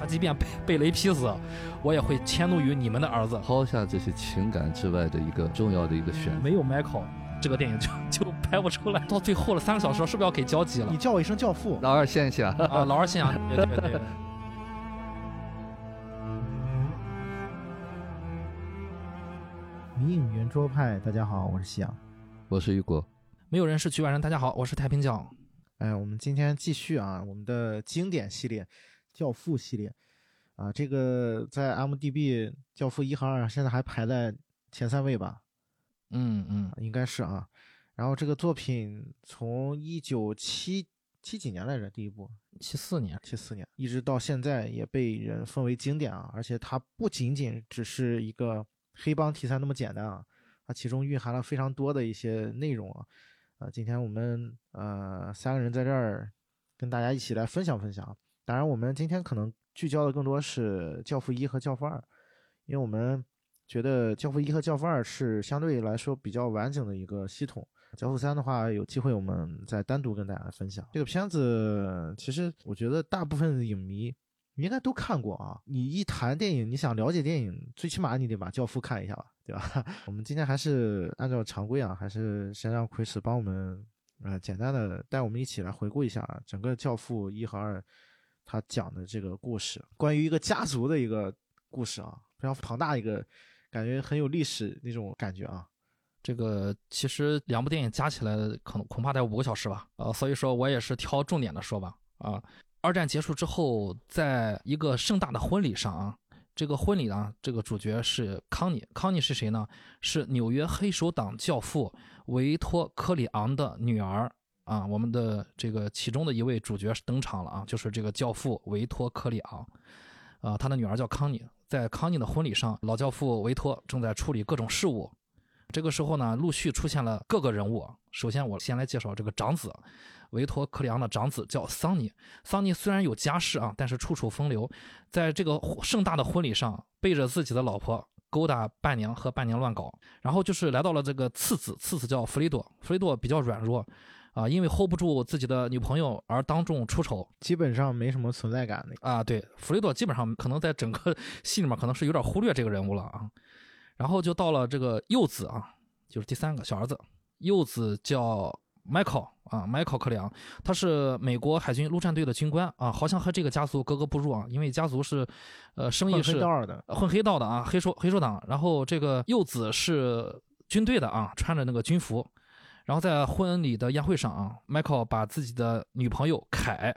他即便被被雷劈死，我也会迁怒于你们的儿子。抛下这些情感之外的一个重要的一个选择。没有 Michael，这个电影就就拍不出来。到最后了三个小时，是不是要给交集了你？叫我一声教父，老二线下，啊，老二信仰，对对对。迷影圆桌派，大家好，我是夕阳。我是雨果。没有人是局外人。大家好，我是太平酱。哎，我们今天继续啊，我们的经典系列《教父》系列啊，这个在 MDB《教父》一和二现在还排在前三位吧？嗯嗯，应该是啊。然后这个作品从一九七七几年来着，第一部七四年，七四年，一直到现在也被人奉为经典啊。而且它不仅仅只是一个黑帮题材那么简单啊，它其中蕴含了非常多的一些内容啊。呃，今天我们呃三个人在这儿跟大家一起来分享分享。当然，我们今天可能聚焦的更多是《教父一》和《教父二》，因为我们觉得《教父一》和《教父二》是相对来说比较完整的一个系统。《教父三》的话，有机会我们再单独跟大家分享。这个片子其实我觉得大部分影迷应该都看过啊。你一谈电影，你想了解电影，最起码你得把《教父》看一下吧，对吧？我们今天还是按照常规啊，还是先让 cris 帮我们呃简单的带我们一起来回顾一下啊整个《教父》一和二他讲的这个故事，关于一个家族的一个故事啊，非常庞大一个，感觉很有历史那种感觉啊。这个其实两部电影加起来可能恐怕得五个小时吧，呃，所以说我也是挑重点的说吧。啊，二战结束之后，在一个盛大的婚礼上啊，这个婚礼呢，这个主角是康妮。康妮是谁呢？是纽约黑手党教父维托·科里昂的女儿啊。我们的这个其中的一位主角登场了啊，就是这个教父维托·科里昂。啊，他的女儿叫康妮。在康妮的婚礼上，老教父维托正在处理各种事务。这个时候呢，陆续出现了各个人物。首先，我先来介绍这个长子，维托·克里昂的长子叫桑尼。桑尼虽然有家室啊，但是处处风流，在这个盛大的婚礼上，背着自己的老婆勾搭伴娘和伴娘乱搞。然后就是来到了这个次子，次子叫弗雷多，弗雷多比较软弱啊，因为 hold 不住自己的女朋友而当众出丑基本上没什么存在感的。啊。对，弗雷多基本上可能在整个 戏里面可能是有点忽略这个人物了啊。然后就到了这个幼子啊，就是第三个小儿子，幼子叫 Michael 啊，Michael 克里昂，他是美国海军陆战队的军官啊，好像和这个家族格格不入啊，因为家族是，呃，生意混是黑道的，呃混黑道的啊，黑手黑手党。然后这个幼子是军队的啊，穿着那个军服。然后在婚礼的宴会上啊，Michael 把自己的女朋友凯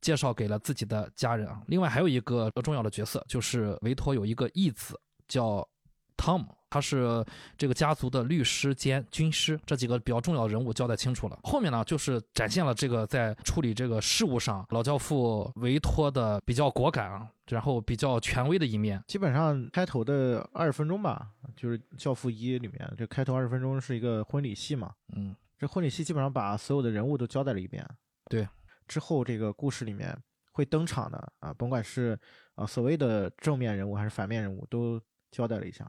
介绍给了自己的家人啊。另外还有一个重要的角色，就是维托有一个义子叫汤姆，他是这个家族的律师兼军师，这几个比较重要的人物交代清楚了。后面呢，就是展现了这个在处理这个事务上，老教父维托的比较果敢啊，然后比较权威的一面。基本上开头的二十分钟吧，就是《教父一》里面这开头二十分钟是一个婚礼戏嘛，嗯，这婚礼戏基本上把所有的人物都交代了一遍。对，之后这个故事里面会登场的啊，甭管是啊所谓的正面人物还是反面人物，都交代了一下。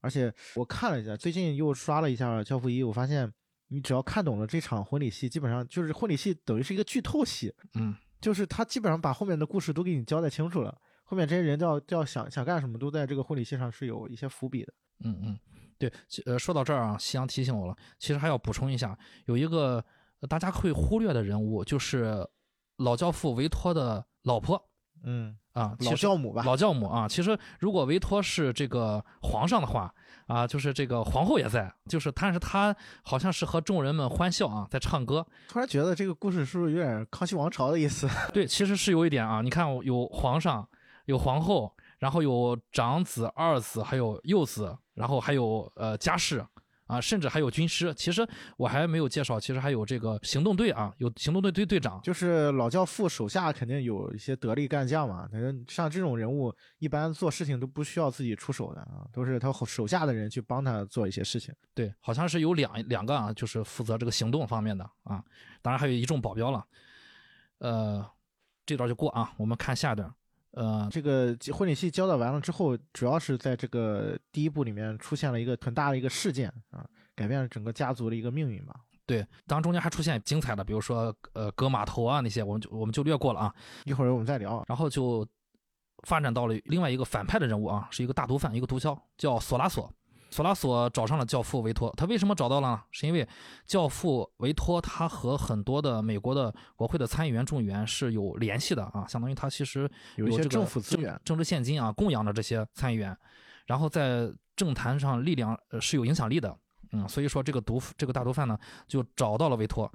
而且我看了一下，最近又刷了一下《教父一》，我发现你只要看懂了这场婚礼戏，基本上就是婚礼戏等于是一个剧透戏，嗯，就是他基本上把后面的故事都给你交代清楚了。后面这些人要要想想干什么，都在这个婚礼戏上是有一些伏笔的。嗯嗯，对，呃，说到这儿啊，夕阳提醒我了，其实还要补充一下，有一个呃大家会忽略的人物，就是老教父维托的老婆嗯，啊，老教母吧，老教母啊，其实如果维托是这个皇上的话啊，就是这个皇后也在，就是但是他好像是和众人们欢笑啊，在唱歌，突然觉得这个故事是不是有点康熙王朝的意思？对，其实是有一点啊，你看有皇上，有皇后，然后有长子、二子，还有幼子，然后还有呃家世啊，甚至还有军师。其实我还没有介绍，其实还有这个行动队啊，有行动队队队长。就是老教父手下肯定有一些得力干将嘛，反正像这种人物，一般做事情都不需要自己出手的啊，都是他手下的人去帮他做一些事情。对，好像是有两两个啊，就是负责这个行动方面的啊，当然还有一众保镖了。呃，这段就过啊，我们看下一段。呃，这个婚礼戏交代完了之后，主要是在这个第一部里面出现了一个很大的一个事件啊，改变了整个家族的一个命运吧。对，当然中间还出现精彩的，比如说呃割码头啊那些，我们就我们就略过了啊。一会儿我们再聊。然后就发展到了另外一个反派的人物啊，是一个大毒贩，一个毒枭，叫索拉索。索拉索找上了教父维托，他为什么找到了呢？是因为教父维托他和很多的美国的国会的参议员、众议员是有联系的啊，相当于他其实有一些政府资源，政治现金啊，供养着这些参议员，然后在政坛上力量呃是有影响力的，嗯，所以说这个毒这个大毒贩呢就找到了维托，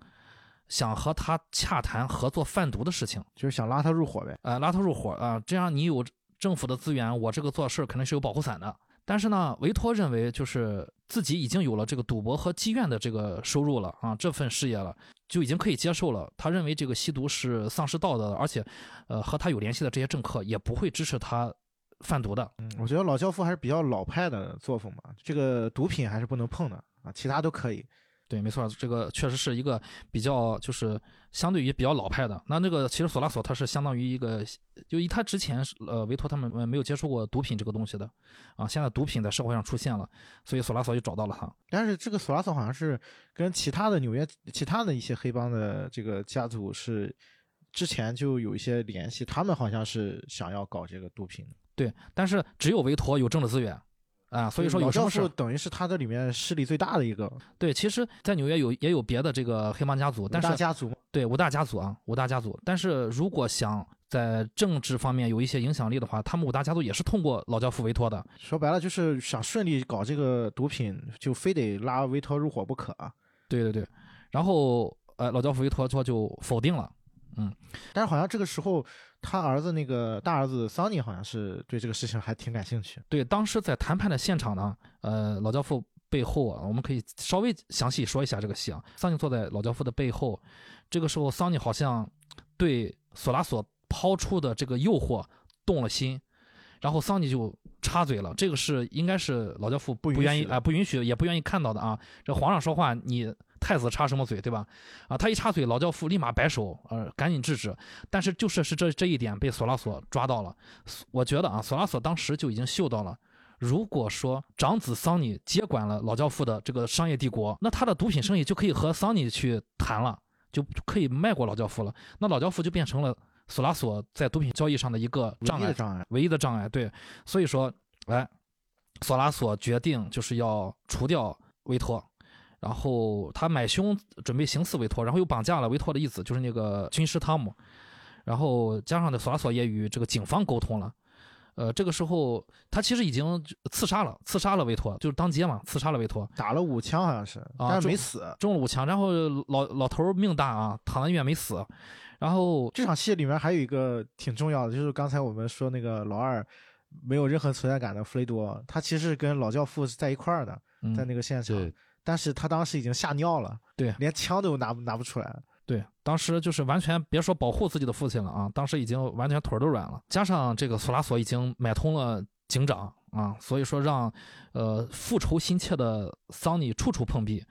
想和他洽谈合作贩毒的事情，就是想拉他入伙呗。呃，拉他入伙啊、这样你有政府的资源，我这个做事儿肯定是有保护伞的。但是呢，维托认为就是自己已经有了这个赌博和妓院的这个收入了啊，这份事业了，就已经可以接受了。他认为这个吸毒是丧失道德的，而且，呃，和他有联系的这些政客也不会支持他贩毒的。嗯，我觉得老教父还是比较老派的作风嘛，这个毒品还是不能碰的啊，其他都可以。对，没错，这个确实是一个比较，就是相对于比较老派的。那那个其实索拉索他是相当于一个，就以他之前是呃维托他们呃没有接触过毒品这个东西的，啊，现在毒品在社会上出现了，所以索拉索就找到了他。但是这个索拉索好像是跟其他的纽约其他的一些黑帮的这个家族是之前就有一些联系，他们好像是想要搞这个毒品的。对，但是只有维托有政治资源，啊，所以说有老教什么事父等于是他这里面势力最大的一个对，其实，在纽约有也有别的这个黑帮家族，但是大家族。对五大家族啊，五大家族。但是如果想在政治方面有一些影响力的话，他们五大家族也是通过老教父委托的。说白了就是想顺利搞这个毒品，就非得拉维托入伙不可啊。对对对，然后呃，老教父维托托就否定了。嗯但是好像这个时候他儿子那个大儿子桑尼好像是对这个事情还挺感兴趣。对，当时在谈判的现场呢，呃，老教父背后啊，我们可以稍微详细说一下这个戏啊。桑尼坐在老教父的背后，这个时候桑尼好像对索拉索抛出的这个诱惑动了心，然后桑尼就插嘴了。这个是应该是老教父不不愿意啊、不允许也不愿意看到的啊。这皇上说话，你太子插什么嘴，对吧？啊，他一插嘴，老教父立马摆手，呃，赶紧制止。但是就是是这这一点被索拉索抓到了。我觉得啊，索拉索当时就已经嗅到了。如果说长子桑尼接管了老教父的这个商业帝国，那他的毒品生意就可以和桑尼去谈了，就可以迈过老教父了。那老教父就变成了索拉索在毒品交易上的一个障碍唯一的，障碍，唯一的障碍。对，所以说，哎，索拉索决定就是要除掉维托，然后他买凶准备行刺维托，然后又绑架了维托的义子，就是那个军师汤姆，然后加上的，索拉索也与这个警方沟通了。呃，这个时候他其实已经刺杀了，刺杀了维托，就是当街嘛，刺杀了维托，打了五枪好像是，但是没死。中了五枪，然后老老头儿命大啊，躺在医院没死，然后这场戏里面还有一个挺重要的，就是刚才我们说那个老二没有任何存在感的弗雷多，他其实跟老教父是在一块儿的，嗯在那个现场，对，但是他当时已经吓尿了，对连枪都拿拿不出来。对，当时就是完全别说保护自己的父亲了啊，当时已经完全腿儿都软了，加上这个索拉索已经买通了警长啊，所以说让呃复仇心切的桑尼处处碰壁。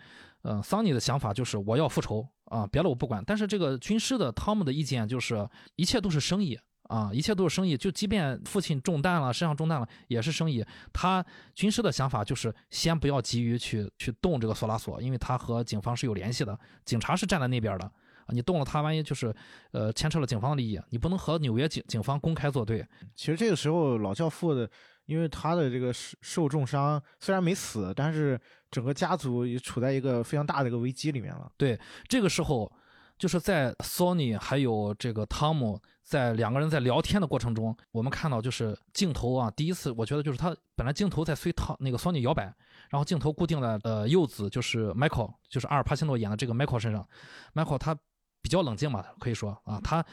呃，桑尼的想法就是我要复仇啊，别的我不管。但是这个军师的汤姆的意见就是一切都是生意啊，一切都是生意。就即便父亲中弹了，身上中弹了，也是生意。他军师的想法就是先不要急于去去动这个索拉索，因为他和警方是有联系的，警察是站在那边的。啊，你动了他，万一就是，呃，牵扯了警方的利益，你不能和纽约警警方公开作对。其实这个时候老教父的，因为他的这个受受重伤，虽然没死，但是整个家族也处在一个非常大的一个危机里面了。对这个时候，就是在 Sony 还有这个汤姆在两个人在聊天的过程中，我们看到就是镜头啊，第一次我觉得就是他本来镜头在随汤那个 Sony 摇摆，然后镜头固定在呃柚子就是 Michael 就是阿尔帕西诺演的这个 Michael 身上，Michael 他比较冷静嘛，可以说啊，他、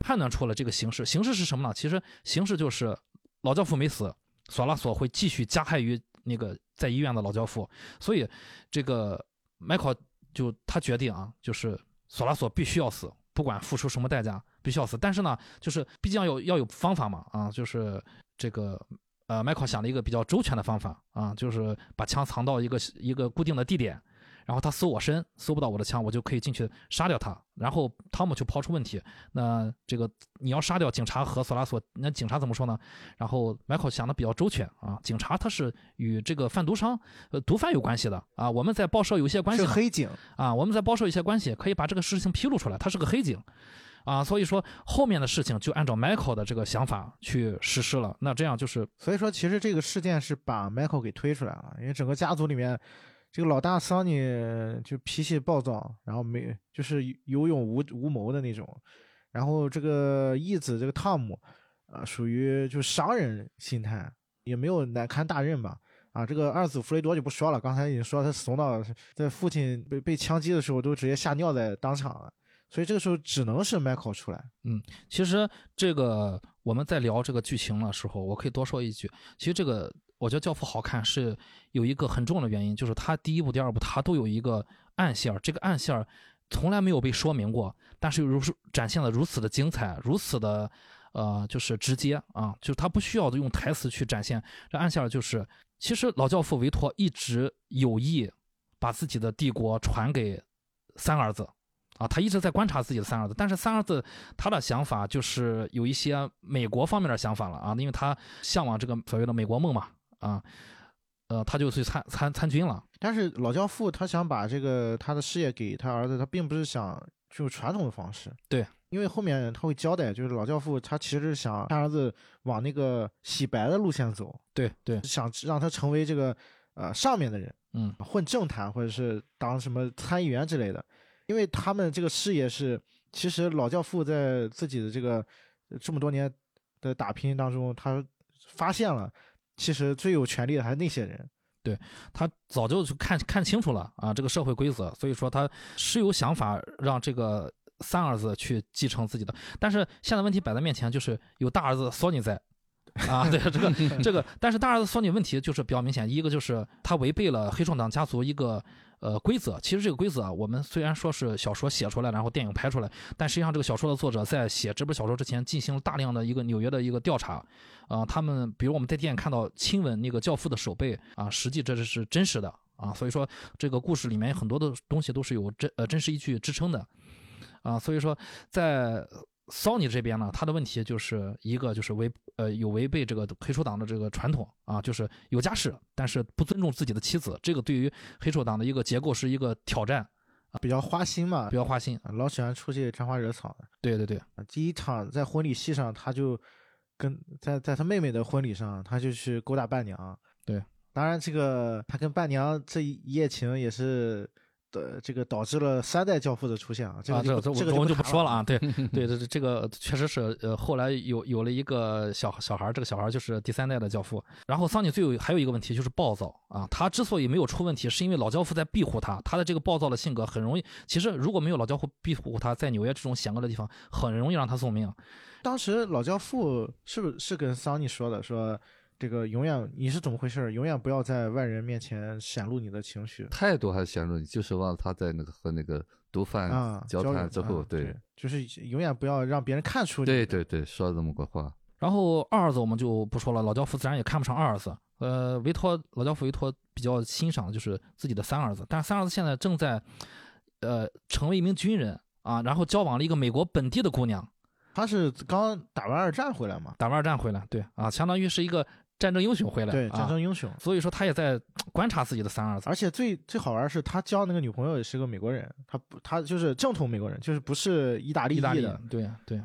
判断出了这个形势，形势是什么呢？其实形势就是老教父没死，索拉索会继续加害于那个在医院的老教父，所以这个 Michael 就他决定啊，就是索拉索必须要死，不管付出什么代价，必须要死。但是呢，就是毕竟要有要有方法嘛，啊，就是这个呃迈克尔想了一个比较周全的方法啊，就是把枪藏到一个一个固定的地点，然后他搜我身，搜不到我的枪，我就可以进去杀掉他。然后汤姆就抛出问题，那这个你要杀掉警察和索拉索，那警察怎么说呢？然后 Michael 想的比较周全啊，警察他是与这个贩毒商呃毒贩有关系的啊，我们在报社有一些关系嘛是黑警，啊，我们在报社有一些关系，可以把这个事情披露出来，他是个黑警，啊，所以说后面的事情就按照 Michael 的这个想法去实施了。那这样就是所以说，其实这个事件是把 Michael 给推出来了，因为整个家族里面，这个老大桑尼就脾气暴躁，然后没就是有勇无无谋的那种，然后这个义子这个汤姆，呃，属于就是商人心态，也没有难堪大任吧。啊，这个二子弗雷多就不说了，刚才已经说他怂到在父亲被被枪击的时候都直接吓尿在当场了，所以这个时候只能是 Michael 出来。嗯，其实这个我们在聊这个剧情的时候，我可以多说一句，其实这个我觉得《教父》好看是有一个很重要的原因，就是它第一部、第二部它都有一个暗线儿，这个暗线儿从来没有被说明过，但是又如展现的如此的精彩，如此的呃就是直接啊，就是他不需要用台词去展现这暗线儿，就是。其实老教父维托一直有意把自己的帝国传给三儿子，啊，他一直在观察自己的三儿子。但是三儿子他的想法就是有一些美国方面的想法了啊，因为他向往这个所谓的美国梦嘛，啊，呃，他就去参参参军了。但是老教父他想把这个他的事业给他儿子，他并不是想就传统的方式。对。因为后面他会交代，就是老教父他其实是想他儿子往那个洗白的路线走，对对，想让他成为这个呃上面的人，嗯，混政坛或者是当什么参议员之类的。因为他们这个事业是，其实老教父在自己的这个这么多年的打拼当中，他发现了，其实最有权利的还是那些人。对他早就去看看清楚了啊，这个社会规则，所以说他是有想法让这个。三儿子去继承自己的，但是现在问题摆在面前，就是有大儿子索尼在，啊，对这个这个，但是大儿子索尼问题就是比较明显，一个就是他违背了黑手党家族一个呃规则。其实这个规则啊，我们虽然说是小说写出来，然后电影拍出来，但实际上这个小说的作者在写这本小说之前进行了大量的一个纽约的一个调查，啊，他们比如我们在电影看到亲吻那个教父的手背啊，实际这是真实的啊，所以说这个故事里面很多的东西都是有真呃真实依据支撑的。啊，所以说，在 Sony 这边呢，他的问题就是一个就是违呃有违背这个黑手党的这个传统啊，就是有家室，但是不尊重自己的妻子，这个对于黑手党的一个结构是一个挑战啊，比较花心嘛，比较花心，老喜欢出去沾花惹草的。对对对，第一场在婚礼戏上，他就跟在在他妹妹的婚礼上，他就去勾搭伴娘。对，当然这个他跟伴娘这一夜情也是。的这个导致了三代教父的出现啊，这个这这个我们就不说了啊，对 对这，这个确实是呃，后来有有了一个小小孩，这个小孩就是第三代的教父。然后桑尼最有还有一个问题就是暴躁啊，他之所以没有出问题，是因为老教父在庇护他，他的这个暴躁的性格很容易，其实如果没有老教父庇护他，在纽约这种险恶的地方，很容易让他送命。当时老教父是不是跟桑尼说的说？这个永远你是怎么回事？永远不要在外人面前显露你的情绪。态度还是显露，你就是忘了他在那个和那个毒贩交谈之后，对，就是永远不要让别人看出。对对对，说了这么个话。然后二儿子我们就不说了，老教父自然也看不上二儿子。呃，维托老教父维托比较欣赏的就是自己的三儿子，但是三儿子现在正在，呃，成为一名军人啊，然后交往了一个美国本地的姑娘。他是刚打完二战回来嘛？打完二战回来，对啊，相当于是一个。战争英雄回来，对战争英雄，所以说他也在观察自己的三儿子，而且最最好玩是他交那个女朋友也是个美国人，他不他就是正统美国人，就是不是意大利的，对对，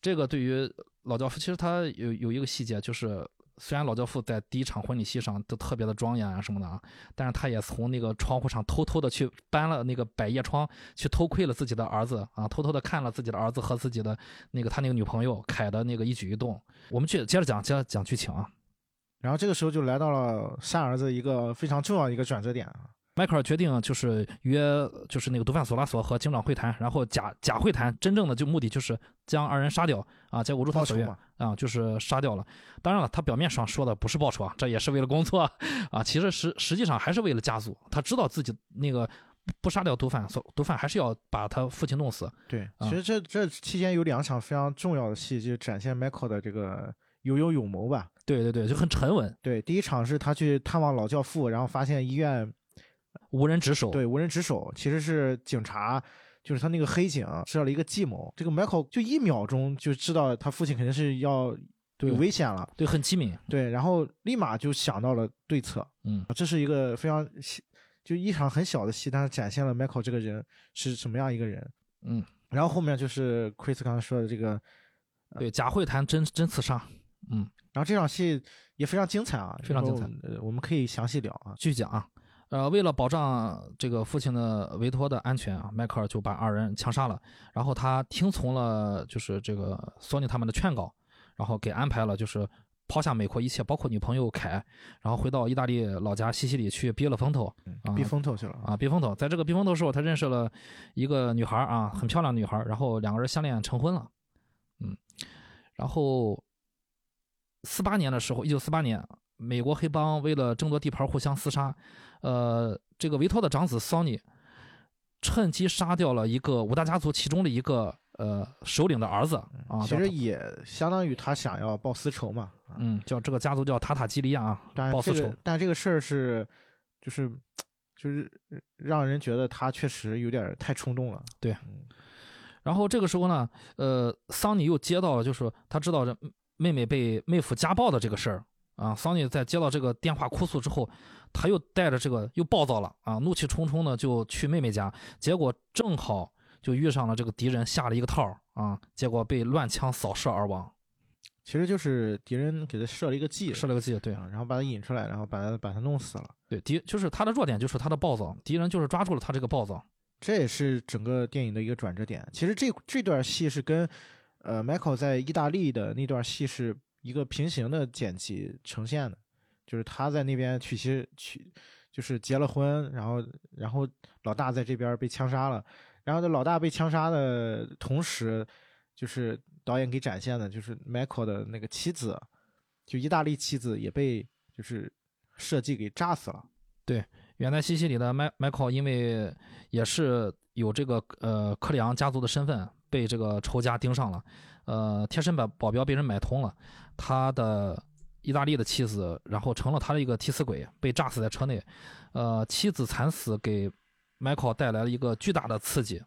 这个对于老教父，其实他有有一个细节，就是虽然老教父在第一场婚礼戏上都特别的庄严啊什么的啊，但是他也从那个窗户上偷偷的去搬了那个百叶窗，去偷窥了自己的儿子啊，偷偷的看了自己的儿子和自己的那个他那个女朋友凯的那个一举一动。我们去接着讲，接着讲剧情啊。然后这个时候就来到了三儿子一个非常重要的一个转折点啊！迈克尔决定就是约，就是那个毒贩索拉索和警长会谈，然后假假会谈，真正的就目的就是将二人杀掉啊！结果如他所愿啊，就是杀掉了。当然了，他表面上说的不是报仇啊，这也是为了工作啊，其实实实际上还是为了家族。他知道自己那个不杀掉毒贩，毒贩还是要把他父亲弄死。对，其实这这期间有两场非常重要的戏，就展现迈克尔的这个。有勇有谋吧？对对对，就很沉稳。对，第一场是他去探望老教父，然后发现医院无人值守。对，无人值守，其实是警察，就是他那个黑警设了一个计谋。这个 Michael 就一秒钟就知道他父亲肯定是要有危险了，对，很机敏。对，然后立马就想到了对策。嗯，这是一个非常就一场很小的戏，但是展现了 Michael 这个人是什么样一个人。嗯。然后后面就是 Chris 刚才说的这个，对假会谈真真刺杀，嗯，然后这场戏也非常精彩啊，非常精彩，呃，我们可以详细聊啊，继续讲啊。呃，为了保障这个父亲的维托的安全啊，迈克尔就把二人枪杀了。然后他听从了就是这个索尼他们的劝告，然后给安排了就是抛下美国一切，包括女朋友凯，然后回到意大利老家西西里去避了风头啊，避风头去了啊，避风头。在这个避风头时候，他认识了一个女孩啊，很漂亮的女孩，然后两个人相恋成婚了。嗯，然后四八年的时候，一九四八年，美国黑帮为了争夺地盘互相厮杀。呃，这个维托的长子桑尼趁机杀掉了一个五大家族其中的一个呃首领的儿子啊，其实也相当于他想要报私仇嘛。嗯，叫这个家族叫塔塔基利亚啊，报私仇。但这个事儿是，就是就是让人觉得他确实有点太冲动了。对，然后这个时候呢，呃，桑尼又接到了，就是他知道这妹妹被妹夫家暴的这个事儿。啊，桑尼在接到这个电话哭诉之后，他又带着这个又暴躁了啊，怒气冲冲的就去妹妹家，结果正好就遇上了这个敌人下了一个套啊，结果被乱枪扫射而亡。其实就是敌人给他设了一个计，设了个计，对啊，然后把他引出来，然后把他把他弄死了。对，敌就是他的弱点就是他的暴躁，敌人就是抓住了他这个暴躁，这也是整个电影的一个转折点。其实这这段戏是跟呃 Michael 在意大利的那段戏是。一个平行的剪辑呈现的，就是他在那边娶妻娶，就是结了婚，然后然后老大在这边被枪杀了，然后这老大被枪杀的同时，就是导演给展现的，就是 Michael 的那个妻子，就意大利妻子也被就是设计给炸死了。对，远在西西里的迈 Michael 因为也是有这个呃克里昂家族的身份，被这个仇家盯上了。呃，贴身保保镖被人买通了，他的意大利的妻子，然后成了他的一个替死鬼，被炸死在车内。呃，妻子惨死给 Michael 带来了一个巨大的刺激。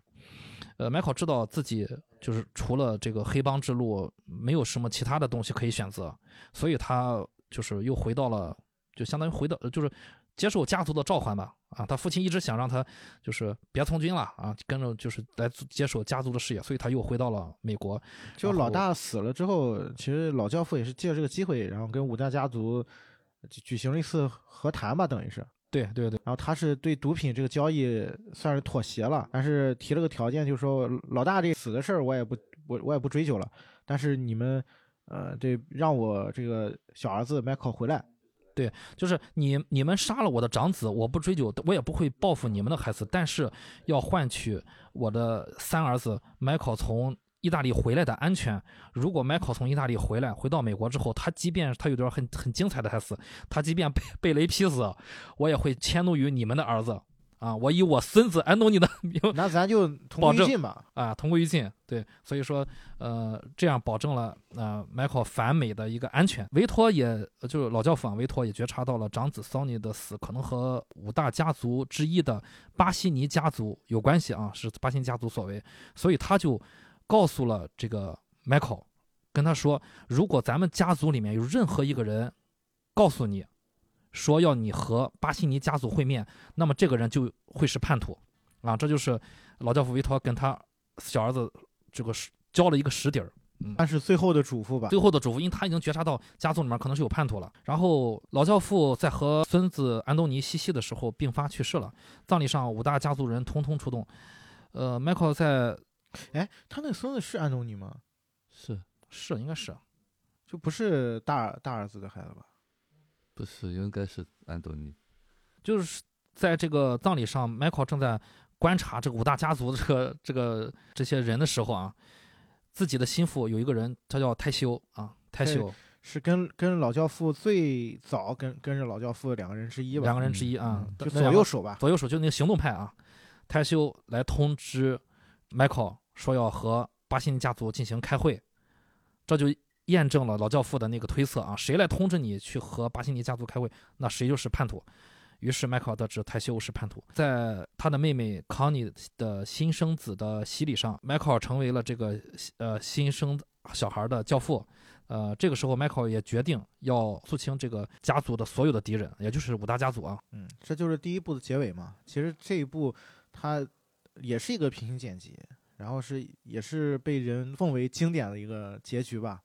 呃，迈克知道自己就是除了这个黑帮之路，没有什么其他的东西可以选择，所以他就是又回到了，就相当于回到，就是。接受家族的召唤吧，啊，他父亲一直想让他就是别从军了啊，跟着就是来接手家族的事业，所以他又回到了美国。就老大死了之后，其实老教父也是借这个机会，然后跟五大家族举行了一次和谈吧，等于是。对对对。然后他是对毒品这个交易算是妥协了，但是提了个条件，就是说老大这死的事儿我也不我我也不追究了，但是你们呃对让我这个小儿子迈克回来。对，就是你你们杀了我的长子，我不追究，我也不会报复你们的孩子，但是要换取我的三儿子麦考从意大利回来的安全。如果麦考从意大利回来，回到美国之后，他即便他有段很很精彩的台词，他即便被被雷劈死，我也会迁怒于你们的儿子。啊，我以我孙子安东尼的 名，那咱就同归于尽吧。啊，同归于尽。对，所以说，呃，这样保证了呃迈克反美的一个安全。维托也就是老教父维托也觉察到了长子桑尼的死可能和五大家族之一的巴西尼家族有关系啊，是巴西尼家族所为，所以他就告诉了这个 Michael，，跟他说，如果咱们家族里面有任何一个人告诉你。说要你和巴西尼家族会面，那么这个人就会是叛徒，啊，这就是老教父维托跟他小儿子这个交了一个实底儿，但是最后的嘱咐吧，最后的嘱咐，因为他已经觉察到家族里面可能是有叛徒了。然后老教父在和孙子安东尼嬉戏的时候病发去世了，葬礼上五大家族人通通出动。呃，，Michael 在，哎，他那孙子是安东尼吗？是是应该是，就不是大大儿子的孩子吧？不是，应该是安东尼。就是在这个葬礼上，，Michael 正在观察这个五大家族的这个这个这些人的时候啊，自己的心腹有一个人，他叫泰修啊，泰修是跟跟老教父最早跟跟着老教父两个人之一吧？两个人之一啊，就左右手吧，左右手就那个行动派啊。泰修来通知 Michael 说要和巴西尼家族进行开会，这就。验证了老教父的那个推测啊，谁来通知你去和巴西尼家族开会，那谁就是叛徒。于是迈克尔得知泰修是叛徒，在他的妹妹康妮的新生子的洗礼上，迈克尔成为了这个呃新生小孩的教父。呃，这个时候迈克尔也决定要肃清这个家族的所有的敌人，也就是五大家族啊。嗯，这就是第一部的结尾嘛。其实这一部它也是一个平行剪辑。然后是也是被人奉为经典的一个结局吧。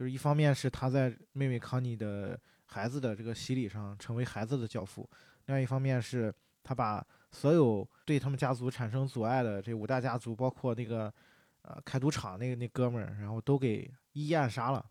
就是一方面是他在妹妹康妮的孩子的这个洗礼上成为孩子的教父，另外一方面是他把所有对他们家族产生阻碍的这五大家族，包括那个呃开赌场那个那哥们儿，然后都给一一暗杀了。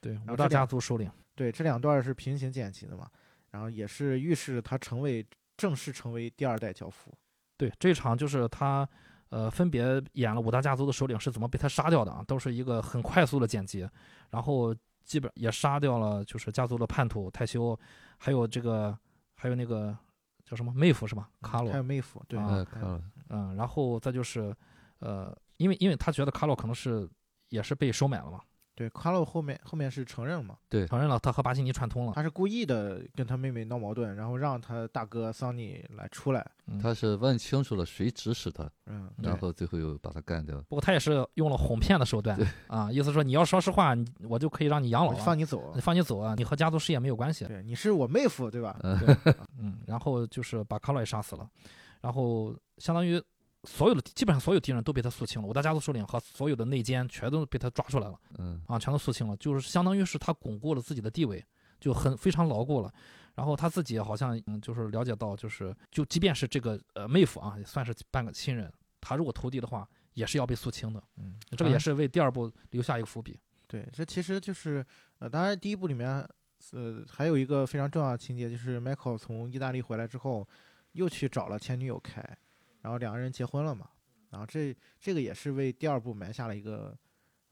对，五大家族首领。对，这两段是平行剪辑的嘛，然后也是预示他成为正式成为第二代教父。对，这场就是他。呃，分别演了五大家族的首领是怎么被他杀掉的啊？都是一个很快速的剪辑，然后基本也杀掉了，就是家族的叛徒泰修，还有这个，还有那个叫什么妹夫是吧？卡洛，还有妹夫，对，卡洛，嗯，然后再就是，呃，因为因为他觉得卡洛可能是也是被收买了嘛。对，卡洛后面后面是承认了嘛？对，承认了，他和巴西尼串通了。他是故意的跟他妹妹闹矛盾，然后让他大哥桑尼来出来。他是问清楚了谁指使他，嗯，然后最后又把他干掉。不过他也是用了哄骗的手段，啊，意思说你要说实话，我就可以让你养老，放你走，放你走啊，你和家族事业没有关系。对，你是我妹夫，对吧？嗯，然后就是把卡洛也杀死了，然后相当于。所有的基本上所有敌人都被他肃清了，五大家族首领和所有的内奸全都被他抓出来了，嗯啊，全都肃清了，就是相当于是他巩固了自己的地位，就很非常牢固了。然后他自己好像嗯，就是了解到，就是就即便是这个呃妹夫啊，也算是半个亲人，他如果投敌的话，也是要被肃清的。嗯，这个也是为第二部留下一个伏笔。对，这其实就是呃，当然第一部里面呃还有一个非常重要的情节，就是 Michael 从意大利回来之后，又去找了前女友凯。然后两个人结婚了嘛，然后这这个也是为第二部埋下了一个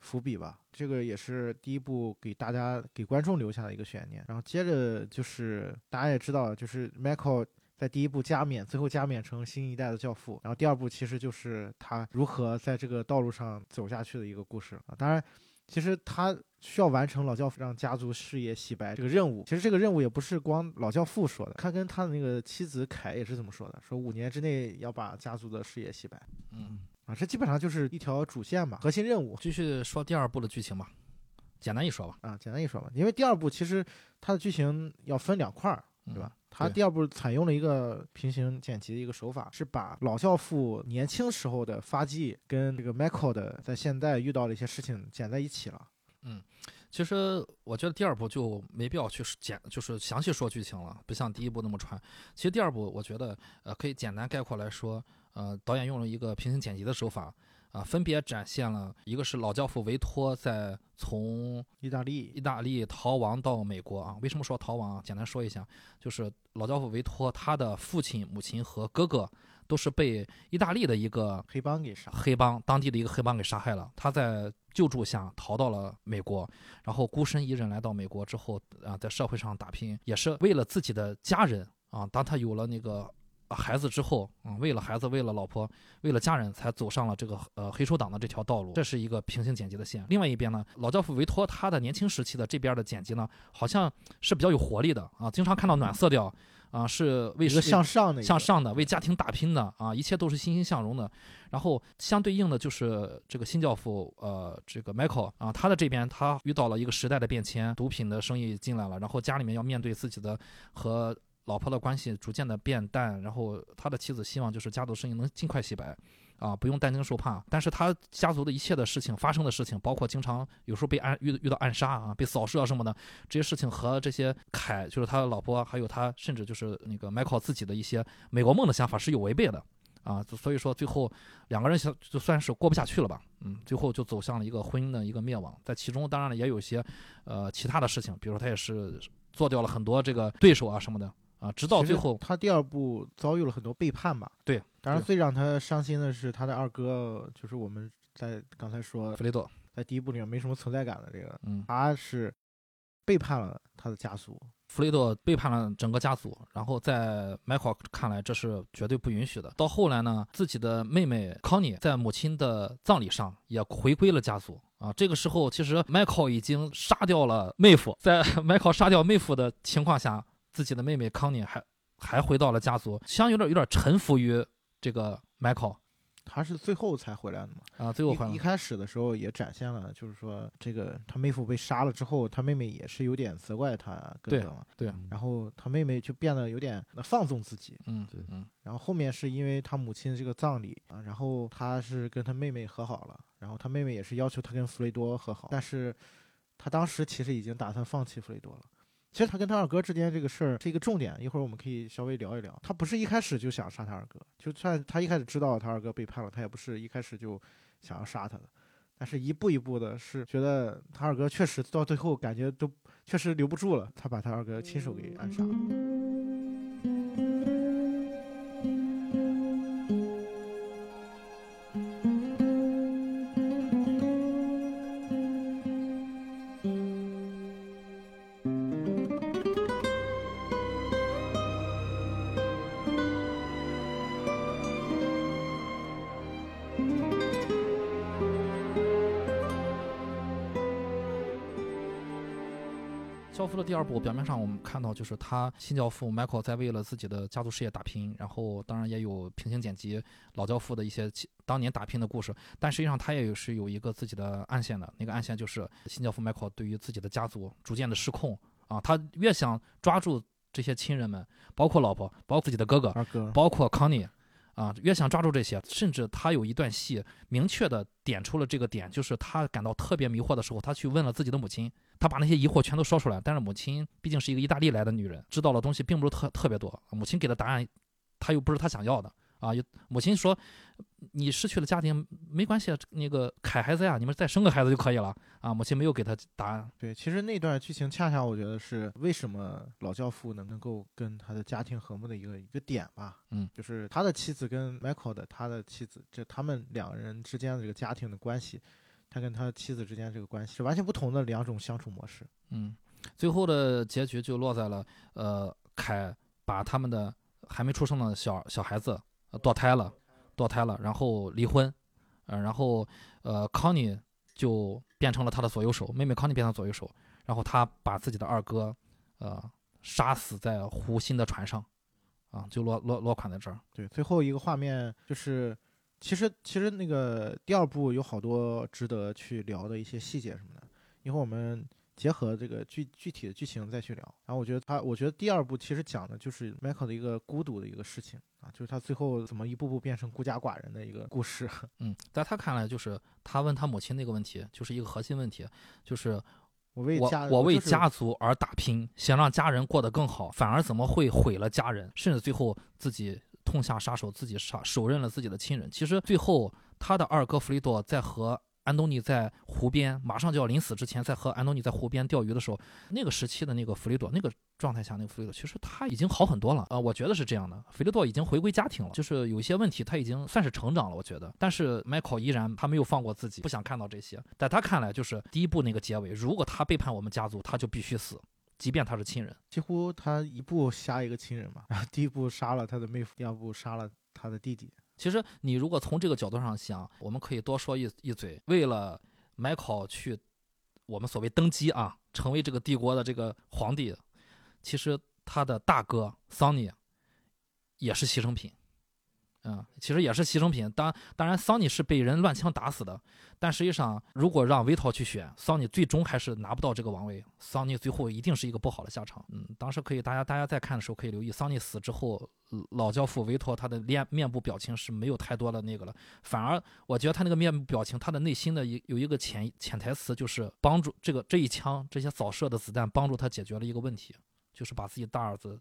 伏笔吧，这个也是第一部给大家给观众留下的一个悬念。然后接着就是大家也知道，就是 Michael 在第一部加冕，最后加冕成新一代的教父。然后第二部其实就是他如何在这个道路上走下去的一个故事啊。当然。其实他需要完成老教父让家族事业洗白这个任务。其实这个任务也不是光老教父说的，他跟他的那个妻子凯也是这么说的，说五年之内要把家族的事业洗白。嗯，啊，这基本上就是一条主线吧，核心任务。继续说第二部的剧情吧，简单一说吧。啊，简单一说吧，因为第二部其实它的剧情要分两块儿，对吧？他第二部采用了一个平行剪辑的一个手法，是把老教父年轻时候的发迹跟这个 Michael 的在现在遇到的一些事情剪在一起了。嗯，其实我觉得第二部就没必要去简，就是详细说剧情了，不像第一部那么传。其实第二部我觉得，呃，可以简单概括来说，呃，导演用了一个平行剪辑的手法。啊，分别展现了一个是老教父维托在从意大利意大利逃亡到美国啊。为什么说逃亡啊？简单说一下，就是老教父维托他的父亲、母亲和哥哥都是被意大利的一个黑帮给杀，黑帮当地的一个黑帮给杀害了。他在救助下逃到了美国，然后孤身一人来到美国之后啊，在社会上打拼，也是为了自己的家人啊。当他有了那个。孩子之后，嗯，为了孩子，为了老婆，为了家人，才走上了这个呃黑手党的这条道路。这是一个平行剪辑的线。另外一边呢，老教父维托他的年轻时期的这边的剪辑呢，好像是比较有活力的啊，经常看到暖色调啊，是为向上的向上的为家庭打拼的啊，一切都是欣欣向荣的。然后相对应的就是这个新教父呃这个 Michael 啊，他的这边他遇到了一个时代的变迁，毒品的生意进来了，然后家里面要面对自己的和。老婆的关系逐渐的变淡，然后他的妻子希望就是家族生意能尽快洗白，啊，不用担惊受怕。但是他家族的一切的事情发生的事情，包括经常有时候被暗遇遇到暗杀啊，被扫射什么的，这些事情和这些凯就是他的老婆，还有他甚至就是那个迈克尔自己的一些美国梦的想法是有违背的，啊，所以说最后两个人想就算是过不下去了吧，嗯，最后就走向了一个婚姻的一个灭亡。在其中当然了也有一些呃其他的事情，比如说他也是做掉了很多这个对手啊什么的。啊，直到最后，他第二部遭遇了很多背叛吧？对，当然最让他伤心的是他的二哥，就是我们在刚才说弗雷多，在第一部里面没什么存在感的这个，嗯，他是背叛了他的家族，弗雷多背叛了整个家族，然后在迈克尔看来这是绝对不允许的。到后来呢，自己的妹妹康妮在母亲的葬礼上也回归了家族啊。这个时候，其实 Michael 已经杀掉了妹夫，在 Michael 杀掉妹夫的情况下。自己的妹妹康妮还还回到了家族，像有点有点臣服于这个 Michael，他是最后才回来的嘛？啊，最后回来。一开始的时候也展现了，就是说这个他妹夫被杀了之后，他妹妹也是有点责怪他哥哥嘛。对。然后他妹妹就变得有点放纵自己。嗯，对，嗯。然后后面是因为他母亲这个葬礼啊，然后他是跟他妹妹和好了，然后他妹妹也是要求他跟弗雷多和好，但是他当时其实已经打算放弃弗雷多了。其实他跟他二哥之间这个事儿是一个重点，一会儿我们可以稍微聊一聊。他不是一开始就想杀他二哥，就算他一开始知道他二哥背叛了，他也不是一开始就想要杀他的，但是一步一步的是觉得他二哥确实到最后感觉都确实留不住了，他把他二哥亲手给暗杀了。二部表面上我们看到就是他新教父 Michael 在为了自己的家族事业打拼，然后当然也有平行剪辑老教父的一些当年打拼的故事，但实际上他也有是有一个自己的暗线的，那个暗线就是新教父 Michael 对于自己的家族逐渐的失控啊，他越想抓住这些亲人们，包括老婆，包括自己的哥哥，二哥，包括康妮。啊，越想抓住这些，甚至他有一段戏明确的点出了这个点，就是他感到特别迷惑的时候，他去问了自己的母亲，他把那些疑惑全都说出来，但是母亲毕竟是一个意大利来的女人，知道的东西并不是特特别多，母亲给的答案，他又不是他想要的。啊，母亲说：“你失去了家庭没关系，那个凯还在啊，你们再生个孩子就可以了。”啊，母亲没有给他答案。对，其实那段剧情恰恰我觉得是为什么老教父能能够跟他的家庭和睦的一个一个点吧。嗯，就是他的妻子跟 Michael 的他的妻子，这他们两人之间的这个家庭的关系，他跟他妻子之间这个关系是完全不同的两种相处模式。嗯，最后的结局就落在了，呃，凯把他们的还没出生的小小孩子。堕胎了，堕胎了，然后离婚，呃，然后呃，康妮就变成了他的左右手，妹妹康妮变成左右手，然后他把自己的二哥，呃，杀死在湖心的船上，啊，就落落落款在这儿。对，最后一个画面就是，其实其实那个第二部有好多值得去聊的一些细节什么的，一会儿我们。结合这个具具体的剧情再去聊，然后我觉得他，我觉得第二部其实讲的就是 Michael 的一个孤独的一个事情啊，就是他最后怎么一步步变成孤家寡人的一个故事。嗯，在他看来，就是他问他母亲那个问题，就是一个核心问题，就是我为家我为家族而打拼，想让家人过得更好，反而怎么会毁了家人，甚至最后自己痛下杀手，自己杀手刃了自己的亲人。其实最后他的二哥弗里多在和。安东尼在湖边，马上就要临死之前，在和安东尼在湖边钓鱼的时候，那个时期的那个弗里多，那个状态下，那个弗里多其实他已经好很多了啊，我觉得是这样的。弗里多已经回归家庭了，就是有一些问题，他已经算是成长了，我觉得。但是迈克依然他没有放过自己，不想看到这些。在他看来，就是第一部那个结尾，如果他背叛我们家族，他就必须死，即便他是亲人。几乎他一步杀一个亲人嘛，然 后第一步杀了他的妹夫，第二步杀了他的弟弟。其实，你如果从这个角度上想，我们可以多说一一嘴。为了买考去，我们所谓登基啊，成为这个帝国的这个皇帝，其实他的大哥桑尼也是牺牲品。嗯，其实也是牺牲品。当当然，桑尼是被人乱枪打死的。但实际上，如果让维托去选，桑尼最终还是拿不到这个王位。桑尼最后一定是一个不好的下场。嗯，当时可以，大家大家在看的时候可以留意，桑尼死之后，老教父维托他的脸面部表情是没有太多的那个了。反而，我觉得他那个面部表情，他的内心的有有一个潜潜台词，就是帮助这个这一枪这些扫射的子弹帮助他解决了一个问题，就是把自己大儿子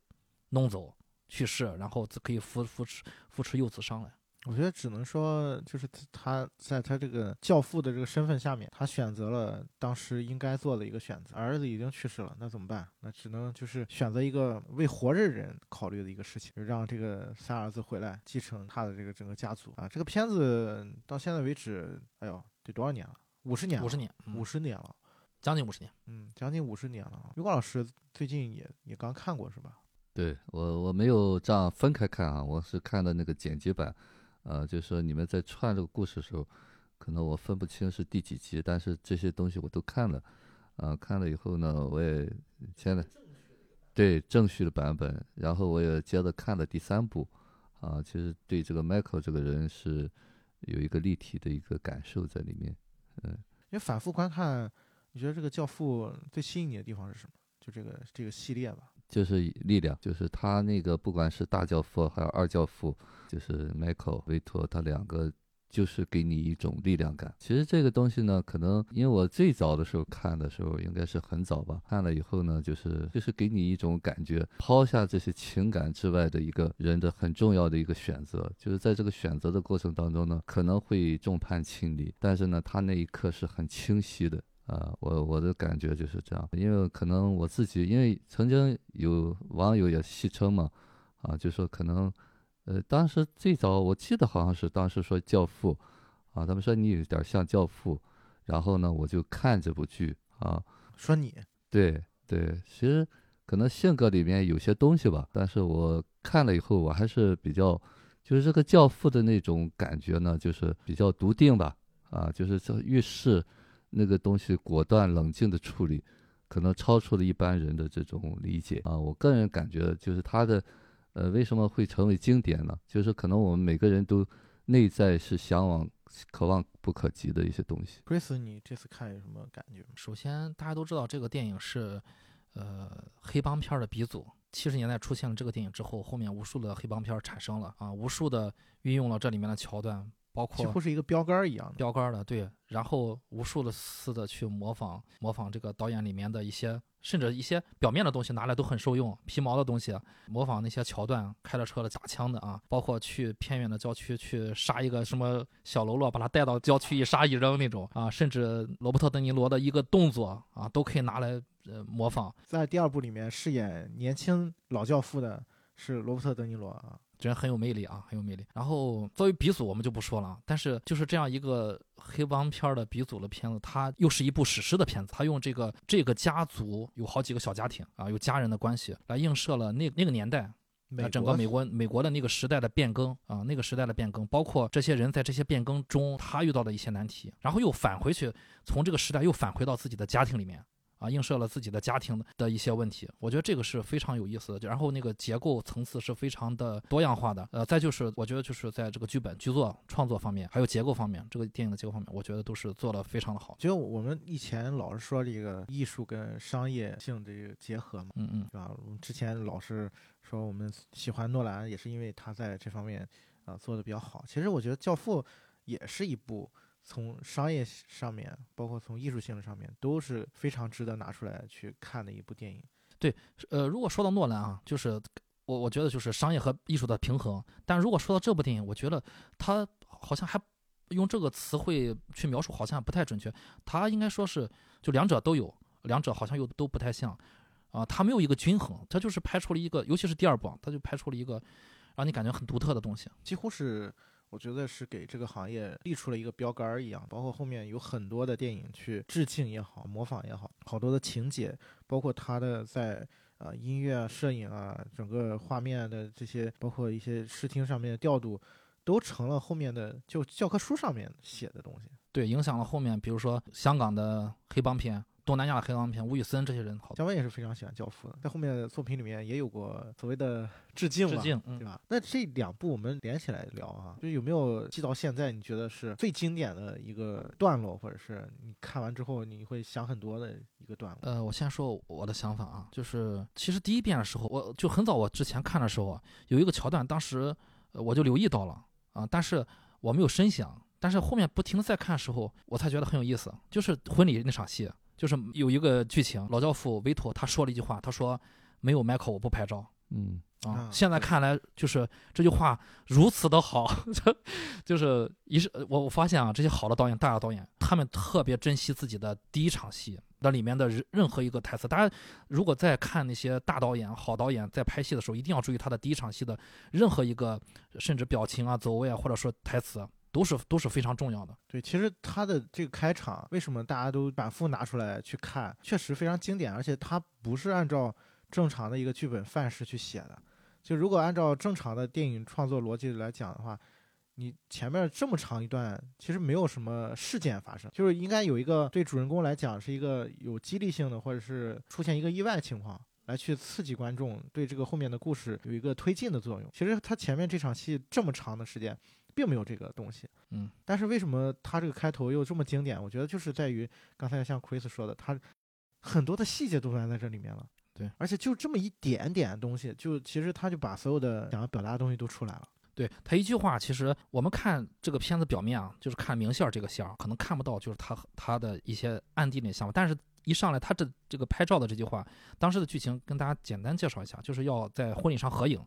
弄走。去世，然后可以扶扶持扶持幼子上来。我觉得只能说，就是他在他这个教父的这个身份下面，他选择了当时应该做的一个选择。儿子已经去世了，那怎么办？那只能就是选择一个为活着人考虑的一个事情，就让这个三儿子回来继承他的这个整个家族啊。这个片子到现在为止，哎呦，得多少年了？五十年，五十年，五十年了，将近五十年。嗯，将近五十年了。余光老师最近也也刚看过是吧？对我我没有这样分开看啊，我是看的那个剪辑版，呃，就是说你们在串这个故事的时候，可能我分不清是第几集，但是这些东西我都看了，啊，看了以后呢，我也现在对正序的版本，然后我也接着看了第三部，啊，其实对这个 Michael 这个人是有一个立体的一个感受在里面。嗯，因为反复观看，你觉得这个《教父》最吸引你的地方是什么？就这个这个系列吧。就是力量，就是他那个不管是大教父还有二教父，就是 Michael 维托，他两个。就是给你一种力量感。其实这个东西呢，可能因为我最早的时候看的时候，应该是很早吧。看了以后呢，就是就是给你一种感觉，抛下这些情感之外的一个人的很重要的一个选择。就是在这个选择的过程当中呢，可能会众叛亲离，但是呢，他那一刻是很清晰的啊。我我的感觉就是这样，因为可能我自己，因为曾经有网友也戏称嘛，啊，就说可能。呃，当时最早我记得好像是当时说《教父》，啊，他们说你有点像《教父》，然后呢，我就看这部剧啊，说你对对，其实可能性格里面有些东西吧，但是我看了以后，我还是比较，就是这个《教父》的那种感觉呢，就是比较笃定吧，啊，就是这遇事那个东西果断冷静的处理，可能超出了一般人的这种理解啊，我个人感觉就是他的。呃，为什么会成为经典呢？就是可能我们每个人都内在是向往、渴望不可及的一些东西。Chris，你这次看有什么感觉？首先，大家都知道这个电影是，呃，黑帮片的鼻祖。七十年代出现了这个电影之后，后面无数的黑帮片产生了啊，无数的运用了这里面的桥段。包括几乎是一个标杆一样的标杆的，对。然后无数的次的去模仿模仿这个导演里面的一些，甚至一些表面的东西拿来都很受用，皮毛的东西，模仿那些桥段，开着车的假枪的啊，包括去偏远的郊区去杀一个什么小喽啰，把他带到郊区一杀一扔那种啊，甚至罗伯特·德尼罗的一个动作啊，都可以拿来呃模仿。在第二部里面饰演年轻老教父的是罗伯特·德尼罗啊。人很有魅力啊，很有魅力。然后作为鼻祖，我们就不说了。但是就是这样一个黑帮片的鼻祖的片子，它又是一部史诗的片子。它用这个这个家族有好几个小家庭啊，有家人的关系来映射了那那个年代，整个美国美国的那个时代的变更啊，那个时代的变更，包括这些人在这些变更中他遇到的一些难题，然后又返回去，从这个时代又返回到自己的家庭里面。啊，映射了自己的家庭的一些问题，我觉得这个是非常有意思的。然后那个结构层次是非常的多样化的。呃，再就是我觉得就是在这个剧本、剧作创作方面，还有结构方面，这个电影的结构方面，我觉得都是做的非常的好。就我们以前老是说这个艺术跟商业性这个结合嘛，嗯嗯，对吧？我们之前老是说我们喜欢诺兰，也是因为他在这方面啊做的比较好。其实我觉得《教父》也是一部。从商业上面，包括从艺术性上面，都是非常值得拿出来去看的一部电影。对，呃，如果说到诺兰啊，就是我我觉得就是商业和艺术的平衡。但如果说到这部电影，我觉得他好像还用这个词汇去描述，好像不太准确。他应该说是就两者都有，两者好像又都不太像啊。他没有一个均衡，他就是拍出了一个，尤其是第二部，他就拍出了一个让你感觉很独特的东西，几乎是。我觉得是给这个行业立出了一个标杆儿一样，包括后面有很多的电影去致敬也好，模仿也好，好多的情节，包括他的在呃音乐啊、摄影啊、整个画面的这些，包括一些视听上面的调度，都成了后面的就教科书上面写的东西。对，影响了后面，比如说香港的黑帮片。东南亚的黑帮片，吴宇森这些人，好，姜文也是非常喜欢《教父》的，在后面的作品里面也有过所谓的致敬致敬，对吧？那这两部我们连起来聊啊，就有没有记到现在你觉得是最经典的一个段落，或者是你看完之后你会想很多的一个段落？呃，我先说我的想法啊，就是其实第一遍的时候，我就很早我之前看的时候啊，有一个桥段，当时我就留意到了啊，但是我没有深想，但是后面不停的在看的时候，我才觉得很有意思，就是婚礼那场戏。就是有一个剧情，老教父维托他说了一句话，他说：“没有 Michael 我不拍照。”嗯啊，现在看来就是这句话如此的好，就是一是我我发现啊，这些好的导演、大的导演，他们特别珍惜自己的第一场戏那里面的任何一个台词。大家如果在看那些大导演、好导演在拍戏的时候，一定要注意他的第一场戏的任何一个，甚至表情啊、走位啊，或者说台词。都是都是非常重要的。对，其实他的这个开场，为什么大家都反复拿出来去看，确实非常经典，而且他不是按照正常的一个剧本范式去写的。就如果按照正常的电影创作逻辑来讲的话，你前面这么长一段，其实没有什么事件发生，就是应该有一个对主人公来讲是一个有激励性的，或者是出现一个意外情况。来去刺激观众对这个后面的故事有一个推进的作用。其实他前面这场戏这么长的时间，并没有这个东西。嗯，但是为什么他这个开头又这么经典？我觉得就是在于刚才像 Chris 说的，他很多的细节都埋在这里面了。对，而且就这么一点点东西，就其实他就把所有的想要表达的东西都出来了。对他一句话，其实我们看这个片子表面啊，就是看明线儿这个线儿，可能看不到就是他他的一些暗地里想法，但是一上来他这这个拍照的这句话，当时的剧情跟大家简单介绍一下，就是要在婚礼上合影。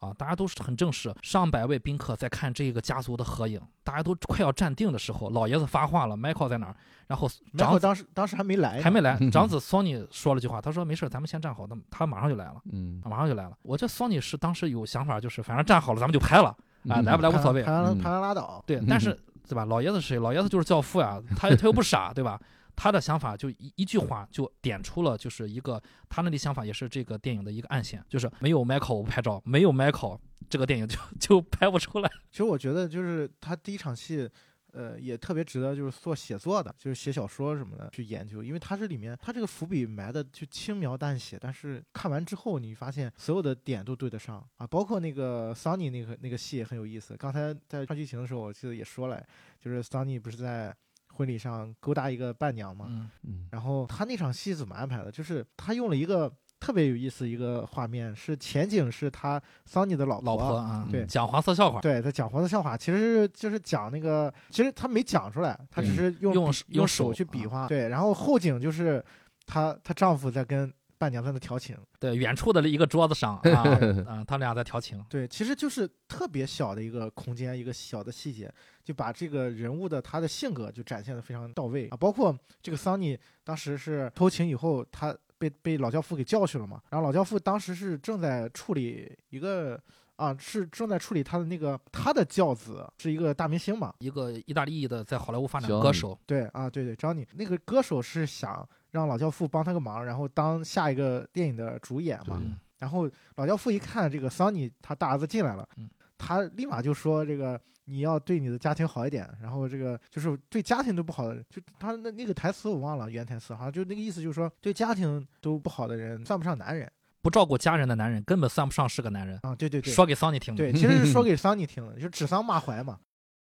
啊，大家都是很正式，上百位宾客在看这个家族的合影，大家都快要站定的时候，老爷子发话了，Michael 在哪儿？然后长子当时当时还没来，还没来嗯，长子 Sony 说了句话，他说没事，咱们先站好，那他马上就来了，嗯马上就来了。我这 Sony 是当时有想法，就是反正站好了，咱们就拍了，啊，嗯来不来无所谓拍，完嗯拍完拉倒。对，嗯 但是对吧？老爷子是谁？老爷子就是教父呀，他他又不傻，对吧？他的想法就一一句话就点出了，就是一个他那里想法也是这个电影的一个暗线，就是没有 Michael 我不拍照，没有 Michael 这个电影就 就拍不出来。其实我觉得就是他第一场戏，呃，也特别值得就是做写作的，就是写小说什么的去研究，因为他这里面他这个伏笔埋的就轻描淡写，但是看完之后你发现所有的点都对得上啊，包括那个 Sunny 那个那个戏也很有意思。刚才在看剧情的时候，我记得也说了，就是 Sunny 不是在婚礼上勾搭一个伴娘嘛，嗯，嗯。然后他那场戏怎么安排的？就是他用了一个特别有意思一个画面，是前景是他桑尼的老老婆啊，对。讲黄色笑话，对，他讲黄色笑话，其实就是讲那个，其实他没讲出来，他只是用用用手去比啊。划。对，然后后景就是她她丈夫在跟伴娘在那调情。对，远处的一个桌子上 啊啊，他俩在调情。对，其实就是特别小的一个空间，一个小的细节，就把这个人物的他的性格就展现的非常到位啊。包括这个桑尼当时是偷情以后，他被被老教父给叫去了嘛，然后老教父当时是正在处理一个啊，是正在处理他的那个他的教子是一个大明星嘛，一个意大利的在好莱坞发展的歌手，对啊，对对，张你那个歌手是想让老教父帮他个忙，然后当下一个电影的主演嘛。嗯然后老教父一看这个桑尼他大儿子进来了，嗯他立马就说这个你要对你的家庭好一点，然后这个就是对家庭都不好的，就他那那个台词我忘了原台词，好像就那个意思就是说对家庭都不好的人算不上男人不照顾家人的男人根本算不上是个男人。啊，对对对。说给桑尼听的，对，其实是说 给桑尼听的，就是指桑骂槐嘛。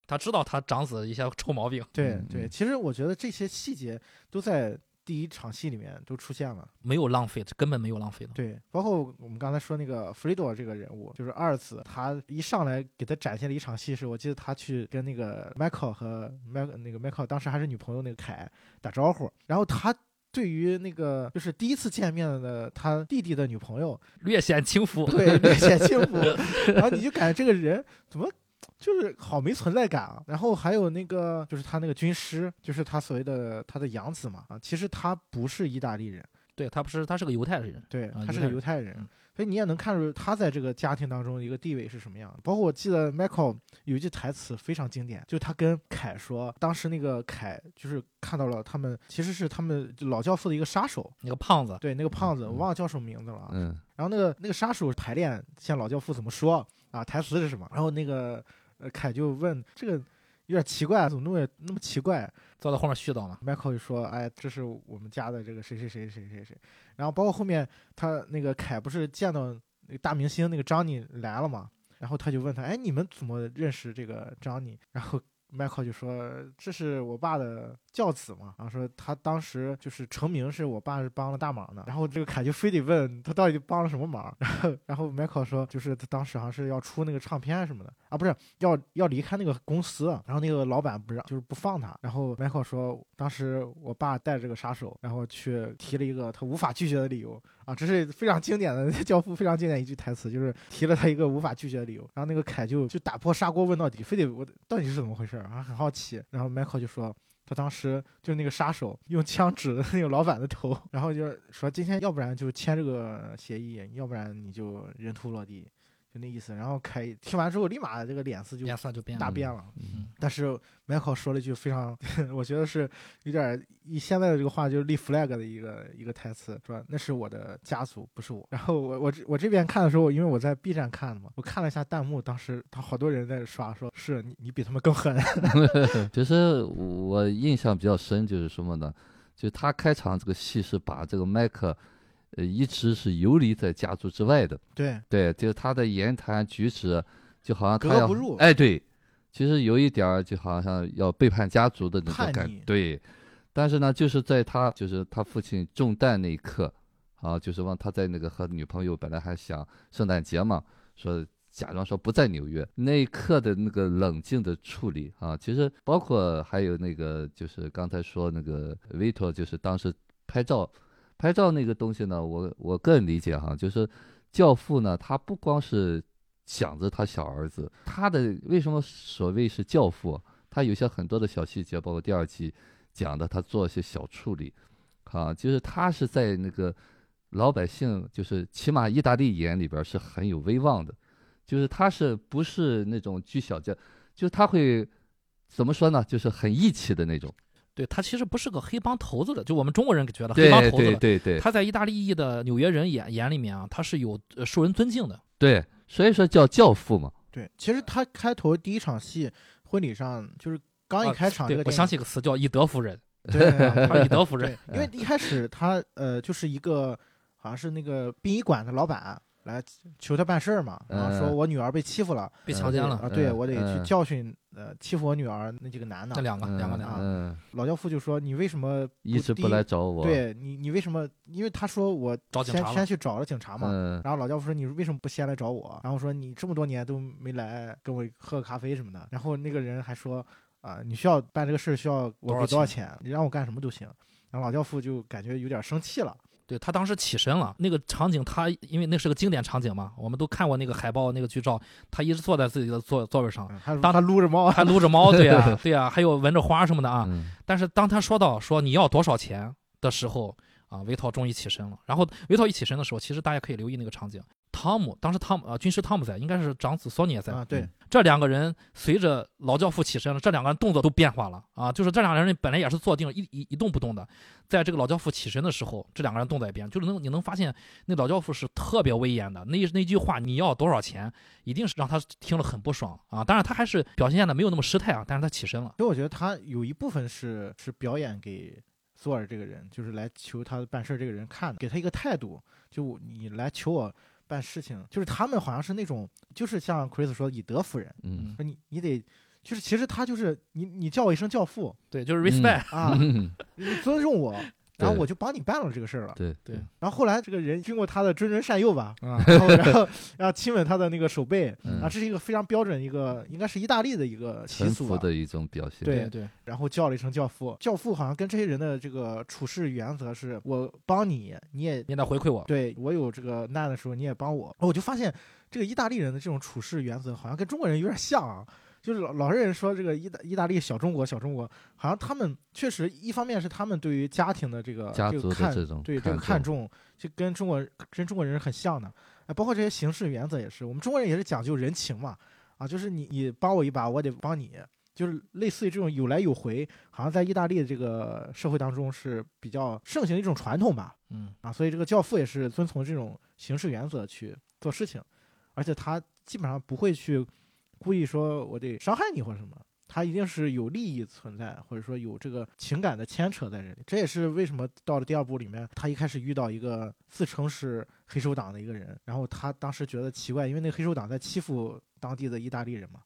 他知道他长子一些臭毛病，嗯对对，嗯其实我觉得这些细节都在第一场戏里面都出现了。没有浪费，这根本没有浪费的。对，包括我们刚才说那个弗雷多这个人物，就是二子，他一上来给他展现了一场戏，是我记得他去跟那个 Michael 和麦那个 Michael 当时还是女朋友那个凯打招呼，然后他对于那个就是第一次见面的他弟弟的女朋友，略显轻浮。对略显轻浮，然后你就感觉这个人怎么就是好没存在感啊。然后还有那个就是他那个军师，就是他所谓的他的养子嘛啊，其实他不是意大利人。对他不是，他是个犹太人。对，啊他是个犹太人所以你也能看出他在这个家庭当中的一个地位是什么样的。包括我记得 Michael 有一句台词非常经典，就他跟凯说，当时那个凯就是看到了他们其实是他们老教父的一个杀手，那个胖子，对，那个胖子我嗯忘了叫什么名字了啊。嗯然后那个那个杀手排练向老教父怎么说啊？台词是什么？然后那个呃凯就问这个有点奇怪，怎么那么那么奇怪？坐在后面絮叨嘛。Michael 就说：“哎，这是我们家的这个谁谁谁谁谁谁。”然后包括后面他那个凯不是见到那个大明星那个张尼来了嘛？然后他就问他：“哎，你们怎么认识这个张尼？”然后 Michael 就说：“这是我爸的教子嘛。”然后说他当时就是成名是我爸是帮了大忙的。然后这个凯就非得问他到底帮了什么忙。然后然后 Michael 说：“就是他当时好像是要出那个唱片什么的啊，不是要要离开那个公司，然后那个老板不让，就是不放他。然后 Michael 说，当时我爸带着这个杀手，然后去提了一个他无法拒绝的理由啊，这是非常经典的 教父非常经典一句台词，就是提了他一个无法拒绝的理由。然后那个凯就就打破砂锅问到底，非得我到底是怎么回事啊，很好奇。然后 Michael 就说。他当时就那个杀手用枪指着那个老板的头，然后就说今天要不然就签这个协议，要不然你就人头落地，就那意思。然后凯听完之后，立马这个脸色就脸色就变。大变了。嗯，但是 Michael 说了一句非常，我觉得是有点儿以现在的这个话就是立 flag 的一个一个台词，说那是我的家族，不是我。然后我我这我这边看的时候，因为我在 B 站看的嘛，我看了一下弹幕，当时他好多人在刷，说是你你比他们更狠。其实我印象比较深就是什么呢？就他开场这个戏是把这个麦克，呃，一直是游离在家族之外的。对，对，就是他的言谈举止，就好像他要哎，对，其实有一点儿就好像要背叛家族的那种感觉，对。但是呢，就是在他就是他父亲中弹那一刻，啊，就是往他在那个和女朋友本来还想圣诞节嘛，说假装说不在纽约那一刻的那个冷静的处理啊，其实包括还有那个就是刚才说那个维托，就是当时拍照拍照那个东西呢，我我个人理解哈，就是教父呢，他不光是想着他小儿子，他的为什么所谓是教父？他有些很多的小细节，包括第二季讲的，他做一些小处理，啊，就是他是在那个老百姓，就是起码意大利眼里边是很有威望的，就是他是不是那种居小家，就是他会怎么说呢？就是很义气的那种。对他其实不是个黑帮头子的，就我们中国人觉得黑帮头子的，对对对他在意大利裔的纽约人眼眼里面啊，他是有呃受人尊敬的。对，所以说叫教父嘛。对，其实他开头第一场戏婚礼上，就是刚一啊开场我想起一个词叫以德服人，对，他以德服人对，。因为一开始他呃就是一个好像是那个殡仪馆的老板来求他办事儿嘛，然后说嗯我女儿被欺负了，被强奸了，啊，对嗯我得去嗯教训呃欺负我女儿那几个男的。那两个两个嗯两个，嗯，老教父就说你为什么一直不来找我。，对你你为什么？因为他说我先找警察了先去找了警察嘛。嗯然后老教父说：“你为什么不先来找我？”然后说：“你这么多年都没来跟我喝个咖啡什么的。”然后那个人还说：“啊、你需要办这个事儿需要我给多少钱？你让我干什么都行。”然后老教父就感觉有点生气了。对他当时起身了，那个场景他因为那是个经典场景嘛，我们都看过那个海报那个剧照，他一直坐在自己的座座位上，当他撸着猫，还撸着猫，对呀、对呀、还有闻着花什么的啊。嗯但是当他说到说你要多少钱的时候，啊，维涛终于起身了。然后维涛一起身的时候，其实大家可以留意那个场景，汤姆当时汤姆啊，军师汤姆在，应该是长子索尼也在。啊，对嗯，这两个人随着老教父起身了，这两个人动作都变化了啊，就是这两个人本来也是坐定一一一动不动的，在这个老教父起身的时候，这两个人动作也变，就是能你能发现那老教父是特别威严的，那那句话你要多少钱，一定是让他听了很不爽啊。当然他还是表现的没有那么失态啊，但是他起身了。所以我觉得他有一部分是是表演给索尔这个人，就是来求他办事儿这个人看的，给他一个态度，就你来求我办事情，就是他们好像是那种，就是像 Chris 说以德服人，嗯。说你你得，就是其实他就是你你叫我一声教父对，就是 respect，、啊，尊重我，然后我就帮你办了这个事儿了。对对然后后来这个人经过他的谆谆善诱吧，啊，然后然后然后亲吻他的那个手背，嗯啊，这是一个非常标准一个应该是意大利的一个习俗吧。的一种表现。对对，然后叫了一声教父，教父好像跟这些人的这个处事原则是，我帮你，你也你得回馈我。对我有这个难的时候你也帮我，我就发现这个意大利人的这种处事原则好像跟中国人有点像啊。就是老老是人说这个意大意大利小中国小中国，好像他们确实一方面是他们对于家庭的这个家这个看族的这种对这个看看重，就跟中国跟中国人是很像的，哎，包括这些行事原则也是，我们中国人也是讲究人情嘛，啊，就是你你帮我一把，我得帮你，就是类似于这种有来有回，好像在意大利的这个社会当中是比较盛行的一种传统吧，嗯，啊，所以这个教父也是遵从这种行事原则去做事情，而且他基本上不会去故意说我得伤害你或者什么，他一定是有利益存在，或者说有这个情感的牵扯在这里。这也是为什么到了第二部里面，他一开始遇到一个自称是黑手党的一个人，然后他当时觉得奇怪，因为那个黑手党在欺负当地的意大利人嘛，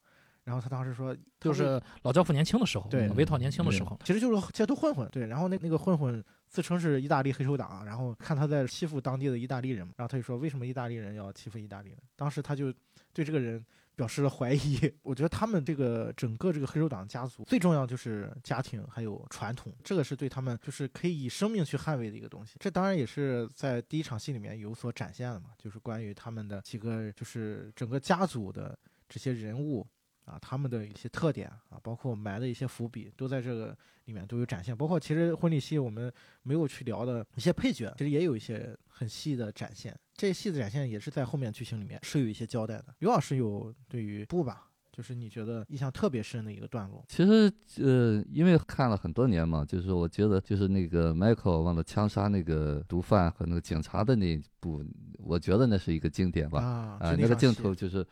然后他当时说就是老教父年轻的时候，对维托年轻的时候，其实就是街头混混，对。然后那那个混混自称是意大利黑手党，然后看他在欺负当地的意大利人嘛，然后他就说为什么意大利人要欺负意大利人？当时他就对这个人表示了怀疑。我觉得他们这个整个这个黑手党家族最重要就是家庭还有传统，这个是对他们就是可以以生命去捍卫的一个东西。这当然也是在第一场戏里面有所展现的嘛，就是关于他们的几个就是整个家族的这些人物。啊，他们的一些特点啊，包括埋的一些伏笔，都在这个里面都有展现。包括其实婚礼戏我们没有去聊的一些配角，其实也有一些很细的展现。这些细的展现也是在后面剧情里面是有一些交代的。刘老师有对于布吧，就是你觉得印象特别深的一个段落。其实呃，因为看了很多年嘛，就是我觉得就是那个 Michael 忘了枪杀那个毒贩和那个警察的那一部，我觉得那是一个经典吧。啊，啊、那个镜头就是，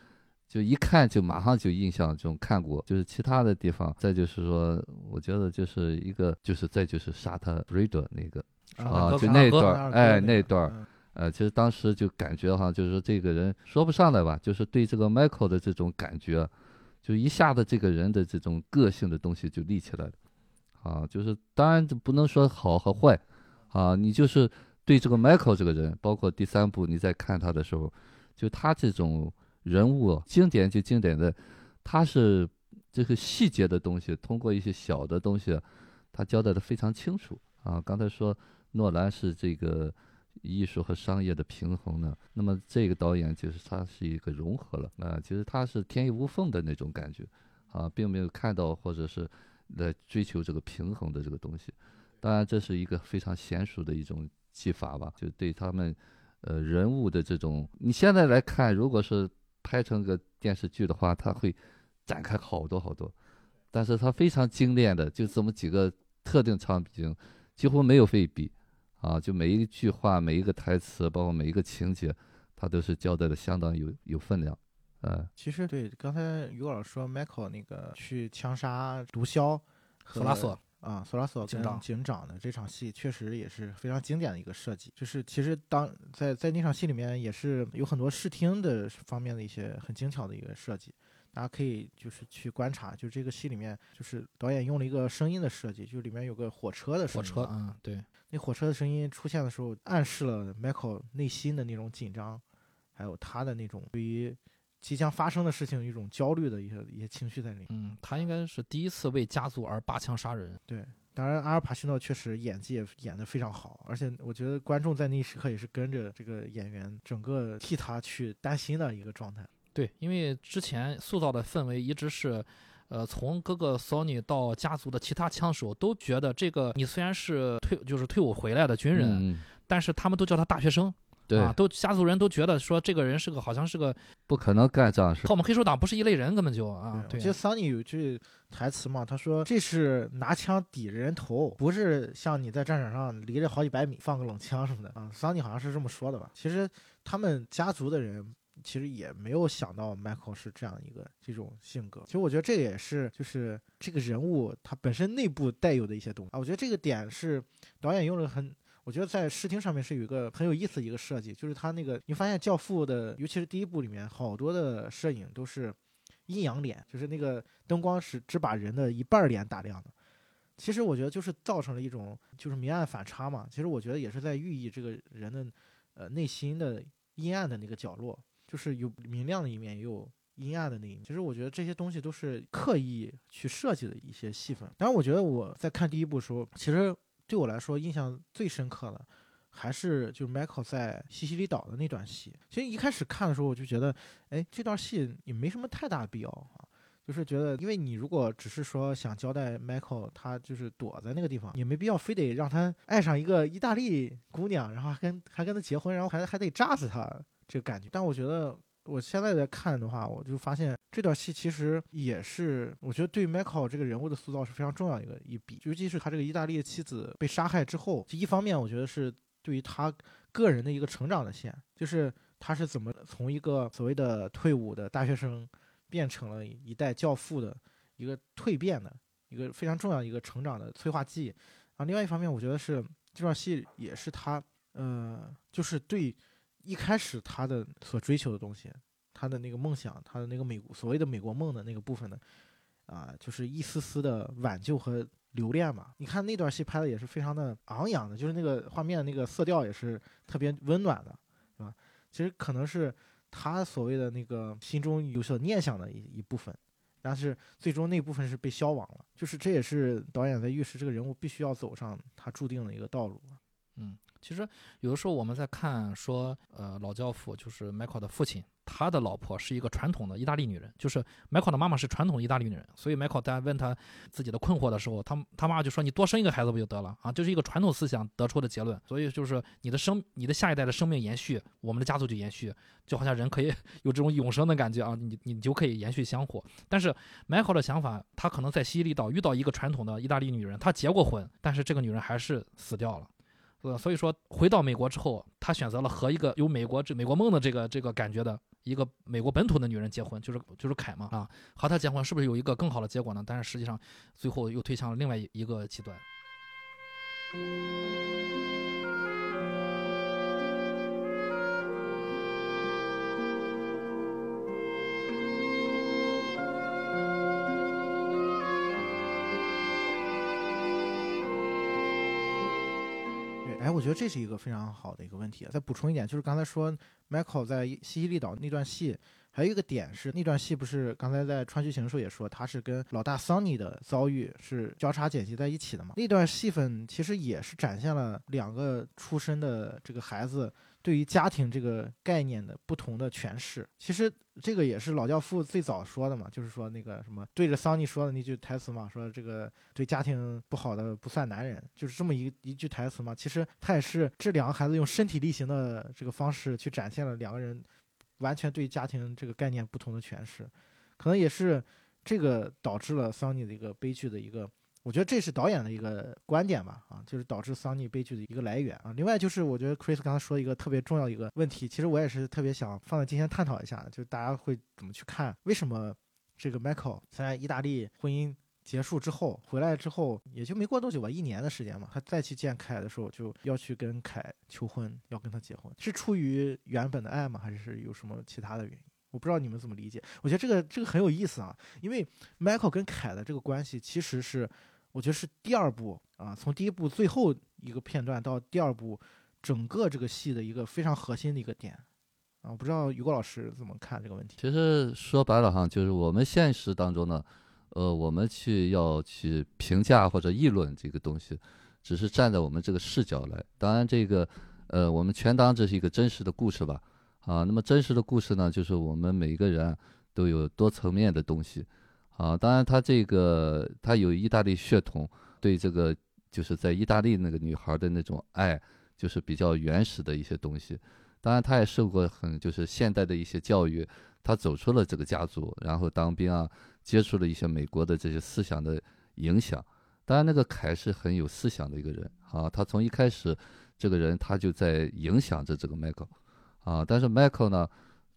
就一看就马上就印象中看过，就是其他的地方，再就是说，我觉得就是一个，就是再就是杀他 Breeder 那个，啊就那段儿，哎，那段呃，其实当时就感觉哈，就是说这个人说不上来吧，就是对这个 Michael 的这种感觉，就一下子这个人的这种个性的东西就立起来了，啊，就是当然不能说好和坏，啊，你就是对这个 Michael 这个人，包括第三部你在看他的时候，就他这种人物经典就经典的，他是这个细节的东西，通过一些小的东西，他交代的非常清楚啊。刚才说诺兰是这个。艺术和商业的平衡呢？那么这个导演就是他是一个融合了啊，其实他是天衣无缝的那种感觉啊，并没有看到或者是来追求这个平衡的这个东西。当然，这是一个非常娴熟的一种技法吧，就对他们呃人物的这种，你现在来看，如果是拍成个电视剧的话，他会展开好多好多，但是他非常精炼的，就这么几个特定场景，几乎没有废笔。啊，就每一句话、每一个台词，包括每一个情节，他都是交代的相当有有分量。呃，其实对刚才于老师说，Michael 那个去枪杀毒枭索拉索啊，索拉索警长警长的这场戏，确实也是非常经典的一个设计。就是其实当在在那场戏里面，也是有很多视听的方面的一些很精巧的一个设计。大家可以就是去观察，就这个戏里面，就是导演用了一个声音的设计，就里面有个火车的声音。火车，嗯，对。那火车的声音出现的时候，暗示了 Michael 内心的那种紧张，还有他的那种对于即将发生的事情一种焦虑的一些一些情绪在里面。嗯，他应该是第一次为家族而拔枪杀人。对，当然阿尔帕西诺确实演技也演得非常好，而且我觉得观众在那一时刻也是跟着这个演员整个替他去担心的一个状态。对，因为之前塑造的氛围一直是。呃，从哥哥 Sony 到家族的其他枪手都觉得，这个你虽然是退，就是退伍回来的军人，但是他们都叫他大学生，对啊，都家族人都觉得说这个人是个好像是个不可能干这样事，和我们黑手党不是一类人，根本就啊。对，就 Sony 有句台词嘛，他说这是拿枪抵着人头，不是像你在战场上离着好几百米放个冷枪什么的啊。Sony 好像是这么说的吧？其实他们家族的人。其实也没有想到 Michael 是这样一个这种性格。其实我觉得这个也是就是这个人物他本身内部带有的一些东西啊。我觉得这个点是导演用了很，我觉得在视听上面是有一个很有意思的一个设计，就是他那个你发现《教父》的，尤其是第一部里面，好多的摄影都是阴阳脸，就是那个灯光是只把人的一半脸打亮的。其实我觉得就是造成了一种就是明暗反差嘛。其实我觉得也是在寓意这个人的呃内心的阴暗的那个角落。就是有明亮的一面，也有阴暗的那一面。其实我觉得这些东西都是刻意去设计的一些戏份。当然，我觉得我在看第一部的时候，其实对我来说印象最深刻的，还是就是 Michael 在西西里岛的那段戏。其实一开始看的时候，我就觉得，哎，这段戏也没什么太大必要啊。就是觉得，因为你如果只是说想交代 Michael 他就是躲在那个地方，也没必要非得让他爱上一个意大利姑娘，然后还跟还跟他结婚，然后还还得炸死他。这个感觉，但我觉得我现在在看的话，我就发现这段戏其实也是，我觉得对 Michael 这个人物的塑造是非常重要一个一笔，尤其是他这个意大利的妻子被杀害之后，一方面我觉得是对于他个人的一个成长的线，就是他是怎么从一个所谓的退伍的大学生变成了一代教父的一个蜕变的一个非常重要一个成长的催化剂啊。另外一方面，我觉得是这段戏也是他，呃，就是对。一开始他的所追求的东西，他的那个梦想，他的那个美所谓的美国梦的那个部分呢，啊，就是一丝丝的挽救和留恋嘛。你看那段戏拍的也是非常的昂扬的，就是那个画面的那个色调也是特别温暖的，是吧？其实可能是他所谓的那个心中有所念想的一一部分，但是最终那部分是被消亡了。就是这也是导演在预示这个人物必须要走上他注定的一个道路。嗯。其实有的时候我们在看说，呃，老教父就是 Michael 的父亲，他的老婆是一个传统的意大利女人，就是 Michael 的妈妈是传统的意大利女人，所以 Michael 在问他自己的困惑的时候，他他妈妈就说你多生一个孩子不就得了啊？这是一个传统思想得出的结论。所以就是你的生，你的下一代的生命延续，我们的家族就延续，就好像人可以 有这种永生的感觉啊，你你就可以延续香火。但是 Michael 的想法，他可能在西西里岛遇到一个传统的意大利女人，他结过婚，但是这个女人还是死掉了。呃，所以说回到美国之后，他选择了和一个有美国这美国梦的这个这个感觉的一个美国本土的女人结婚，就是就是凯嘛啊，和她结婚是不是有一个更好的结果呢？但是实际上最后又推向了另外一个极端。哎，我觉得这是一个非常好的一个问题。再补充一点，就是刚才说 Michael 在西西里岛那段戏，还有一个点是那段戏不是刚才在川剧情的时候也说，他是跟老大 Sunny 的遭遇是交叉剪辑在一起的嘛？那段戏份其实也是展现了两个出生的这个孩子。对于家庭这个概念的不同的诠释，其实这个也是老教父最早说的嘛，就是说那个什么对着桑尼说的那句台词嘛，说这个对家庭不好的不算男人，就是这么一一句台词嘛。其实他也是这两个孩子用身体力行的这个方式去展现了两个人完全对家庭这个概念不同的诠释，可能也是这个导致了桑尼的一个悲剧的一个。我觉得这是导演的一个观点吧，啊，就是导致桑尼悲剧的一个来源啊。另外就是，我觉得 Chris 刚才说一个特别重要一个问题，其实我也是特别想放在今天探讨一下，就是大家会怎么去看，为什么这个 Michael 在意大利婚姻结束之后回来之后，也就没过多久吧，一年的时间嘛，他再去见凯的时候，就要去跟凯求婚，要跟他结婚，是出于原本的爱吗？还是有什么其他的原因？我不知道你们怎么理解。我觉得这个这个很有意思啊，因为 Michael 跟凯的这个关系其实是。我觉得是第二部啊，从第一部最后一个片段到第二部，整个这个戏的一个非常核心的一个点啊，我不知道于果老师怎么看这个问题。其实说白了哈，就是我们现实当中呢，呃，我们去要去评价或者议论这个东西，只是站在我们这个视角来。当然，这个呃，我们全当这是一个真实的故事吧。啊，那么真实的故事呢，就是我们每一个人都有多层面的东西。啊，当然，他这个他有意大利血统，对这个就是在意大利那个女孩的那种爱，就是比较原始的一些东西。当然，他也受过很就是现代的一些教育，他走出了这个家族，然后当兵啊，接触了一些美国的这些思想的影响。当然，那个凯是很有思想的一个人啊，他从一开始，这个人他就在影响着这个 Michael，啊，但是 Michael 呢？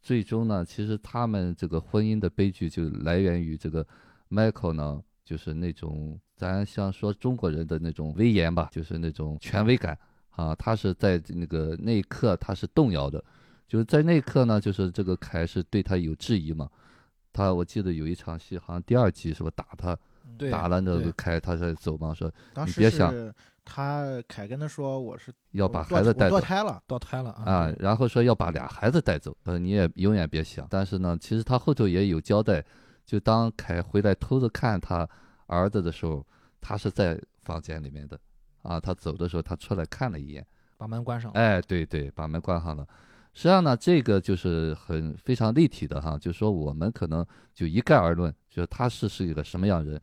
最终呢，其实他们这个婚姻的悲剧就来源于这个 Michael 呢，就是那种咱像说中国人的那种威严吧，就是那种权威感啊。他是在那个那一刻他是动摇的，就是在那一刻呢，就是这个凯是对他有质疑嘛。他我记得有一场戏，好像第二集是不打他，打了那个凯，他才走嘛，说你别想。他凯跟他说：“我是要把孩子带走，堕胎了，堕胎了啊！然后说要把俩孩子带走，呃，你也永远别想。但是呢，其实他后头也有交代，就当凯回来偷着看他儿子的时候，他是在房间里面的，啊，他走的时候他出来看了一眼，把门关上。哎，对对，把门关上了。实际上呢，这个就是很非常立体的哈，就是说我们可能就一概而论，就是他是是一个什么样人。”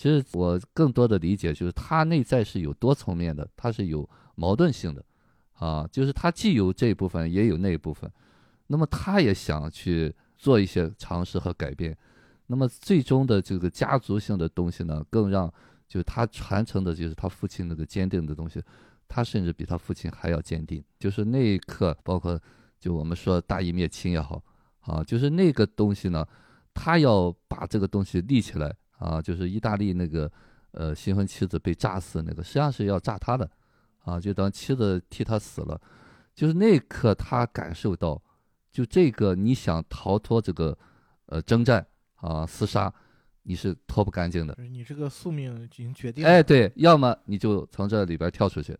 其实我更多的理解就是他内在是有多层面的，他是有矛盾性的，啊，就是他既有这一部分，也有那一部分，那么他也想去做一些尝试和改变，那么最终的这个家族性的东西呢，更让就是他传承的就是他父亲那个坚定的东西，他甚至比他父亲还要坚定，就是那一刻，包括就我们说大义灭亲也好，啊，就是那个东西呢，他要把这个东西立起来。啊，就是意大利那个，呃，新婚妻子被炸死那个，实际上是要炸他的，啊，就当妻子替他死了，就是那一刻他感受到，就这个你想逃脱这个，呃，征战啊，厮杀，你是脱不干净的，你这个宿命已经决定了。哎，对，要么你就从这里边跳出去，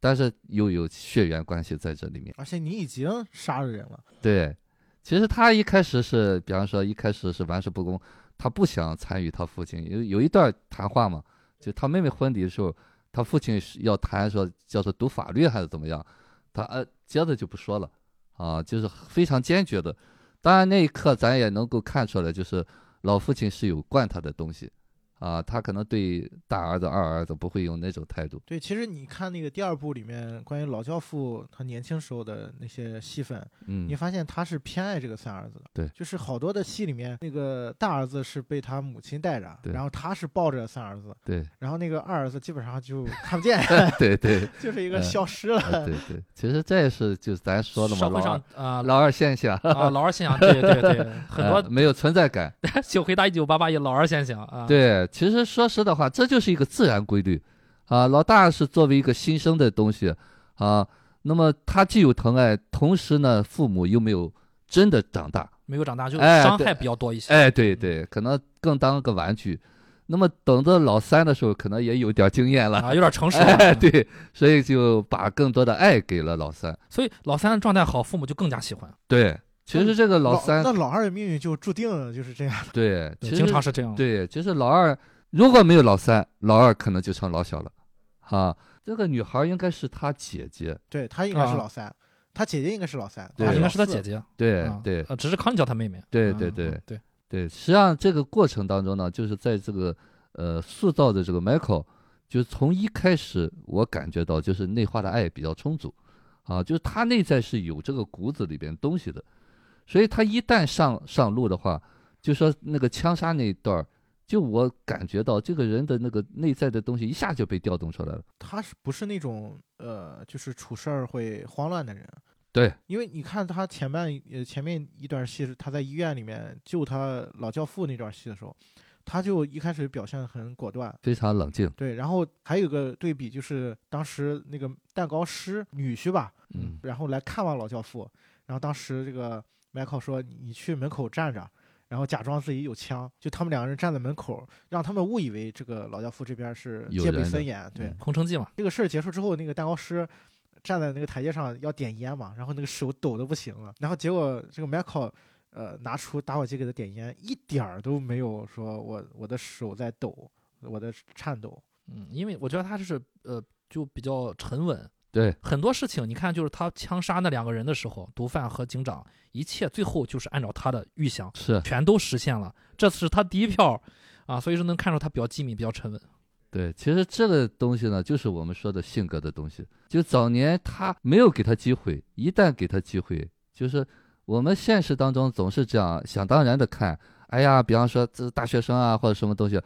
但是又有血缘关系在这里面，而且你已经杀了人了。对，其实他一开始是，比方说一开始是玩世不恭。他不想参与他父亲有有一段谈话嘛，就他妹妹婚礼的时候，他父亲要谈说叫做读法律还是怎么样，他呃接着就不说了，啊，就是非常坚决的。当然那一刻咱也能够看出来，就是老父亲是有惯他的东西。啊，他可能对大儿子、二儿子不会用那种态度。对，其实你看那个第二部里面关于老教父他年轻时候的那些戏份，嗯，你发现他是偏爱这个三儿子的。对，就是好多的戏里面，那个大儿子是被他母亲带着，然后他是抱着三儿子，对，然后那个二儿子基本上就看不见，对对，就是一个消失了。对对，其实这也是就是咱说的嘛，社会上啊，老二现象啊，老二现象，对对对，很多没有存在感。就回答一九八八一老二现象啊，对，其实说实。的话，这就是一个自然规律，啊，老大是作为一个新生的东西，啊，那么他既有疼爱，同时呢，父母又没有真的长大，没有长大，就伤害比较多一些。哎，对对，可能更当个玩具。那么等到老三的时候，可能也有点经验了，啊，有点成熟 了。哎，对，所以就把更多的爱给了老三。所以老三的状态好，父母就更加喜欢。对，其实这个老三，那老二的命运就注定就是这样的。对，其实经常是这样。对，其实老二如果没有老三，老二可能就成老小了，啊。这个女孩应该是他姐姐，对她应该是老三，她姐姐应该是老三，对，应该是她姐姐，对对，呃，只是康妮叫她妹妹，对对对对对。实际上这个过程当中呢，就是在这个呃塑造的这个 Michael，就从一开始我感觉到就是内化的爱比较充足，啊，就是他内在是有这个骨子里边东西的，所以他一旦上上路的话，就说那个枪杀那一段儿。就我感觉到这个人的那个内在的东西一下就被调动出来了。他是不是那种呃，就是处事儿会慌乱的人？对，因为你看他前半呃前面一段戏是他在医院里面救他老教父那段戏的时候，他就一开始表现很果断，非常冷静。对，然后还有个对比就是当时那个蛋糕师女婿吧，嗯，然后来看望老教父，然后当时这个迈克说：“你去门口站着。”然后假装自己有枪，就他们两个人站在门口，让他们误以为这个老教父这边是戒备森严。对，空城计嘛。这个事儿结束之后，那个蛋糕师站在那个台阶上要点烟嘛，然后那个手抖的不行了。然后结果这个 Michael 呃拿出打火机给他点烟，一点儿都没有说我我的手在抖，我的颤抖。嗯，因为我觉得他就是呃就比较沉稳。对很多事情，你看，就是他枪杀那两个人的时候，毒贩和警长，一切最后就是按照他的预想，是全都实现了。这次是他第一票啊，所以说能看出他比较机敏，比较沉稳。对，其实这个东西呢，就是我们说的性格的东西。就早年他没有给他机会，一旦给他机会，就是我们现实当中总是这样想当然的看。哎呀，比方说这大学生啊，或者什么东西，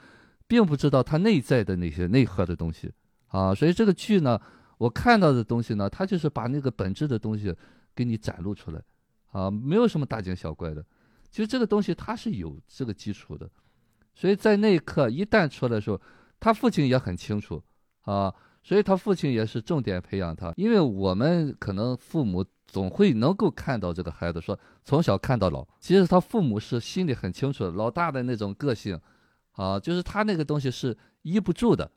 并不知道他内在的那些内核的东西啊。所以这个剧呢。我看到的东西呢，他就是把那个本质的东西给你展露出来，啊，没有什么大惊小怪的。其实这个东西它是有这个基础的，所以在那一刻一旦出来的时候，他父亲也很清楚，啊，所以他父亲也是重点培养他。因为我们可能父母总会能够看到这个孩子，说从小看到老，其实他父母是心里很清楚，老大的那种个性，啊，就是他那个东西是依不住的。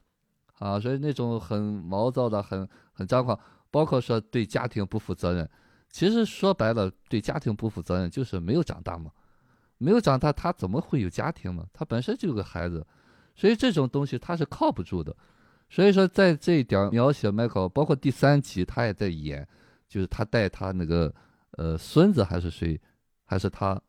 啊，所以那种很毛躁的、很很张狂，包括说对家庭不负责任，其实说白了，对家庭不负责任就是没有长大嘛，没有长大，他怎么会有家庭嘛？他本身就有个孩子，所以这种东西他是靠不住的。所以说，在这一点描写迈克，包括第三集他也在演，就是他带他那个呃孙子还是谁，还是他，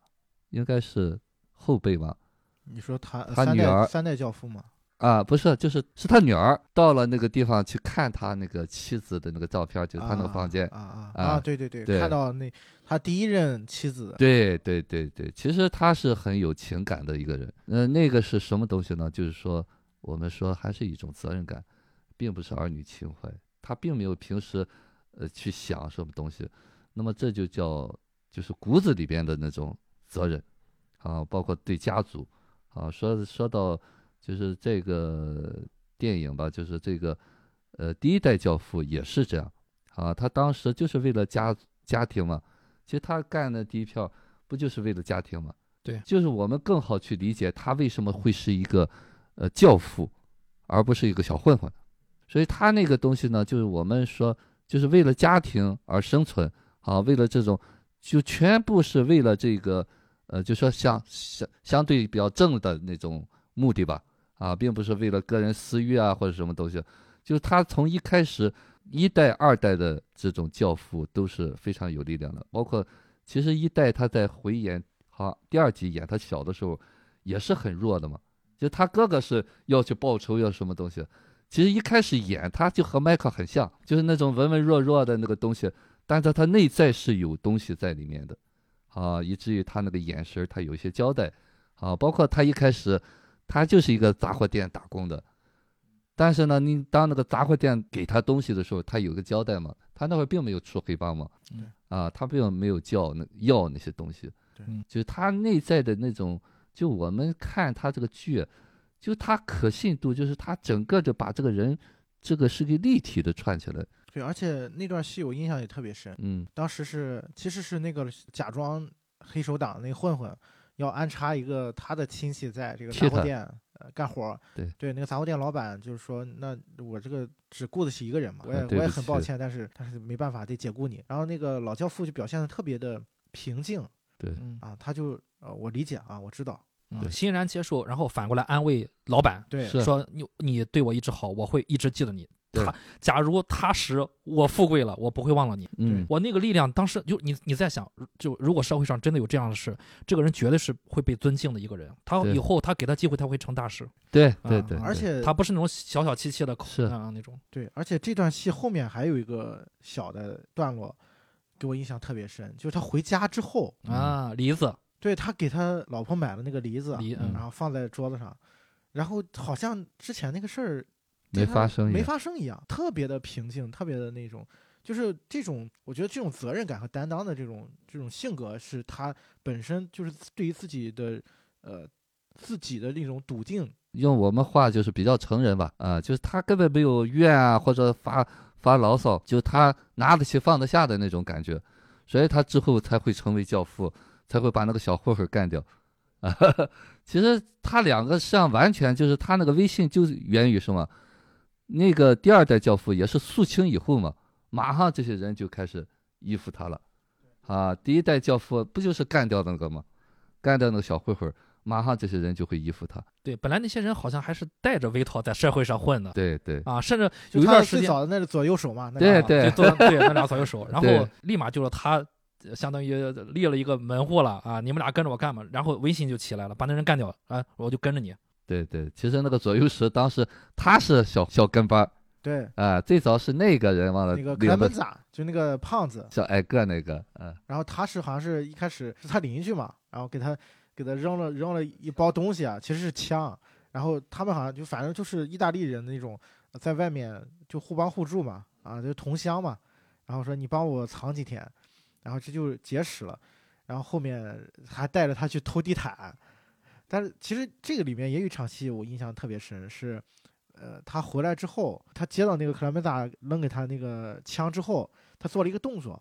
应该是后辈吧？你说他他女儿三代教父吗？啊，不是，就是是他女儿到了那个地方去看他那个妻子的那个照片，就是他那个房间啊啊啊，对对对，看到那他第一任妻子，对对对对，其实他是很有情感的一个人。嗯，那个是什么东西呢？就是说，我们说还是一种责任感，并不是儿女情怀。他并没有平时呃去想什么东西，那么这就叫就是骨子里边的那种责任啊，包括对家族啊，说说到。就是这个电影吧，就是这个，呃，第一代教父也是这样，啊，他当时就是为了家家庭嘛，其实他干的第一票不就是为了家庭嘛？对，就是我们更好去理解他为什么会是一个，呃，教父，而不是一个小混混，所以他那个东西呢，就是我们说就是为了家庭而生存，啊，为了这种，就全部是为了这个，呃，就说相相相对比较正的那种目的吧。啊，并不是为了个人私欲啊，或者什么东西，就是他从一开始一代、二代的这种教父都是非常有力量的。包括其实一代他在回演好第二集演他小的时候也是很弱的嘛，就他哥哥是要去报仇要什么东西，其实一开始演他就和迈克很像，就是那种文文弱弱的那个东西，但是他内在是有东西在里面的，啊，以至于他那个眼神他有一些交代，啊，包括他一开始。他就是一个杂货店打工的，但是呢，你当那个杂货店给他东西的时候，他有个交代嘛？他那会儿并没有出黑帮嘛？啊，他并没有叫那要那些东西。对，就是他内在的那种，就我们看他这个剧，就他可信度，就是他整个就把这个人，这个是个立体的串起来。对，而且那段戏我印象也特别深。嗯，当时是其实是那个假装黑手党那混混。要安插一个他的亲戚在这个杂货店呃干活儿。对对，那个杂货店老板就是说，那我这个只雇得起一个人嘛，我也我也很抱歉，但是但是没办法得解雇你。然后那个老教父就表现的特别的平静对，嗯啊，他就呃我理解啊，我知道，欣然接受，然后反过来安慰老板，对说你你对我一直好，我会一直记得你。对他假如他时我富贵了，我不会忘了你。嗯，我那个力量，当时就你你在想，就如果社会上真的有这样的事，这个人绝对是会被尊敬的一个人。他以后他给他机会，他会成大事。对啊对对，对而且他不是那种小小气气的口是啊那种。对，而且这段戏后面还有一个小的段落，给我印象特别深，就是他回家之后，嗯啊，梨子，对他给他老婆买了那个梨子，梨，嗯然后放在桌子上，然后好像之前那个事儿没发生一没样发生一样，特别的平静，特别的那种，就是这种，我觉得这种责任感和担当的这种这种性格，是他本身就是对于自己的呃自己的那种笃定，用我们话就是比较成人吧，啊，就是他根本没有怨啊，或者发发牢骚，就他拿得起放得下的那种感觉，所以他之后才会成为教父，才会把那个小混混干掉。啊，其实他两个实际上完全就是他那个微信就是源于什么？那个第二代教父也是肃清以后嘛，马上这些人就开始依附他了。啊，第一代教父不就是干掉那个吗？干掉那个小混混，马上这些人就会依附他。对，本来那些人好像还是带着微套在社会上混的对对啊，甚至有一段时间最早的那是左右手嘛，那对对就做 对那俩左右手，然后立马就是他。呃相当于立了一个门户了啊！你们俩跟着我干嘛？然后微信就起来了，把那人干掉啊！我就跟着你。对对，其实那个左右石当时他是小小跟班儿。对啊，最早是那个人忘了那个克领的莱门扎，就那个胖子，小矮个那个，嗯、然后他是好像是一开始是他邻居嘛，然后给他给他扔了扔了一包东西啊，其实是枪，然后他们好像就反正就是意大利人那种，在外面就互帮互助嘛，啊，就同乡嘛，然后说你帮我藏几天，然后这就结识了，然后后面还带着他去偷地毯，但是其实这个里面也有一场戏我印象特别深，是，呃，他回来之后，他接到那个克莱梅达扔给他那个枪之后，他做了一个动作，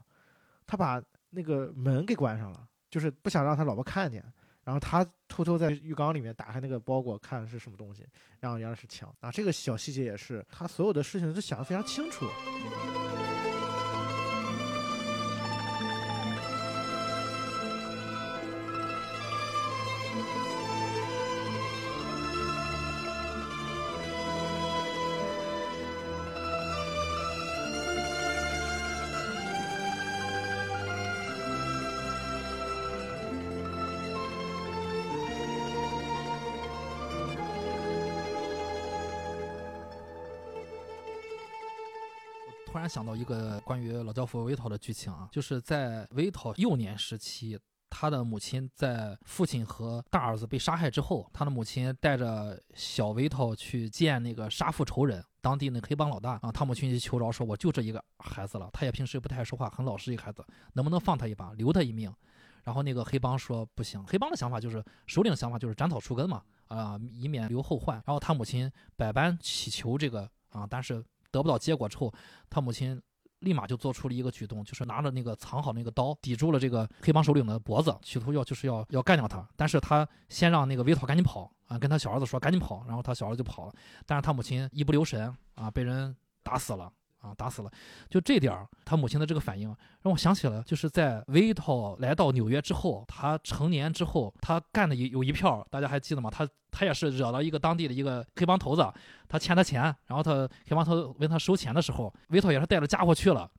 他把那个门给关上了，就是不想让他老婆看见。然后他偷偷在浴缸里面打开那个包裹，看是什么东西，然后原来是枪啊！这个小细节也是他所有的事情都想得非常清楚。想到一个关于老教父维托的剧情啊，就是在维托幼年时期，他的母亲在父亲和大儿子被杀害之后，他的母亲带着小维托去见那个杀父仇人，当地那黑帮老大啊，他母亲就求饶说，我就这一个孩子了，他也平时不太爱说话，很老实一个孩子，能不能放他一把，留他一命？然后那个黑帮说不行，黑帮的想法就是首领的想法就是斩草除根嘛，啊、以免留后患。然后他母亲百般祈求这个啊，但是得不到结果之后，他母亲立马就做出了一个举动，就是拿着那个藏好那个刀抵住了这个黑帮首领的脖子，企图要就是要要干掉他。但是他先让那个维塔赶紧跑啊，跟他小儿子说赶紧跑，然后他小儿子就跑了。但是他母亲一不留神啊，被人打死了。啊，打死了！就这点儿，他母亲的这个反应让我想起了，就是在维讨来到纽约之后，他成年之后，他干的有有一票，大家还记得吗？他他也是惹到一个当地的一个黑帮头子，他欠他钱，然后他黑帮头问他收钱的时候，维讨也是带着家伙去了，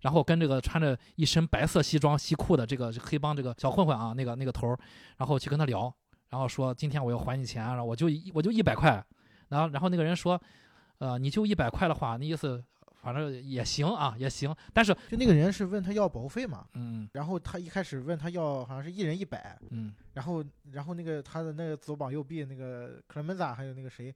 然后跟这个穿着一身白色西装西裤的这个黑帮这个小混混啊，那个那个头儿，然后去跟他聊，然后说今天我要还你钱，然后我就一我就一百块，然后然后那个人说，呃，你就一百块的话，那意思反正也行啊，也行，但是就那个人是问他要保护费嘛，嗯。然后他一开始问他要好像是一人一百，嗯。然后然后那个他的那个左膀右臂那个克莱门扎还有那个谁，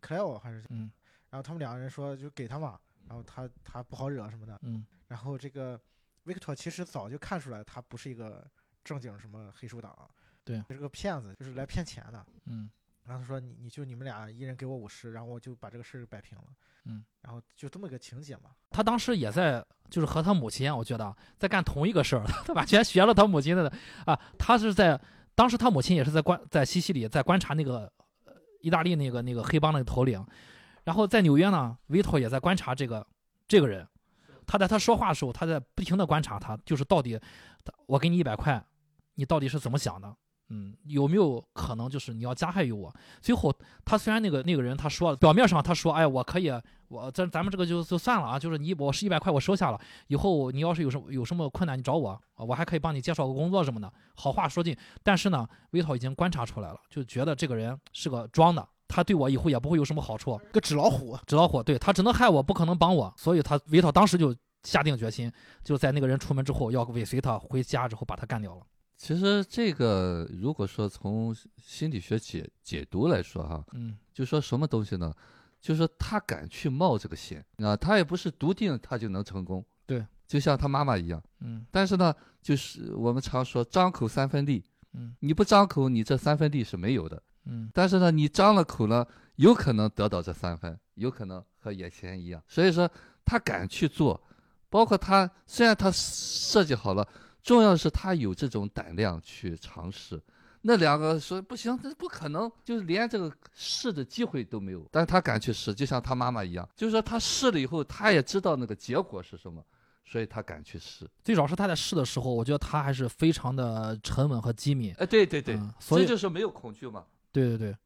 克莱奥还是，嗯。然后他们两个人说就给他嘛，然后他他不好惹什么的，嗯。然后这个维克托其实早就看出来他不是一个正经什么黑手党，对。是个骗子，就是来骗钱的。嗯然后他说你你就你们俩一人给我五十，然后我就把这个事儿摆平了。嗯，然后就这么个情节嘛。他当时也在，就是和他母亲，我觉得啊在干同一个事儿，他完全学了他母亲的啊。他是在当时他母亲也是在观在西西里在观察那个呃意大利那个那个黑帮那个头领。然后在纽约呢，维托也在观察这个这个人，他在他说话的时候，他在不停的观察他，就是到底，我给你一百块，你到底是怎么想的？嗯，有没有可能就是你要加害于我？最后他虽然那个那个人他说表面上他说，哎，我可以，我咱咱们这个就就算了啊，就是你我是一百块我收下了，以后你要是有什么有什么困难你找我，我还可以帮你介绍个工作什么的，好话说尽。但是呢，维涛已经观察出来了，就觉得这个人是个装的，他对我以后也不会有什么好处，个纸老虎，纸老虎，对他只能害我，不可能帮我，所以他维涛当时就下定决心，就在那个人出门之后要尾随他回家之后把他干掉了。其实这个，如果说从心理学解解读来说，哈，嗯，就说什么东西呢？就是说他敢去冒这个险啊，他也不是笃定他就能成功，对，就像他妈妈一样，嗯，但是呢，就是我们常说张口三分利，嗯，你不张口，你这三分利是没有的，嗯，但是呢，你张了口呢，有可能得到这三分，有可能和眼前一样，所以说他敢去做，包括他虽然他设计好了。重要的是他有这种胆量去尝试，那两个说不行，这不可能，就是连这个试的机会都没有。但是他敢去试，就像他妈妈一样，就是说他试了以后，他也知道那个结果是什么，所以他敢去试。最早是他在试的时候，我觉得他还是非常的沉稳和机敏。哎，对对对，所以就是没有恐惧嘛。对对对，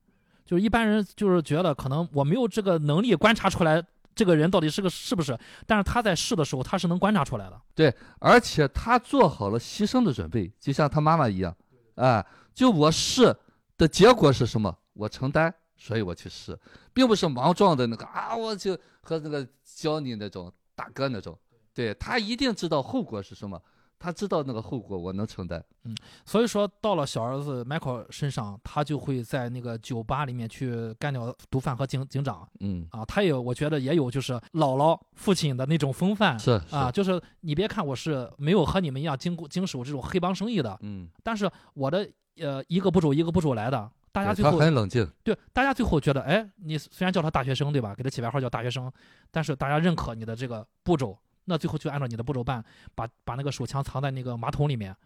就是一般人就是觉得可能我没有这个能力观察出来。这个人到底是个是不是？但是他在试的时候，他是能观察出来的。对，而且他做好了牺牲的准备，就像他妈妈一样。啊，就我试的结果是什么，我承担，所以我去试，并不是莽撞的那个啊，我就和那个教你那种大哥那种。对他一定知道后果是什么。他知道那个后果，我能承担。嗯，所以说到了小儿子 Michael 身上，他就会在那个酒吧里面去干掉毒贩和警警长。嗯啊，他也我觉得也有就是姥姥父亲的那种风范。是啊，就是你别看我是没有和你们一样经过经手这种黑帮生意的，嗯，但是我的呃一个步骤一个步骤来的，大家最后他很冷静。对，大家最后觉得，哎，你虽然叫他大学生对吧？给他起外号叫大学生，但是大家认可你的这个步骤。那最后就按照你的步骤办，把把那个手枪藏在那个马桶里面，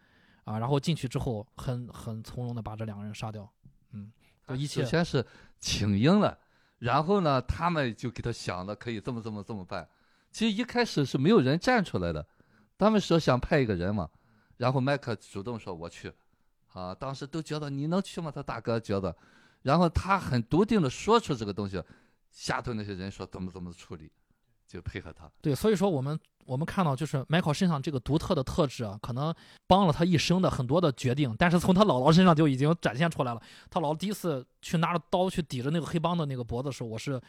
啊，然后进去之后很很从容的把这两个人杀掉，嗯，就一切首先是请缨了，然后呢，他们就给他想的可以这么这么这么办。其实一开始是没有人站出来的，他们说想派一个人嘛，然后麦克主动说我去，啊，当时都觉得你能去吗？他大哥觉得，然后他很笃定的说出这个东西，下头那些人说怎么怎么处理，就配合他。对，所以说我们。我们看到，就是 Michael 身上这个独特的特质啊，可能帮了他一生的很多的决定。但是从他姥姥身上就已经展现出来了。他姥姥第一次去拿着刀去抵着那个黑帮的那个脖子的时候，我是，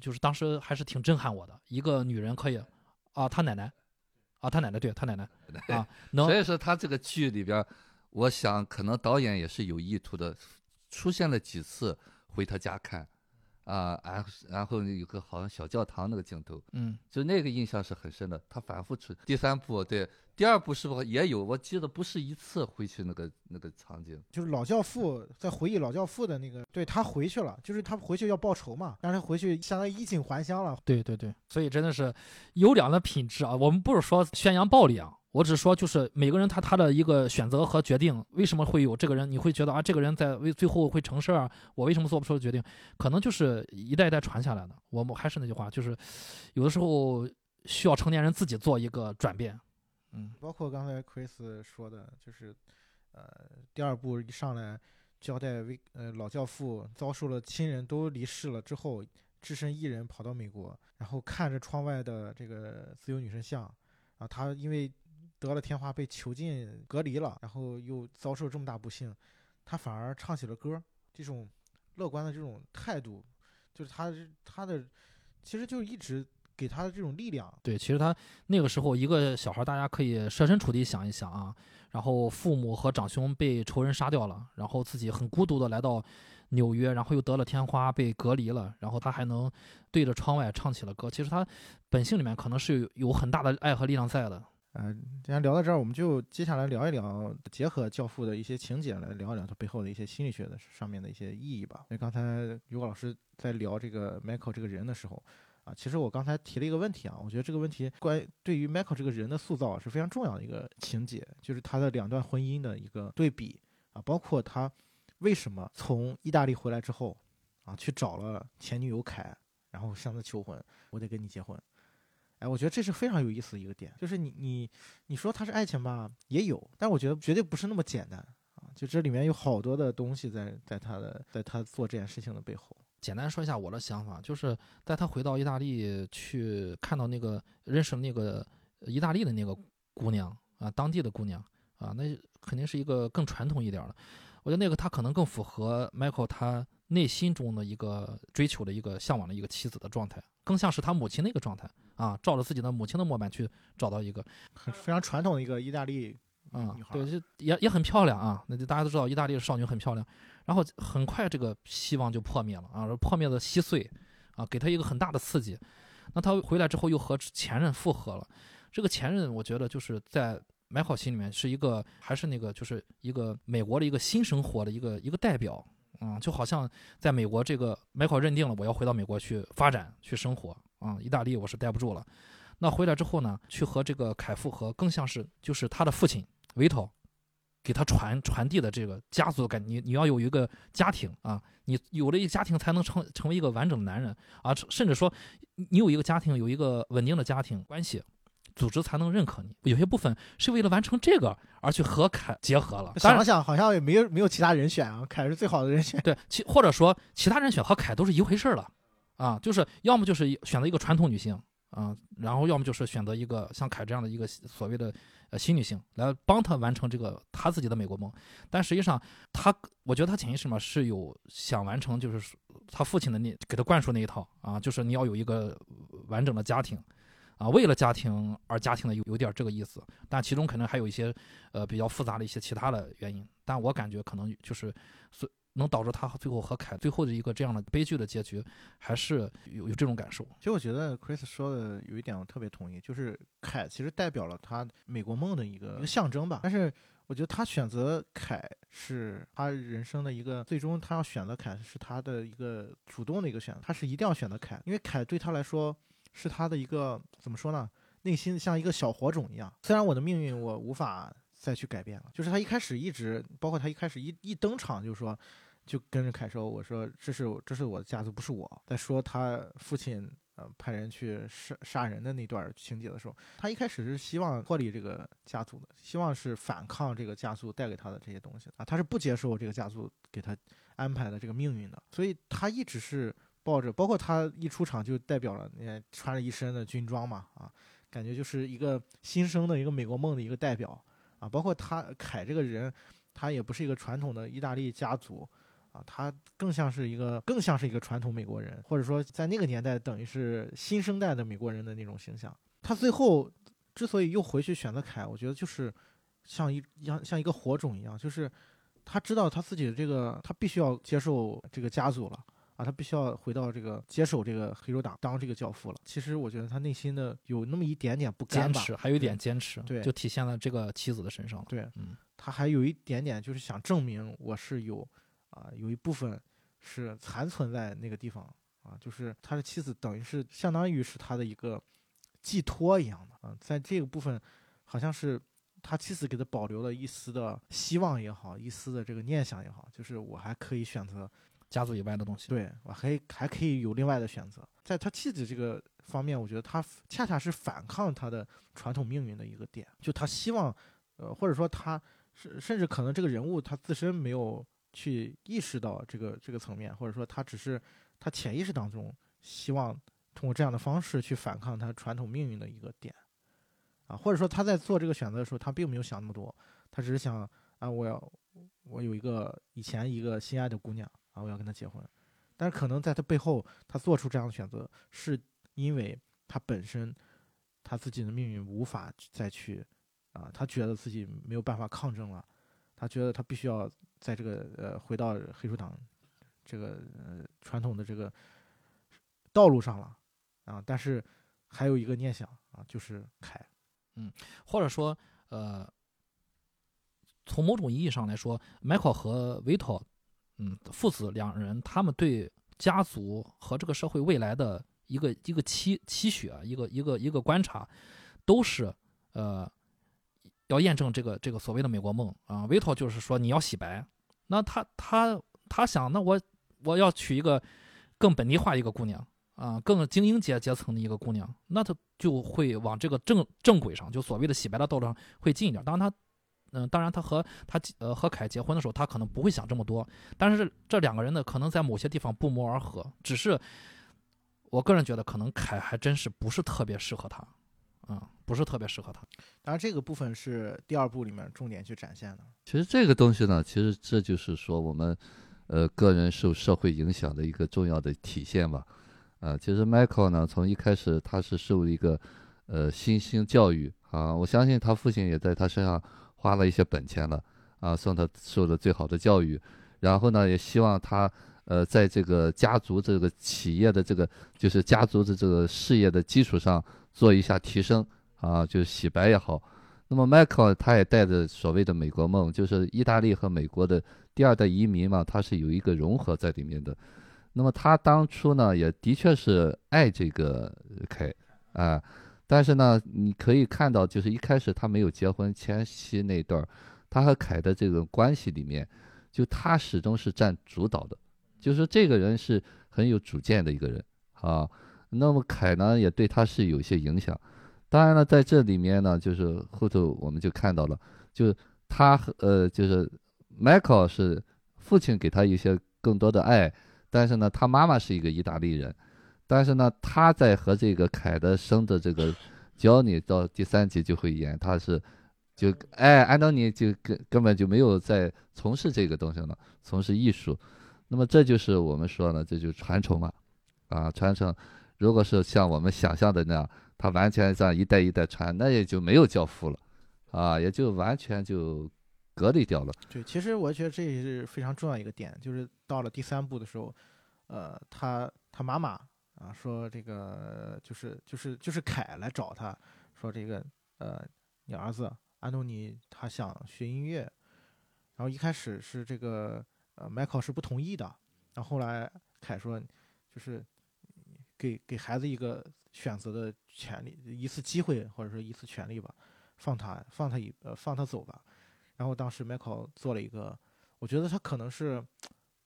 就是当时还是挺震撼我的。一个女人可以，啊，他奶奶，啊，他奶奶，对他奶奶，啊，能。所以说他这个剧里边，我想可能导演也是有意图的，出现了几次回他家看。啊，然后然后有个好像小教堂那个镜头，嗯，就那个印象是很深的。他反复出第三部，对，第二部是不是也有？我记得不是一次回去那个那个场景，就是老教父在回忆老教父的那个，对他回去了，就是他回去要报仇嘛，但是回去相当于衣锦还乡了。对对对，所以真的是优良的品质啊！我们不是说宣扬暴力啊。我只说，就是每个人他他的一个选择和决定，为什么会有这个人？你会觉得啊，这个人在为最后会成事儿啊？我为什么做不出决定？可能就是一代一代传下来的。我们还是那句话，就是有的时候需要成年人自己做一个转变。嗯，包括刚才 Chris 说的，就是呃，第二部一上来交代为呃老教父遭受了亲人都离世了之后，只身一人跑到美国，然后看着窗外的这个自由女神像啊，他因为。得了天花，被囚禁隔离了，然后又遭受这么大不幸，他反而唱起了歌，这种乐观的这种态度，就是他他的，其实就一直给他的这种力量。对，其实他那个时候一个小孩，大家可以设身处地想一想啊，然后父母和长兄被仇人杀掉了，然后自己很孤独的来到纽约，然后又得了天花，被隔离了，然后他还能对着窗外唱起了歌。其实他本性里面可能是有很大的爱和力量在的。嗯，既然聊到这儿，我们就接下来聊一聊，结合《教父》的一些情节来聊一聊它背后的一些心理学的上面的一些意义吧。因为刚才于果老师在聊这个 Michael 这个人的时候，啊，其实我刚才提了一个问题啊，我觉得这个问题关对于 Michael 这个人的塑造是非常重要的一个情节，就是他的两段婚姻的一个对比啊，包括他为什么从意大利回来之后，啊，去找了前女友凯，然后向她求婚，我得跟你结婚。哎，我觉得这是非常有意思的一个点，就是你你你说它是爱情吧，也有，但我觉得绝对不是那么简单啊，就这里面有好多的东西在在他的在他做这件事情的背后。简单说一下我的想法，就是在他回到意大利去看到那个认识那个意大利的那个姑娘啊，当地的姑娘啊，那肯定是一个更传统一点的。我觉得那个他可能更符合 Michael 他内心中的一个追求的一个向往的一个妻子的状态，更像是他母亲的一个状态啊，照着自己的母亲的模板去找到一个很非常传统的一个意大利啊女，孩对，就也也很漂亮啊。那就大家都知道，意大利的少女很漂亮。然后很快这个希望就破灭了啊，破灭的稀碎啊，给他一个很大的刺激。那他回来之后又和前任复合了。这个前任，我觉得就是在买好心里面是一个，还是那个就是一个美国的一个新生活的一个一个代表啊，就好像在美国这个麦考认定了我要回到美国去发展去生活啊，意大利我是待不住了。那回来之后呢，去和这个凯复和，更像是就是他的父亲维托。给他传传递的这个家族感，你你要有一个家庭啊，你有了一个家庭才能成成为一个完整的男人啊，甚至说你有一个家庭，有一个稳定的家庭关系，组织才能认可你。有些部分是为了完成这个而去和凯结合了。想了想，好像也没有没有其他人选啊，凯是最好的人选。对，其或者说其他人选和凯都是一回事了啊，就是要么就是选择一个传统女性啊，然后要么就是选择一个像凯这样的一个所谓的。呃新女性来帮他完成这个他自己的美国梦，但实际上他，我觉得他潜意识嘛是有想完成，就是他父亲的那给他灌输那一套啊，就是你要有一个完整的家庭，啊，为了家庭而家庭的有有点这个意思，但其中可能还有一些呃比较复杂的一些其他的原因，但我感觉可能就是所。能导致他最后和凯最后的一个这样的悲剧的结局，还是有有这种感受。其实我觉得 Chris 说的有一点我特别同意，就是凯其实代表了他美国梦的一个一个象征吧。但是我觉得他选择凯是他人生的一个最终他要选择凯是他的一个主动的一个选择，他是一定要选择凯，因为凯对他来说是他的一个怎么说呢？内心像一个小火种一样。虽然我的命运我无法再去改变了，就是他一开始一直，包括他一开始一一登场就说。就跟着凯说：“我说这是这是我的家族，不是我。”在说他父亲呃派人去杀杀人的那段情节的时候，他一开始是希望脱离这个家族的，希望是反抗这个家族带给他的这些东西啊，他是不接受这个家族给他安排的这个命运的，所以他一直是抱着，包括他一出场就代表了，你看穿着一身的军装嘛，啊，感觉就是一个新生的一个美国梦的一个代表啊，包括他凯这个人，他也不是一个传统的意大利家族。啊，他更像是一个，更像是一个传统美国人，或者说在那个年代等于是新生代的美国人的那种形象。他最后之所以又回去选择凯，我觉得就是像一像像一个火种一样，就是他知道他自己的这个，他必须要接受这个家族了啊，他必须要回到这个接手这个黑手党，当这个教父了。其实我觉得他内心的有那么一点点不甘吧，坚持，还有一点坚持，对，就体现了这个妻子的身上。对，嗯，他还有一点点就是想证明我是有。啊，有一部分是残存在那个地方啊，就是他的妻子等于是相当于是他的一个寄托一样的啊，在这个部分，好像是他妻子给他保留了一丝的希望也好，一丝的这个念想也好，就是我还可以选择家族以外的东西，对我还还可以有另外的选择。在他妻子这个方面，我觉得他恰恰是反抗他的传统命运的一个点，就他希望，呃，或者说他是甚至可能这个人物他自身没有。去意识到这个这个层面，或者说他只是他潜意识当中希望通过这样的方式去反抗他传统命运的一个点，啊，或者说他在做这个选择的时候，他并没有想那么多，他只是想啊，我要我有一个以前一个心爱的姑娘啊，我要跟他结婚，但是可能在他背后，他做出这样的选择，是因为他本身他自己的命运无法再去啊，他觉得自己没有办法抗争了，他觉得他必须要。在这个呃，回到黑手党这个呃传统的这个道路上了啊，但是还有一个念想啊，就是凯，嗯，或者说呃，从某种意义上来说，迈克和维托，嗯，父子两人，他们对家族和这个社会未来的一个一个期期许啊，一个一个一个观察，都是呃，要验证这个这个所谓的美国梦啊。维托就是说你要洗白。那他他他想，那我我要娶一个更本地化一个姑娘啊，更精英阶阶层的一个姑娘，那他就会往这个正正轨上，就所谓的洗白的道路上会近一点。当然他，嗯，当然他和他呃和凯结婚的时候，他可能不会想这么多。但是这两个人呢，可能在某些地方不谋而合。只是我个人觉得，可能凯还真是不是特别适合他。嗯，不是特别适合他。当然，这个部分是第二部里面重点去展现的。其实这个东西呢，其实这就是说我们，呃，个人受社会影响的一个重要的体现吧。啊，其实 Michael 呢，从一开始他是受一个，呃，新兴教育啊，我相信他父亲也在他身上花了一些本钱了啊，送他受了最好的教育，然后呢，也希望他，呃，在这个家族这个企业的这个就是家族的这个事业的基础上。做一下提升啊，就是洗白也好。那么 Michael 他也带着所谓的美国梦，就是意大利和美国的第二代移民嘛，他是有一个融合在里面的。那么他当初呢，也的确是爱这个凯啊，但是呢，你可以看到，就是一开始他没有结婚前期那段儿，他和凯的这个关系里面，就他始终是占主导的，就是这个人是很有主见的一个人啊。那么凯呢，也对他是有些影响。当然了，在这里面呢，就是后头我们就看到了，就他和呃，就是 Michael 是父亲给他一些更多的爱，但是呢，他妈妈是一个意大利人，但是呢，他在和这个凯的生的这个教你到第三集就会演，他是就哎，安东尼就根根本就没有在从事这个东西了，从事艺术。那么这就是我们说呢，这就传承嘛，啊，传承。如果是像我们想象的那样，他完全这样一代一代传，那也就没有教父了，啊，也就完全就隔离掉了。对，其实我觉得这也是非常重要一个点，就是到了第三部的时候，呃，他他妈妈啊说这个就是就是就是凯来找他说这个呃你儿子安东尼他想学音乐，然后一开始是这个呃迈克是不同意的，然后后来凯说就是。给给孩子一个选择的权利，一次机会或者说一次权利吧，放他放他一呃放他走吧。然后当时 Michael 做了一个，我觉得他可能是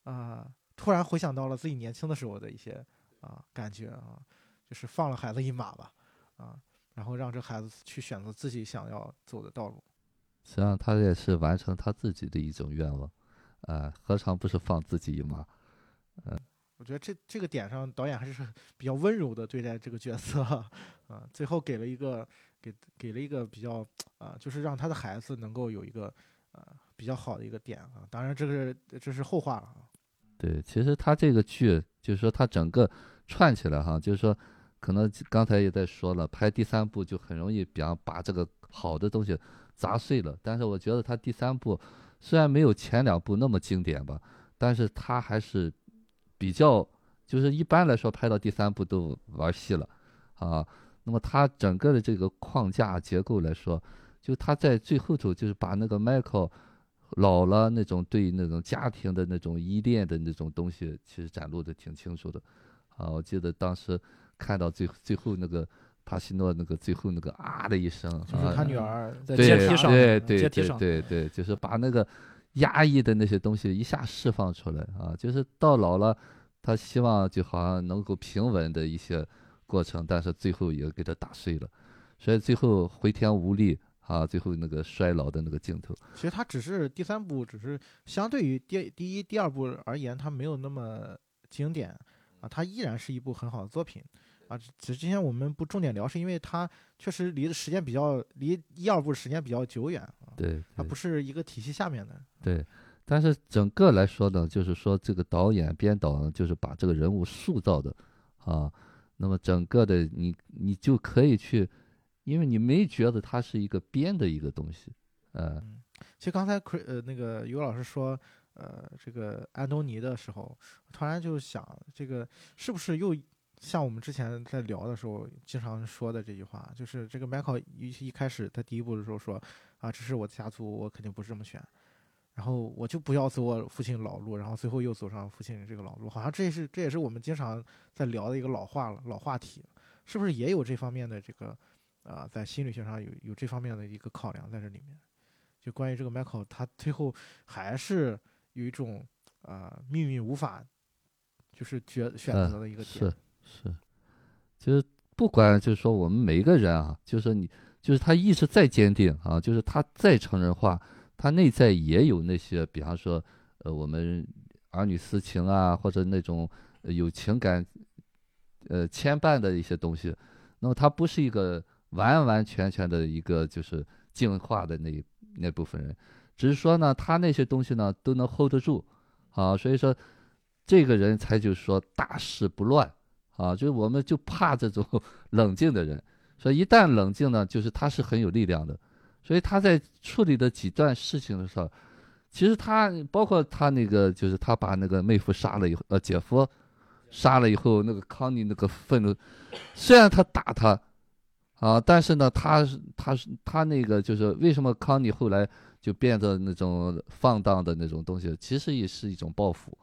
啊突然回想到了自己年轻的时候的一些啊感觉啊，就是放了孩子一马吧啊，然后让这孩子去选择自己想要走的道路。实际上他也是完成他自己的一种愿望，啊，何尝不是放自己一马？嗯。我觉得这这个点上，导演还是比较温柔的对待这个角色，啊，最后给了一个给给了一个比较啊，就是让他的孩子能够有一个啊比较好的一个点啊。当然，这个这是后话了啊。对，其实他这个剧就是说他整个串起来哈，就是说可能刚才也在说了，拍第三部就很容易比方把这个好的东西砸碎了。但是我觉得他第三部虽然没有前两部那么经典吧，但是他还是。比较就是一般来说，拍到第三部都玩戏了，啊，那么他整个的这个框架结构来说，就他在最后头就是把那个 Michael 老了那种对那种家庭的那种依恋的那种东西，其实展露的挺清楚的，啊，我记得当时看到最最后那个帕西诺那个最后那个啊的一声，就是他女儿在阶梯上，对对对对对，就是把那个。压抑的那些东西一下释放出来啊，就是到老了，他希望就好像能够平稳的一些过程，但是最后也给他打碎了，所以最后回天无力啊，最后那个衰老的那个镜头。其实它只是第三部，只是相对于第第一、第二部而言，它没有那么经典啊，它依然是一部很好的作品。啊，只是今天我们不重点聊，是因为它确实离的时间比较离一二部时间比较久远啊。对，它不是一个体系下面的。对，但是整个来说呢，就是说这个导演编导呢，就是把这个人物塑造的啊，那么整个的你你就可以去，因为你没觉得它是一个编的一个东西，嗯。其实刚才呃那个尤老师说呃这个安东尼的时候，突然就想这个是不是又。像我们之前在聊的时候经常说的这句话，就是这个 Michael 一一开始他第一步的时候说，啊，这是我的家族，我肯定不是这么选，然后我就不要走我父亲老路，然后最后又走上父亲这个老路，好像这是这也是我们经常在聊的一个老话了，老话题，是不是也有这方面的这个，啊，在心理学上有有这方面的一个考量在这里面，就关于这个 Michael 他最后还是有一种啊命运无法。就是决选嗯择的一个点。是是，就是不管就是说我们每一个人啊，就是你就是他意识再坚定啊，就是他再成人化，他内在也有那些，比方说呃我们儿女私情啊，或者那种呃有情感呃牵绊的一些东西，那么他不是一个完完全全的一个就是进化的那那部分人，只是说呢，他那些东西呢都能 hold 得住，啊，所以说这个人才就是说大事不乱啊，就是我们就怕这种 冷静的人，所以一旦冷静呢，就是他是很有力量的，所以他在处理的几段事情的时候，其实他包括他那个就是他把那个妹夫杀了以后，呃，姐夫杀了以后，那个康妮那个愤怒，虽然他打他。啊，但是呢，他是他是他那个就是为什么康妮后来就变得那种放荡的那种东西，其实也是一种报复，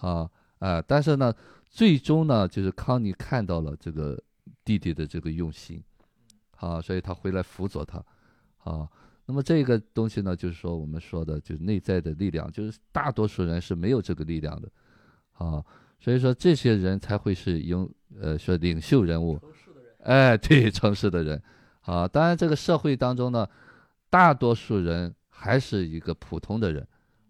啊，哎、但是呢，最终呢，就是康妮看到了这个弟弟的这个用心，啊，所以他回来辅佐他，啊，那么这个东西呢，就是说我们说的，就是内在的力量，就是大多数人是没有这个力量的，啊，所以说这些人才会是英呃说领袖人物，哎，对，城市的人，啊，当然这个社会当中呢，大多数人还是一个普通的人，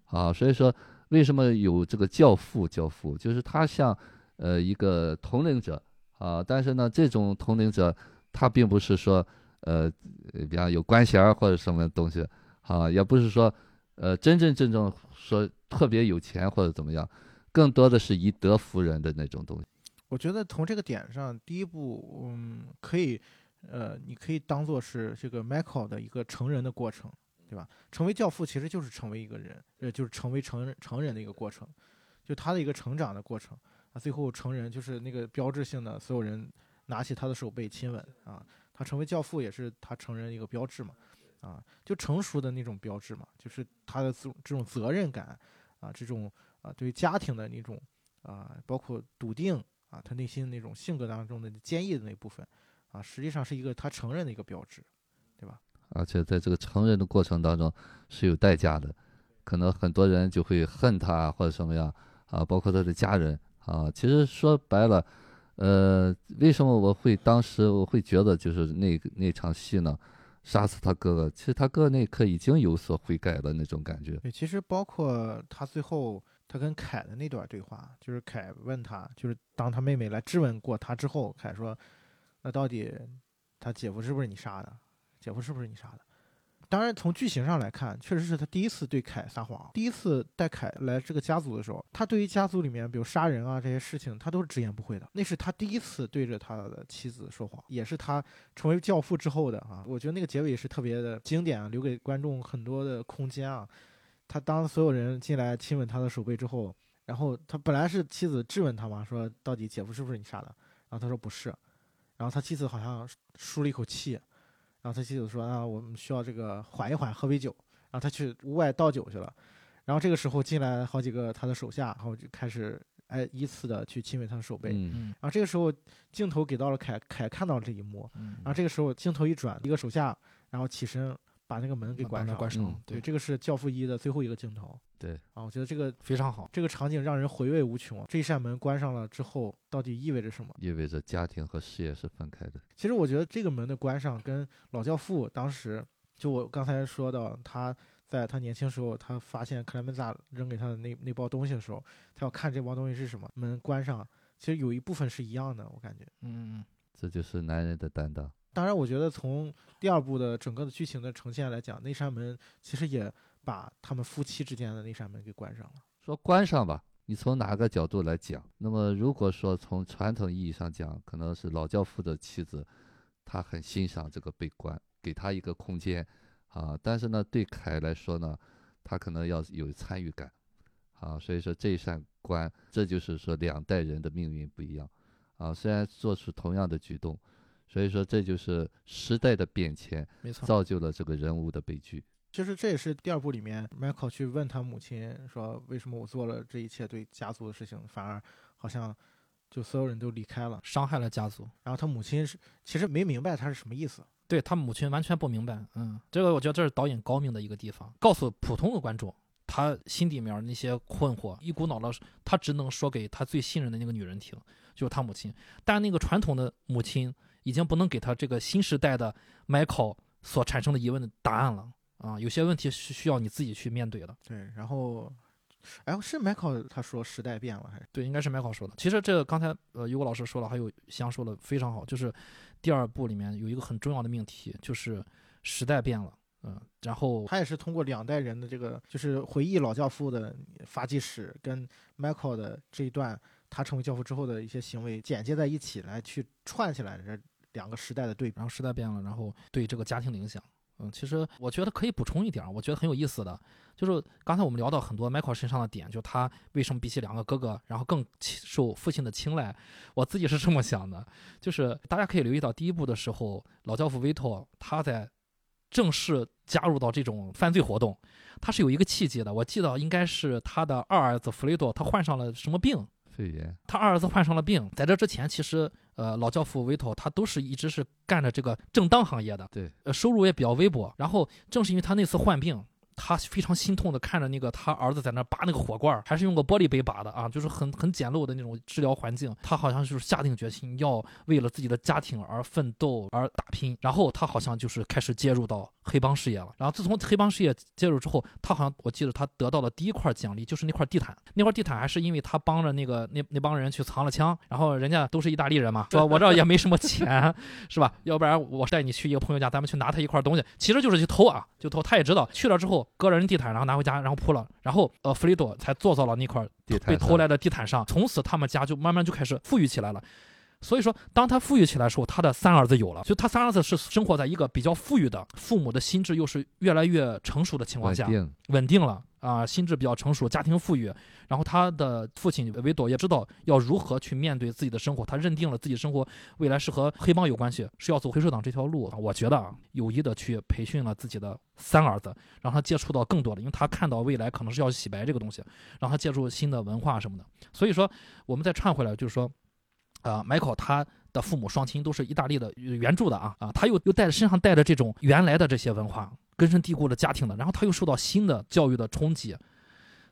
啊，所以说为什么有这个教父？教父就是他像呃一个统领者啊，但是呢，这种统领者他并不是说呃，比方有官衔或者什么东西啊，也不是说呃真真正正说特别有钱或者怎么样，更多的是以德服人的那种东西。我觉得从这个点上，第一步，嗯，可以，呃，你可以当做是这个 Michael 的一个成人的过程，对吧？成为教父其实就是成为一个人，呃，就是成为成人成人的一个过程，就他的一个成长的过程啊。最后成人就是那个标志性的，所有人拿起他的手背亲吻啊。他成为教父也是他成人一个标志嘛，啊，就成熟的那种标志嘛，就是他的这这种责任感啊，这种啊对于家庭的那种啊，包括笃定。啊，他内心那种性格当中的坚毅的那部分，啊，实际上是一个他承认的一个标志，对吧？而且在这个成人的过程当中是有代价的，可能很多人就会恨他或者什么样啊，包括他的家人啊。其实说白了，呃，为什么我会当时我会觉得就是那那场戏呢，杀死他哥哥，其实他哥哥那一刻已经有所悔改的那种感觉。对，其实包括他最后他跟凯的那段对话，就是凯问他，就是当他妹妹来质问过他之后，凯说：“那到底他姐夫是不是你杀的？姐夫是不是你杀的？”当然，从剧情上来看，确实是他第一次对凯撒谎。第一次带凯来这个家族的时候，他对于家族里面比如杀人啊这些事情，他都是直言不讳的。那是他第一次对着他的妻子说谎，也是他成为教父之后的啊。我觉得那个结尾是特别的经典啊，留给观众很多的空间啊。他当所有人进来亲吻他的手背之后，然后他本来是妻子质问他嘛，说到底姐夫是不是你杀的？然后他说不是，然后他妻子好像舒了一口气，然后他妻子说啊，我们需要这个缓一缓，喝杯酒。然后他去屋外倒酒去了，然后这个时候进来好几个他的手下，然后就开始哎依次的去亲吻他的手背。嗯嗯然后这个时候镜头给到了凯，凯看到了这一幕，嗯然后这个时候镜头一转，一个手下然后起身把那个门给关上，它关上嗯，对，这个是《教父一》的最后一个镜头。对啊，我觉得这个非常好。这个场景让人回味无穷。这一扇门关上了之后，到底意味着什么？意味着家庭和事业是分开的。其实我觉得这个门的关上，跟老教父当时就我刚才说到，他在他年轻时候，他发现克莱门萨扔给他的那那包东西的时候，他要看这包东西是什么，门关上，其实有一部分是一样的，我感觉。嗯，这就是男人的担当。当然，我觉得从第二部的整个的剧情的呈现来讲，那扇门其实也把他们夫妻之间的那扇门给关上了。说关上吧，你从哪个角度来讲？那么如果说从传统意义上讲，可能是老教父的妻子，她很欣赏这个被关，给他一个空间啊。但是呢，对凯来说呢，他可能要有参与感啊。所以说这一扇关，这就是说两代人的命运不一样啊。虽然做出同样的举动，所以说这就是时代的变迁，没错。造就了这个人物的悲剧。其实这也是第二部里面，Michael 去问他母亲说：“为什么我做了这一切对家族的事情，反而好像就所有人都离开了伤害了家族。？”然后他母亲是其实没明白他是什么意思。对他母亲完全不明白，嗯，这个我觉得这是导演高明的一个地方，告诉普通的观众，他心里面那些困惑，一股脑的，他只能说给他最信任的那个女人听，就是他母亲。但那个传统的母亲已经不能给他这个新时代的 Michael 所产生的疑问的答案了啊！有些问题是需要你自己去面对的。对，然后，哎，是 Michael 他说时代变了还是？对，应该是 Michael 说的。其实这个刚才呃，于果老师说了，还有香说的非常好，就是第二部里面有一个很重要的命题，就是时代变了。嗯，然后他也是通过两代人的这个，就是回忆老教父的发迹史跟 Michael 的这一段，他成为教父之后的一些行为剪接在一起来去串起来这两个时代的对比。然后时代变了，然后对这个家庭的影响，嗯，其实我觉得可以补充一点，我觉得很有意思的，就是刚才我们聊到很多 Michael 身上的点，就他为什么比起两个哥哥，然后更受父亲的青睐，我自己是这么想的，就是大家可以留意到第一部的时候，老教父 Vito 他在。正式加入到这种犯罪活动，他是有一个契机的。我记得应该是他的二儿子弗雷多，他患上了什么病？肺炎。他二儿子患上了病，在这之前，其实呃老教父维托他都是一直是干着这个正当行业的，对，呃收入也比较微薄。然后正是因为他那次患病。他非常心痛的看着那个他儿子在那拔那个火罐，还是用个玻璃杯拔的啊，就是很很简陋的那种治疗环境。他好像就是下定决心要为了自己的家庭而奋斗而打拼，然后他好像就是开始介入到黑帮事业了。然后自从黑帮事业介入之后，他好像我记得他得到的第一块奖励就是那块地毯，那块地毯还是因为他帮着那个那那帮人去藏了枪，然后人家都是意大利人嘛，说我这也没什么钱，是吧？要不然我带你去一个朋友家，咱们去拿他一块东西，其实就是去偷啊，就偷。他也知道去了之后。割了人地毯，然后拿回家，然后铺了，然后呃，弗雷多才坐到了那块被偷来的地毯上。从此，他们家就慢慢就开始富裕起来了。所以说，当他富裕起来的时候，他的三儿子有了，就他三儿子是生活在一个比较富裕的，父母的心智又是越来越成熟的情况下，稳定了。啊，心智比较成熟，家庭富裕，然后他的父亲维朵也知道要如何去面对自己的生活，他认定了自己生活未来是和黑帮有关系，是要走黑手党这条路。我觉得啊，有意的去培训了自己的三儿子，让他接触到更多的，因为他看到未来可能是要洗白这个东西，让他接触新的文化什么的。所以说，我们再串回来，就是说，啊，，Michael 他的父母双亲都是意大利的原著的啊啊，他又又带着身上带着这种原来的这些文化。根深蒂固的家庭的，然后他又受到新的教育的冲击，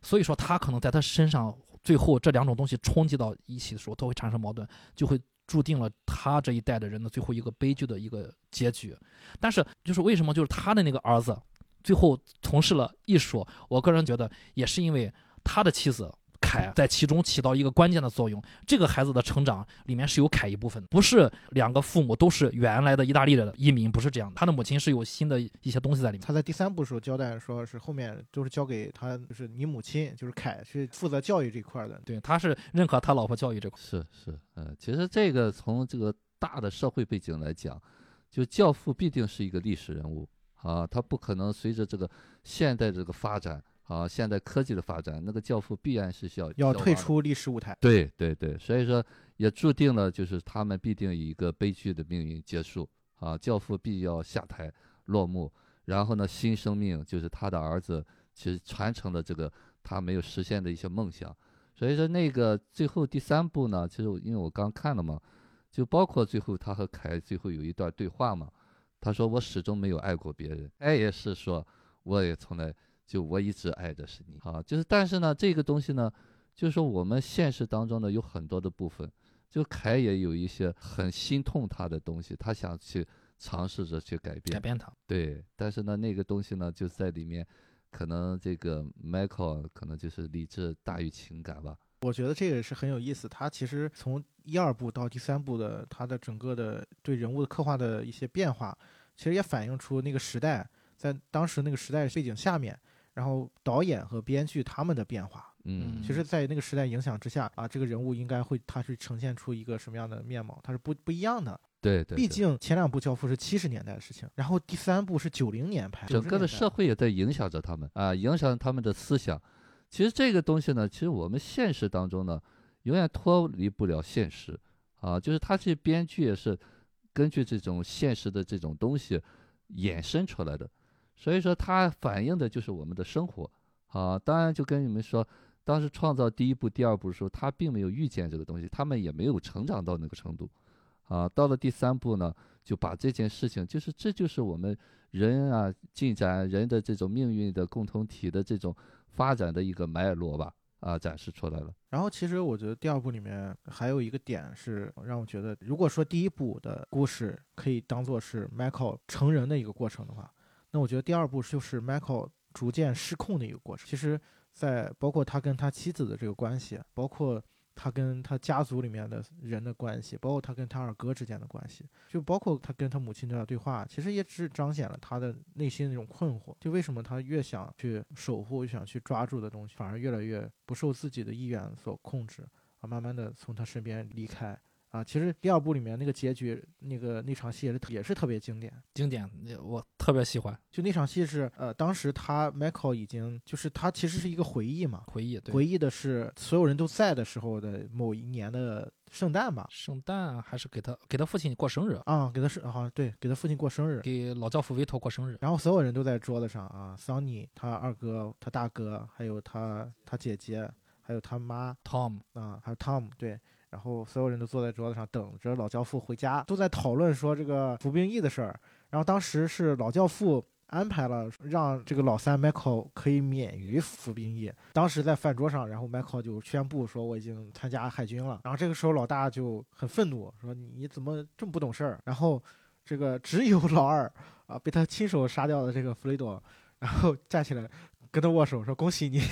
所以说他可能在他身上，最后这两种东西冲击到一起的时候，都会产生矛盾，就会注定了他这一代的人的最后一个悲剧的一个结局。但是就是为什么就是他的那个儿子最后从事了艺术，我个人觉得也是因为他的妻子。凯在其中起到一个关键的作用。这个孩子的成长里面是有凯一部分，不是两个父母都是原来的意大利的移民，不是这样。他的母亲是有新的一些东西在里面。他在第三部时候交代说是后面都是交给他，就是你母亲，就是凯去负责教育这块的。对，他是认可他老婆教育这块。是是，呃，其实这个从这个大的社会背景来讲，就教父必定是一个历史人物啊，他不可能随着这个现代这个发展。啊，现代科技的发展，那个教父必然是需要要退出历史舞台。对对对，所以说也注定了，就是他们必定以一个悲剧的命运结束。啊，教父必要下台落幕，然后呢，新生命就是他的儿子，其实传承了这个他没有实现的一些梦想。所以说那个最后第三部呢，其实因为我刚看了嘛，就包括最后他和凯最后有一段对话嘛，他说我始终没有爱过别人，爱也是说我也从来。就我一直爱的是你，啊，就是但是呢，这个东西呢，就是说我们现实当中呢有很多的部分，就凯也有一些很心痛他的东西，他想去尝试着去改变，改变他，对，但是呢，那个东西呢就在里面，可能这个 Michael 可能就是理智大于情感吧。我觉得这个是很有意思，他其实从一二部到第三部的他的整个的对人物的刻画的一些变化，其实也反映出那个时代在当时那个时代背景下面。然后导演和编剧他们的变化，嗯，其实，在那个时代影响之下啊，这个人物应该会，他是呈现出一个什么样的面貌？他是不不一样的。对对。毕竟前两部《教父》是七十年代的事情，然后第三部是九零年拍，整个的社会也在影响着他们啊，影响他们的思想。其实这个东西呢，其实我们现实当中呢，永远脱离不了现实啊，就是他这编剧也是根据这种现实的这种东西衍生出来的。所以说，它反映的就是我们的生活，啊，当然就跟你们说，当时创造第一部、第二部的时候，他并没有预见这个东西，他们也没有成长到那个程度，啊，到了第三部呢，就把这件事情，就是这就是我们人啊进展人的这种命运的共同体的这种发展的一个脉络吧，啊，展示出来了。然后其实我觉得第二部里面还有一个点是让我觉得，如果说第一部的故事可以当做是 Michael 成人的一个过程的话，那我觉得第二部就是 Michael 逐渐失控的一个过程。其实，在包括他跟他妻子的这个关系，包括他跟他家族里面的人的关系，包括他跟他二哥之间的关系，就包括他跟他母亲的对话，其实也只是彰显了他的内心那种困惑。就为什么他越想去守护、越想去抓住的东西，反而越来越不受自己的意愿所控制啊，慢慢的从他身边离开啊。其实第二部里面那个结局，那个那场戏也是也是特别经典。经典，我特别喜欢。就那场戏是，呃，当时他 Michael 已经就是他其实是一个回忆嘛，回忆，对。回忆的是所有人都在的时候的某一年的圣诞吧，圣诞还是给他给他父亲过生日，啊，给他是好像对，给他父亲过生日，给老教父维托过生日，然后所有人都在桌子上啊，桑尼、他二哥、他大哥，还有他他姐姐，还有他妈 Tom 啊，还有 Tom，对，然后所有人都坐在桌子上等着老教父回家，都在讨论说这个服兵役的事儿。然后当时是老教父安排了让这个老三 Michael 可以免于服兵役。当时在饭桌上，然后 Michael 就宣布说我已经参加海军了。然后这个时候老大就很愤怒，说你怎么这么不懂事儿？然后这个只有老二啊被他亲手杀掉的这个弗雷多，然后站起来跟他握手说恭喜你。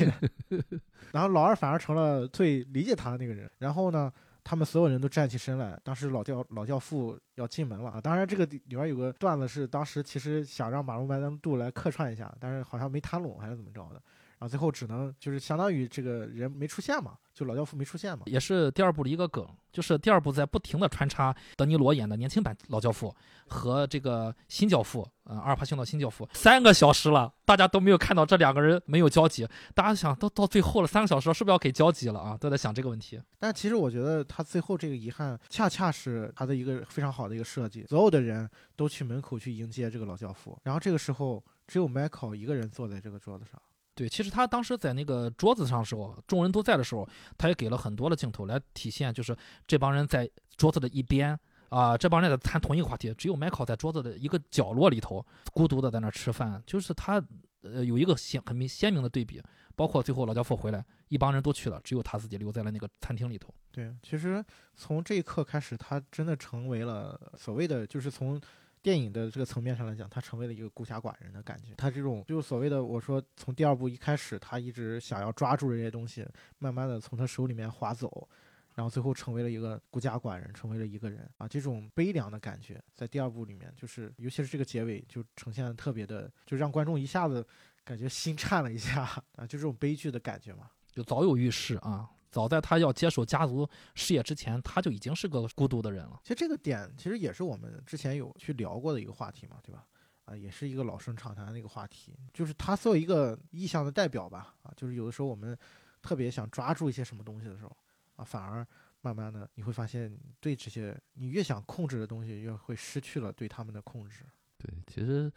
然后老二反而成了最理解他的那个人。然后呢？他们所有人都站起身来。当时老教老教父要进门了啊！当然，这个里边有个段子是，当时其实想让马龙白兰度来客串一下，但是好像没谈拢还是怎么着的，然后最后只能就是相当于这个人没出现嘛，就老教父没出现嘛。也是第二部的一个梗，就是第二部在不停的穿插德尼罗演的年轻版老教父和这个新教父，呃，阿尔帕辛的新教父，三个小时了，大家都没有看到这两个人没有交集，大家想到到最后了，三个小时是不是要给交集了啊？都在想这个问题。但其实我觉得他最后这个遗憾，恰恰是他的一个非常好的一个设计。所有的人都去门口去迎接这个老教父，然后这个时候只有 Michael 一个人坐在这个桌子上。对，其实他当时在那个桌子上的时候，众人都在的时候，他也给了很多的镜头来体现，就是这帮人在桌子的一边啊，这帮人在谈同一个话题，只有 Michael 在桌子的一个角落里头，孤独的在那吃饭，就是他呃有一个鲜很明鲜明的对比。包括最后老教父回来，一帮人都去了，只有他自己留在了那个餐厅里头。对，其实从这一刻开始，他真的成为了所谓的，就是从电影的这个层面上来讲，他成为了一个孤家寡人的感觉。他这种就是所谓的，我说从第二部一开始，他一直想要抓住这些东西，慢慢的从他手里面划走，然后最后成为了一个孤家寡人，成为了一个人啊，这种悲凉的感觉，在第二部里面，就是尤其是这个结尾，就呈现的特别的，就让观众一下子。感觉心颤了一下 啊，就这种悲剧的感觉嘛，就早有预示啊。早在他要接手家族事业之前，他就已经是个孤独的人了。其实这个点其实也是我们之前有去聊过的一个话题嘛，对吧？啊，也是一个老生常谈的一个话题，就是他作为一个意向的代表吧，啊，就是有的时候我们特别想抓住一些什么东西的时候，啊，反而慢慢的你会发现，对这些你越想控制的东西，越会失去了对他们的控制。对，其实。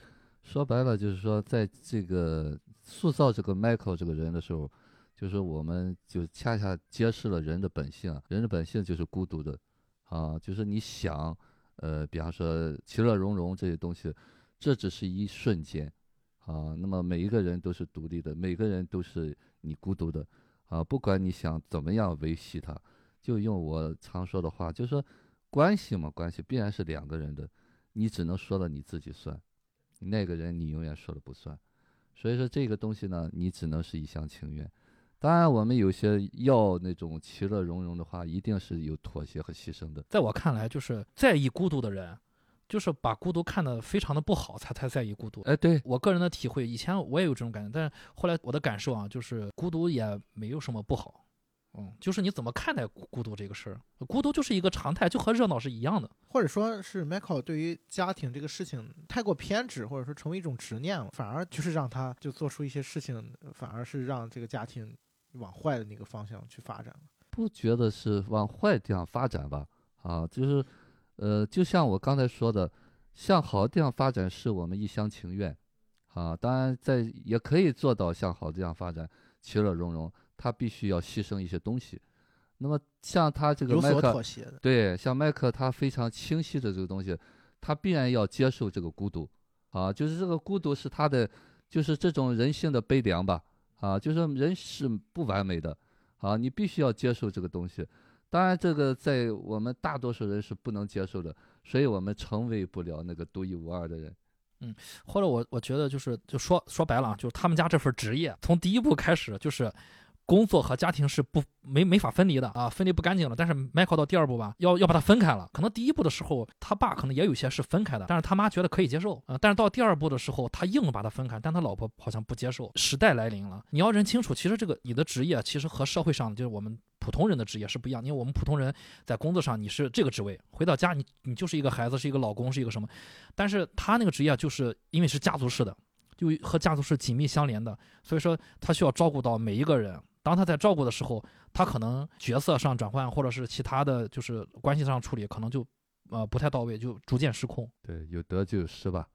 说白了就是说，在这个塑造这个 Michael 这个人的时候，就是我们就恰恰揭示了人的本性，人的本性就是孤独的，啊，就是你想，呃，比方说其乐融融这些东西，这只是一瞬间，啊，那么每一个人都是独立的，每个人都是你孤独的，啊，不管你想怎么样维系它，就用我常说的话，就是说，关系嘛，关系必然是两个人的，你只能说了你自己算。那个人你永远说了不算，所以说这个东西呢，你只能是一厢情愿。当然，我们有些要那种其乐融融的话，一定是有妥协和牺牲的。在我看来，就是在意孤独的人，就是把孤独看得非常的不好，才才在意孤独。哎，对我个人的体会，以前我也有这种感觉，但是后来我的感受啊，就是孤独也没有什么不好。嗯，就是你怎么看待孤独这个事儿？孤独就是一个常态，就和热闹是一样的。或者说是 Michael 对于家庭这个事情太过偏执，或者说成为一种执念了，反而就是让他就做出一些事情，反而是让这个家庭往坏的那个方向去发展了。不觉得是往坏地方发展吧？啊，就是，呃，就像我刚才说的，向好的地方发展是我们一厢情愿，啊，当然在也可以做到向好的地方发展，其乐融融。他必须要牺牲一些东西，那么像他这个麦克，对，像麦克他非常清晰的这个东西，他必然要接受这个孤独，啊，就是这个孤独是他的，就是这种人性的悲凉吧，啊，就是人是不完美的，啊，你必须要接受这个东西。当然，这个在我们大多数人是不能接受的，所以我们成为不了那个独一无二的人。嗯或者我我觉得就是就说说白了，就是他们家这份职业从第一步开始就是。工作和家庭是不没没法分离的啊，分离不干净了。但是 Michael 到第二步吧，要要把它分开了。可能第一步的时候，他爸可能也有些是分开的，但是他妈觉得可以接受啊。但是到第二步的时候，他硬把它分开，但他老婆好像不接受。时代来临了，你要认清楚，其实这个你的职业其实和社会上就是我们普通人的职业是不一样。因为我们普通人在工作上你是这个职位，回到家你你就是一个孩子，是一个老公，是一个什么？但是他那个职业就是因为是家族式的，就和家族是紧密相连的，所以说他需要照顾到每一个人。当他在照顾的时候，他可能角色上转换，或者是其他的就是关系上处理，可能就，呃，不太到位，就逐渐失控。对，有得就有失吧，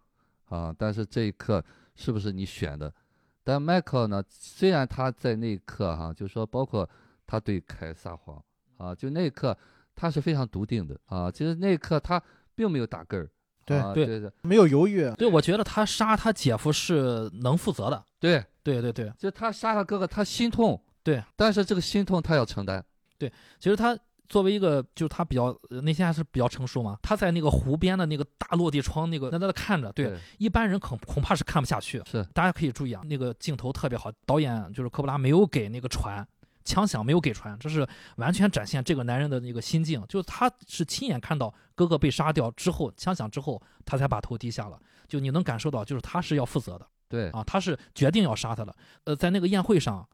啊，但是这一刻是不是你选的？但迈克呢？虽然他在那一刻哈，就是说，包括他对凯撒谎啊，就那一刻他是非常笃定的啊，其实那一刻他并没有打根儿，对对对，没有犹豫。对，我觉得他杀他姐夫是能负责的。对对对对，就他杀他哥哥，他心痛。对，但是这个心痛他要承担。对，其实他作为一个，就是他比较内心还是比较成熟嘛。他在那个湖边的那个大落地窗那个在那看着，对，一般人恐恐怕是看不下去。是，大家可以注意啊，那个镜头特别好，导演就是科布拉没有给那个船枪响，没有给船，这是完全展现这个男人的那个心境，就是他是亲眼看到哥哥被杀掉之后，枪响之后，他才把头低下了。就你能感受到，就是他是要负责的。对，啊，他是决定要杀他的。呃，在那个宴会上。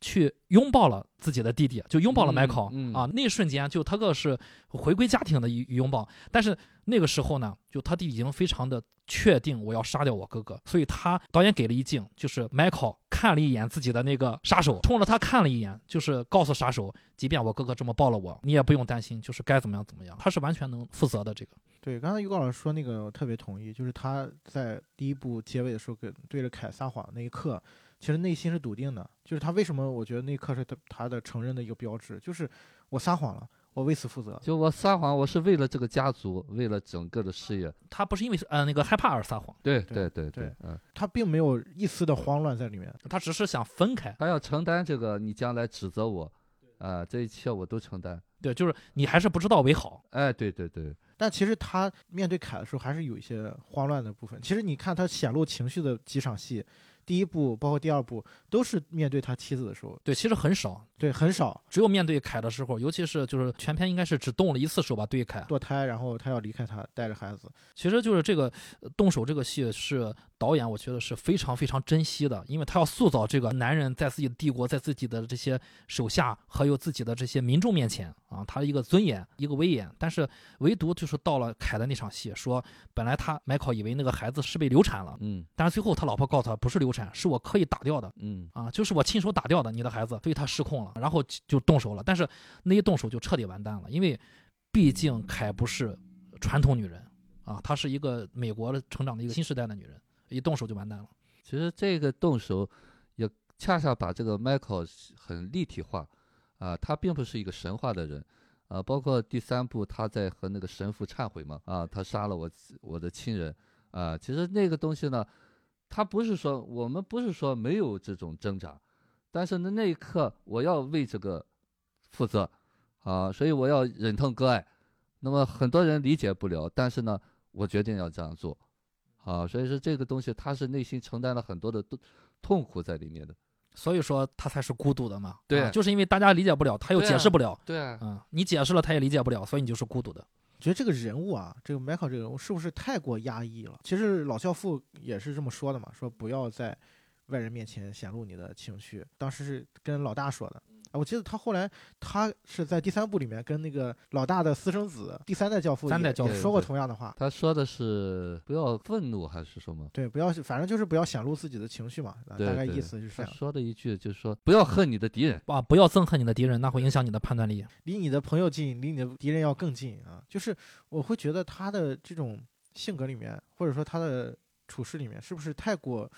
去拥抱了自己的弟弟，就拥抱了迈克啊！那一瞬间，就他哥是回归家庭的一拥抱。但是那个时候呢，就他弟已经非常的确定我要杀掉我哥哥，所以他导演给了一镜，就是 Michael 看了一眼自己的那个杀手，冲着他看了一眼，就是告诉杀手，即便我哥哥这么抱了我，你也不用担心，就是该怎么样怎么样。他是完全能负责的。这个对，刚才于高老师说那个，我特别同意，就是他在第一部结尾的时候跟对着凯撒谎那一刻。其实内心是笃定的，就是他为什么我觉得那一刻是他他的承认的一个标志，就是我撒谎了，我为此负责。就我撒谎，我是为了这个家族，为了整个的事业。他不是因为呃那个害怕而撒谎。对对对对，嗯，他并没有一丝的慌乱在里面，他只是想分开，他要承担这个，你将来指责我，啊，这一切我都承担。对，就是你还是不知道为好。哎，对对对。但其实他面对凯的时候，还是有一些慌乱的部分。其实你看他显露情绪的几场戏。第一部包括第二部都是面对他妻子的时候，对，其实很少，对，很少，只有面对凯的时候，尤其是就是全片应该是只动了一次手吧，对凯。堕胎，然后他要离开他，带着孩子，其实就是这个动手这个戏是导演我觉得是非常非常珍惜的，因为他要塑造这个男人在自己的帝国，在自己的这些手下还有自己的这些民众面前啊，他的一个尊严，一个威严，但是唯独就是到了凯的那场戏，说本来他麦考以为那个孩子是被流产了，嗯，但是最后他老婆告诉他不是流产。是我刻意打掉的，嗯啊，就是我亲手打掉的你的孩子，所以他失控了，然后就动手了。但是那一动手就彻底完蛋了，因为毕竟凯不是传统女人啊，她是一个美国的成长的一个新时代的女人，一动手就完蛋了。其实这个动手也恰恰把这个 Michael 很立体化啊，他并不是一个神话的人啊，包括第三部他在和那个神父忏悔嘛啊，他杀了我我的亲人啊，其实那个东西呢。他不是说我们不是说没有这种挣扎，但是呢那一刻我要为这个负责，啊，所以我要忍痛割爱。那么很多人理解不了，但是呢，我决定要这样做，啊，所以说这个东西他是内心承担了很多的痛痛苦在里面的，所以说他才是孤独的嘛。对，就是因为大家理解不了，他又解释不了。对啊，嗯，你解释了他也理解不了，所以你就是孤独的。觉得这个人物啊，这个迈克这个人物是不是太过压抑了？其实老教父也是这么说的嘛，说不要在外人面前显露你的情绪。当时是跟老大说的。我记得他后来，他是在第三部里面跟那个老大的私生子第三代教父三代教父说过同样的话。他说的是不要愤怒还是什么？对，不要，反正就是不要显露自己的情绪嘛。大概意思就是这样。说的一句就是说不要恨你的敌人啊，不要憎恨你的敌人，那会影响你的判断力。离你的朋友近，离你的敌人要更近啊。就是我会觉得他的这种性格里面，或者说他的处事里面，是不是太过？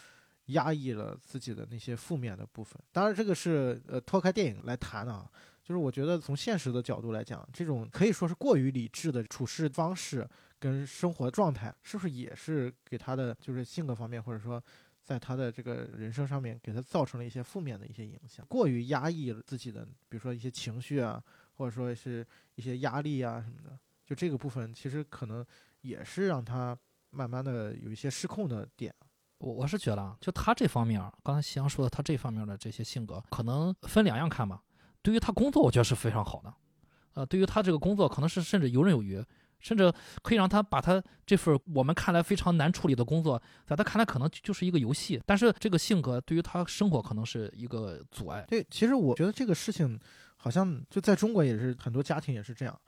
压抑了自己的那些负面的部分，当然这个是呃脱开电影来谈的啊，就是我觉得从现实的角度来讲，这种可以说是过于理智的处事方式跟生活状态，是不是也是给他的就是性格方面或者说在他的这个人生上面给他造成了一些负面的一些影响，过于压抑了自己的，比如说一些情绪啊，或者说是一些压力啊什么的，就这个部分其实可能也是让他慢慢的有一些失控的点。我我是觉得啊，就他这方面，刚才夕阳说的，他这方面的这些性格，可能分两样看吧。对于他工作，我觉得是非常好的，呃，对于他这个工作，可能是甚至游刃有余，甚至可以让他把他这份我们看来非常难处理的工作，在他看来可能就是一个游戏。但是这个性格对于他生活可能是一个阻碍。对，其实我觉得这个事情好像就在中国也是很多家庭也是这样，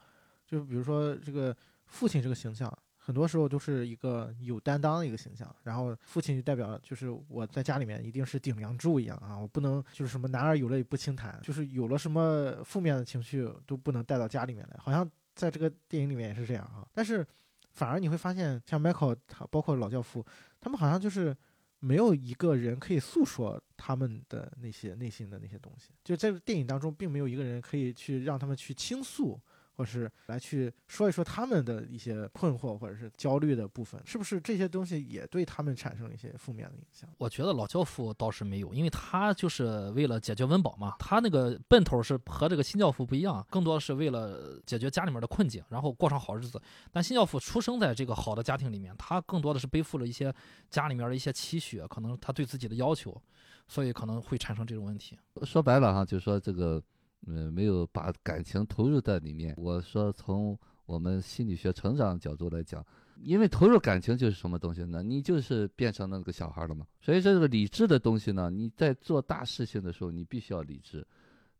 就比如说这个父亲这个形象。很多时候都是一个有担当的一个形象，然后父亲就代表就是我在家里面一定是顶梁柱一样啊，我不能就是什么男儿有泪不轻弹，就是有了什么负面的情绪都不能带到家里面来，好像在这个电影里面也是这样啊。但是反而你会发现，像 Michael 他包括老教父，他们好像就是没有一个人可以诉说他们的那些内心的那些东西，就在电影当中并没有一个人可以去让他们去倾诉。或是来去说一说他们的一些困惑或者是焦虑的部分，是不是这些东西也对他们产生了一些负面的影响？我觉得老教父倒是没有，因为他就是为了解决温饱嘛，他那个奔头是和这个新教父不一样，更多的是为了解决家里面的困境，然后过上好日子。但新教父出生在这个好的家庭里面，他更多的是背负了一些家里面的一些期许，可能他对自己的要求，所以可能会产生这种问题。说白了哈，就是说这个。嗯，没有把感情投入在里面。我说，从我们心理学成长角度来讲，因为投入感情就是什么东西呢？你就是变成那个小孩了嘛。所以说这个理智的东西呢，你在做大事情的时候，你必须要理智。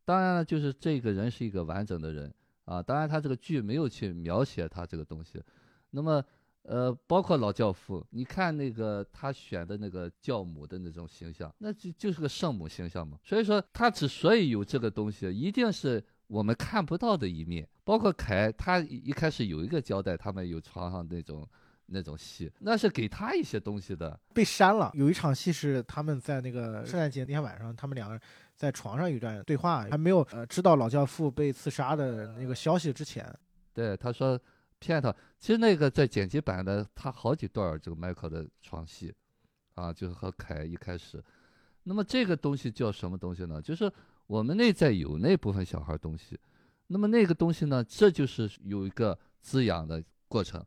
当然了，就是这个人是一个完整的人啊。当然，他这个剧没有去描写他这个东西。那么。呃，包括老教父，你看那个他选的那个教母的那种形象，那就就是个圣母形象嘛。所以说，他之所以有这个东西，一定是我们看不到的一面。包括凯，他一开始有一个交代，他们有床上那种那种戏，那是给他一些东西的，被删了。有一场戏是他们在那个圣诞节那天晚上，他们两个人在床上有一段对话，还没有呃知道老教父被刺杀的那个消息之前，对他说。骗他，其实那个在剪辑版的，他好几段这个迈克的床戏，啊，就是和凯一开始。那么这个东西叫什么东西呢？就是我们内在有那部分小孩东西。那么那个东西呢，这就是有一个滋养的过程。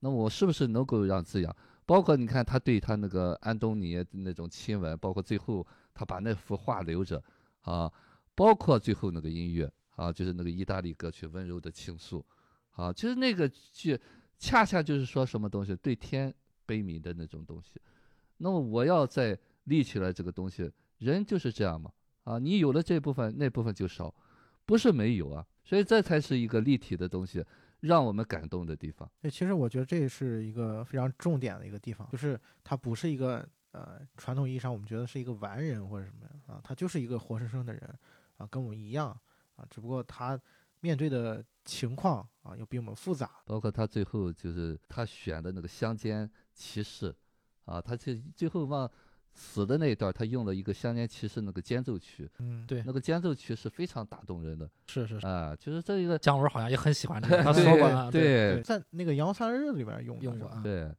那我是不是能够让滋养？包括你看他对他那个安东尼那种亲吻，包括最后他把那幅画留着，啊，包括最后那个音乐，啊，就是那个意大利歌曲《温柔的倾诉》。啊，其实那个剧，恰恰就是说什么东西对天悲悯的那种东西。那么我要再立起来这个东西，人就是这样嘛。啊，你有了这部分，那部分就少，不是没有啊。所以这才是一个立体的东西，让我们感动的地方。对，其实我觉得这是一个非常重点的一个地方，就是他不是一个呃传统意义上我们觉得是一个完人或者什么呀啊，他就是一个活生生的人啊，跟我们一样啊，只不过他面对的。情况啊，又比我们复杂。包括他最后就是他选的那个乡间骑士，啊，他最最后往死的那一段，他用了一个乡间骑士那个间奏曲。嗯，对，那个间奏曲是非常打动人的。是是是，啊，就是这一个姜文好像也很喜欢这个，他说过了，对，在那个《阳三日》里边用用过。对，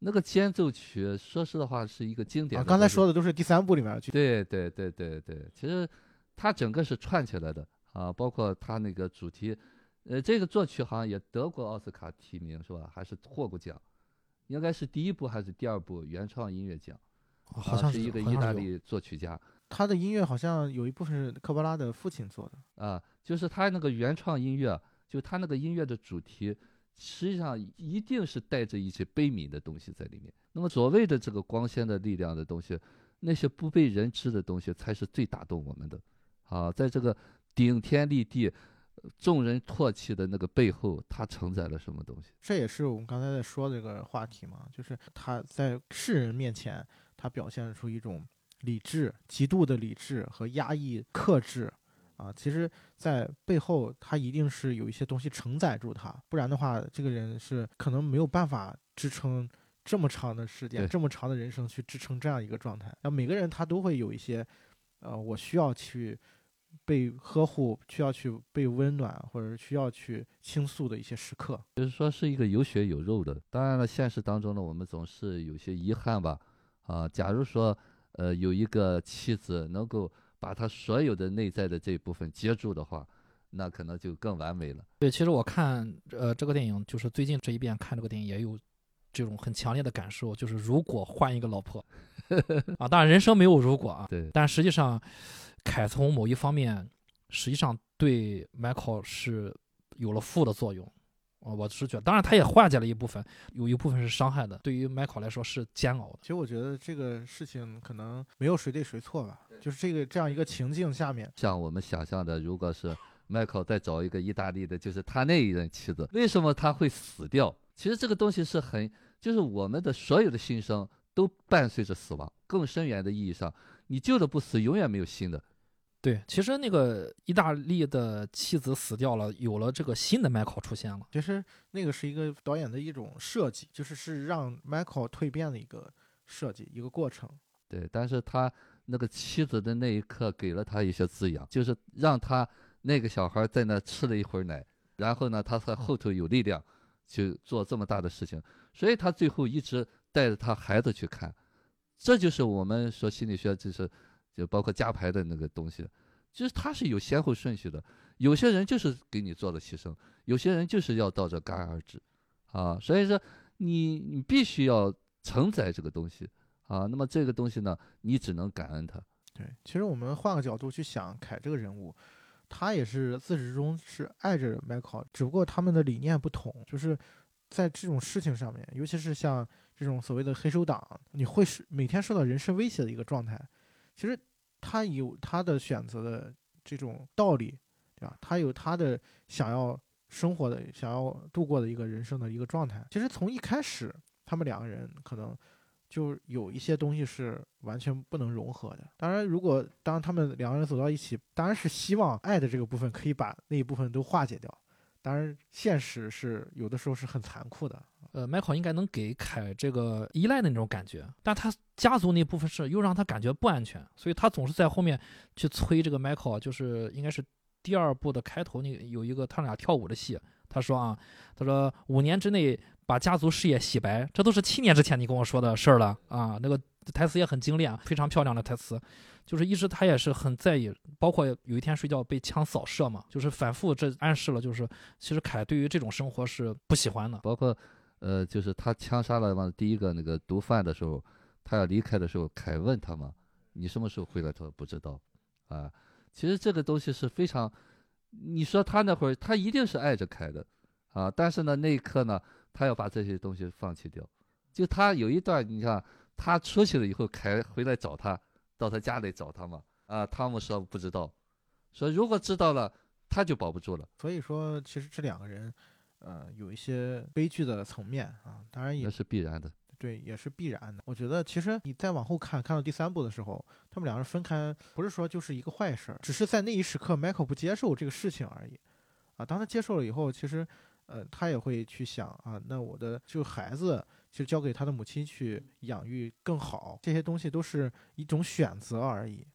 那个间奏曲，说实话是一个经典。刚才说的都是第三部里面去。对对对对对，其实它整个是串起来的啊，包括它那个主题。呃，这个作曲好像也得过奥斯卡提名是吧？还是获过奖？应该是第一部还是第二部原创音乐奖？好像是一个意大利作曲家。他的音乐好像有一部分是科波拉的父亲做的。啊，就是他那个原创音乐，就他那个音乐的主题，实际上一定是带着一些悲悯的东西在里面。那么所谓的这个光鲜的力量的东西，那些不被人知的东西，才是最打动我们的。啊，在这个顶天立地。众人唾弃的那个背后，它承载了什么东西？这也是我们刚才在说这个话题嘛，就是他在世人面前，他表现出一种理智、极度的理智和压抑、克制啊。其实，在背后，他一定是有一些东西承载住他，不然的话，这个人是可能没有办法支撑这么长的时间、这么长的人生去支撑这样一个状态。那每个人他都会有一些，呃，我需要去。被呵护，需要去被温暖，或者是需要去倾诉的一些时刻，就是说是一个有血有肉的。当然了，现实当中呢，我们总是有些遗憾吧，啊。假如说呃有一个妻子能够把他所有的内在的这一部分接住的话，那可能就更完美了。对，其实我看呃这个电影，就是最近这一遍看这个电影也有这种很强烈的感受，就是如果换一个老婆 啊，当然人生没有如果啊，对，但实际上凯从某一方面实际上对 Michael 是有了负的作用。啊，我是觉得，当然他也化解了一部分，有一部分是伤害的，对于 Michael 来说是煎熬的。其实我觉得这个事情可能没有谁对谁错吧，就是这个这样一个情境下面，像我们想象的，如果是 Michael 再找一个意大利的，就是他那一任妻子，为什么他会死掉？其实这个东西是很，就是我们的所有的新生都伴随着死亡。更深远的意义上，你旧的不死，永远没有新的。对，其实那个意大利的妻子死掉了，有了这个新的 Michael 出现了。其实那个是一个导演的一种设计，就是是让 Michael 蜕变的一个设计，一个过程。对，但是他那个妻子的那一刻给了他一些滋养，就是让他那个小孩在那吃了一会儿奶，然后呢，他在后头有力量去做这么大的事情，所以他最后一直带着他孩子去看，这就是我们说心理学就是。就包括加牌的那个东西，就是它是有先后顺序的。有些人就是给你做了牺牲，有些人就是要到这戛然而止，啊，所以说你你必须要承载这个东西啊。那么这个东西呢，你只能感恩他。对，其实我们换个角度去想，凯这个人物，他也是自始至终是爱着迈克尔，只不过他们的理念不同，就是在这种事情上面，尤其是像这种所谓的黑手党，你会是每天受到人身威胁的一个状态。其实他有他的选择的这种道理，对吧？他有他的想要生活的、想要度过的一个人生的一个状态。其实从一开始，他们两个人可能就有一些东西是完全不能融合的。当然，如果当他们两个人走到一起，当然是希望爱的这个部分可以把那一部分都化解掉。当然，现实是有的时候是很残酷的。呃，Michael 应该能给凯这个依赖的那种感觉，但他家族那部分是又让他感觉不安全，所以他总是在后面去催这个 Michael，就是应该是第二部的开头那有一个他俩跳舞的戏，他说啊，他说五年之内把家族事业洗白，这都是七年之前你跟我说的事儿了啊，那个台词也很精炼，非常漂亮的台词，就是一直他也是很在意，包括有一天睡觉被枪扫射嘛，就是反复这暗示了，就是其实凯对于这种生活是不喜欢的，包括。呃，就是他枪杀了嘛第一个那个毒贩的时候，他要离开的时候，凯问他嘛：“你什么时候回来？”他说：“不知道。”啊，其实这个东西是非常，你说他那会儿他一定是爱着凯的，啊，但是呢那一刻呢，他要把这些东西放弃掉。就他有一段，你看他出去了以后，凯回来找他，到他家里找他嘛，啊，汤姆说不知道，说如果知道了，他就保不住了。所以说，其实这两个人。呃，有一些悲剧的层面啊，当然也是必然的，对，也是必然的。我觉得其实你再往后看，看到第三部的时候，他们两个人分开，不是说就是一个坏事儿，只是在那一时刻，Michael 不接受这个事情而已。啊，当他接受了以后，其实，呃，他也会去想啊，那我的就孩子，其实交给他的母亲去养育更好，这些东西都是一种选择而已。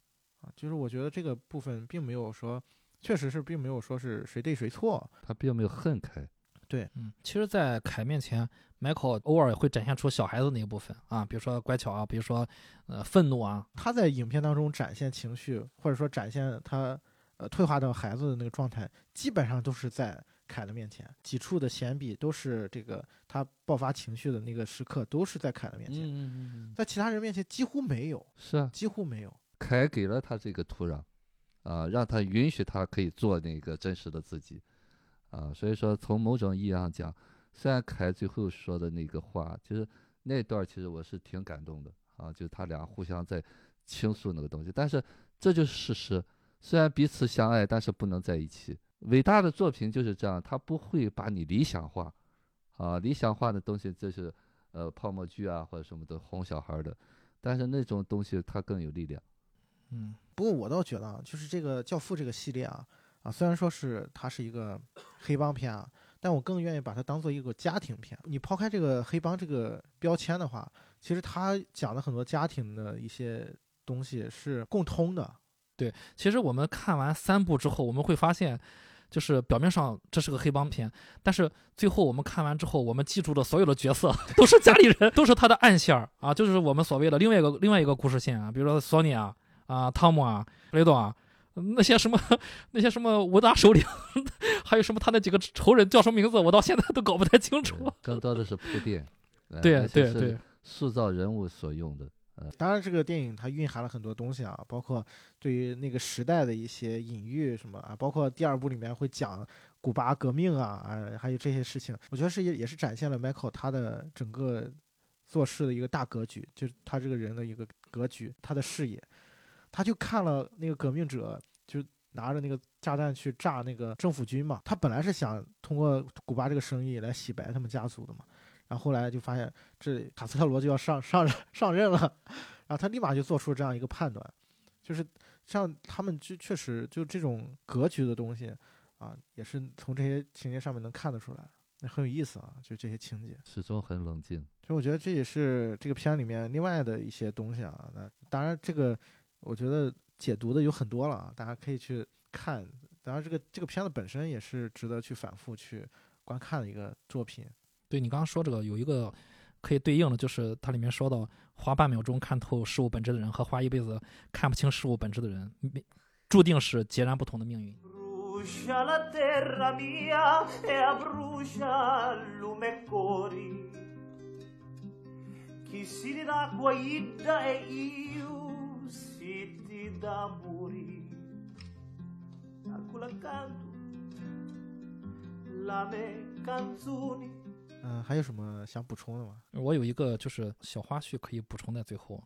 啊，就是我觉得这个部分并没有说，确实是并没有说是谁对谁错，他并没有恨开。对，嗯，其实，在凯面前，Michael 偶尔会展现出小孩子那一部分啊，比如说乖巧啊，比如说，呃，愤怒啊。他在影片当中展现情绪，或者说展现他，呃，退化到孩子的那个状态，基本上都是在凯的面前。几处的显笔都是这个他爆发情绪的那个时刻，都是在凯的面前。嗯嗯嗯。在其他人面前几乎没有。是啊，几乎没有。凯给了他这个土壤，啊，让他允许他可以做那个真实的自己。啊，所以说从某种意义上讲，虽然凯最后说的那个话，其实那段其实我是挺感动的啊，就是他俩互相在倾诉那个东西，但是这就是事实。虽然彼此相爱，但是不能在一起。伟大的作品就是这样，他不会把你理想化，啊，理想化的东西这是呃泡沫剧啊或者什么的哄小孩的，但是那种东西它更有力量。嗯，不过我倒觉得啊，就是这个《教父》这个系列啊。啊，虽然说是它是一个黑帮片啊，但我更愿意把它当做一个家庭片。你抛开这个黑帮这个标签的话，其实它讲的很多家庭的一些东西是共通的。对，其实我们看完三部之后，我们会发现，就是表面上这是个黑帮片，但是最后我们看完之后，我们记住的所有的角色 都是家里人，都是他的暗线儿啊，就是我们所谓的另外一个另外一个故事线啊，比如说索尼啊啊汤姆啊雷总啊。那些什么，那些什么五大首领，还有什么他那几个仇人叫什么名字，我到现在都搞不太清楚。更多的是铺垫，呃对对对，塑造人物所用的。当然，这个电影它蕴含了很多东西啊，包括对于那个时代的一些隐喻什么啊，包括第二部里面会讲古巴革命啊，啊，还有这些事情，我觉得是也也是展现了 Michael 他的整个做事的一个大格局，就是他这个人的一个格局，他的视野，他就看了那个革命者就拿着那个炸弹去炸那个政府军嘛，他本来是想通过古巴这个生意来洗白他们家族的嘛。然后后来就发现这卡斯特罗就要上上上任了，然后他立马就做出这样一个判断，就是像他们就确实就这种格局的东西啊，也是从这些情节上面能看得出来，那很有意思啊，就这些情节。始终很冷静。所以我觉得这也是这个片里面另外的一些东西啊。那当然，这个我觉得解读的有很多了啊，大家可以去看。当然，这个这个片子本身也是值得去反复去观看的一个作品。对你刚刚说这个有一个可以对应的，就是它里面说到花半秒钟看透事物本质的人和花一辈子看不清事物本质的人，命注定是截然不同的命运。E e canto la me canzoni. 嗯、还有什么想补充的吗？我有一个就是小花絮可以补充在最后，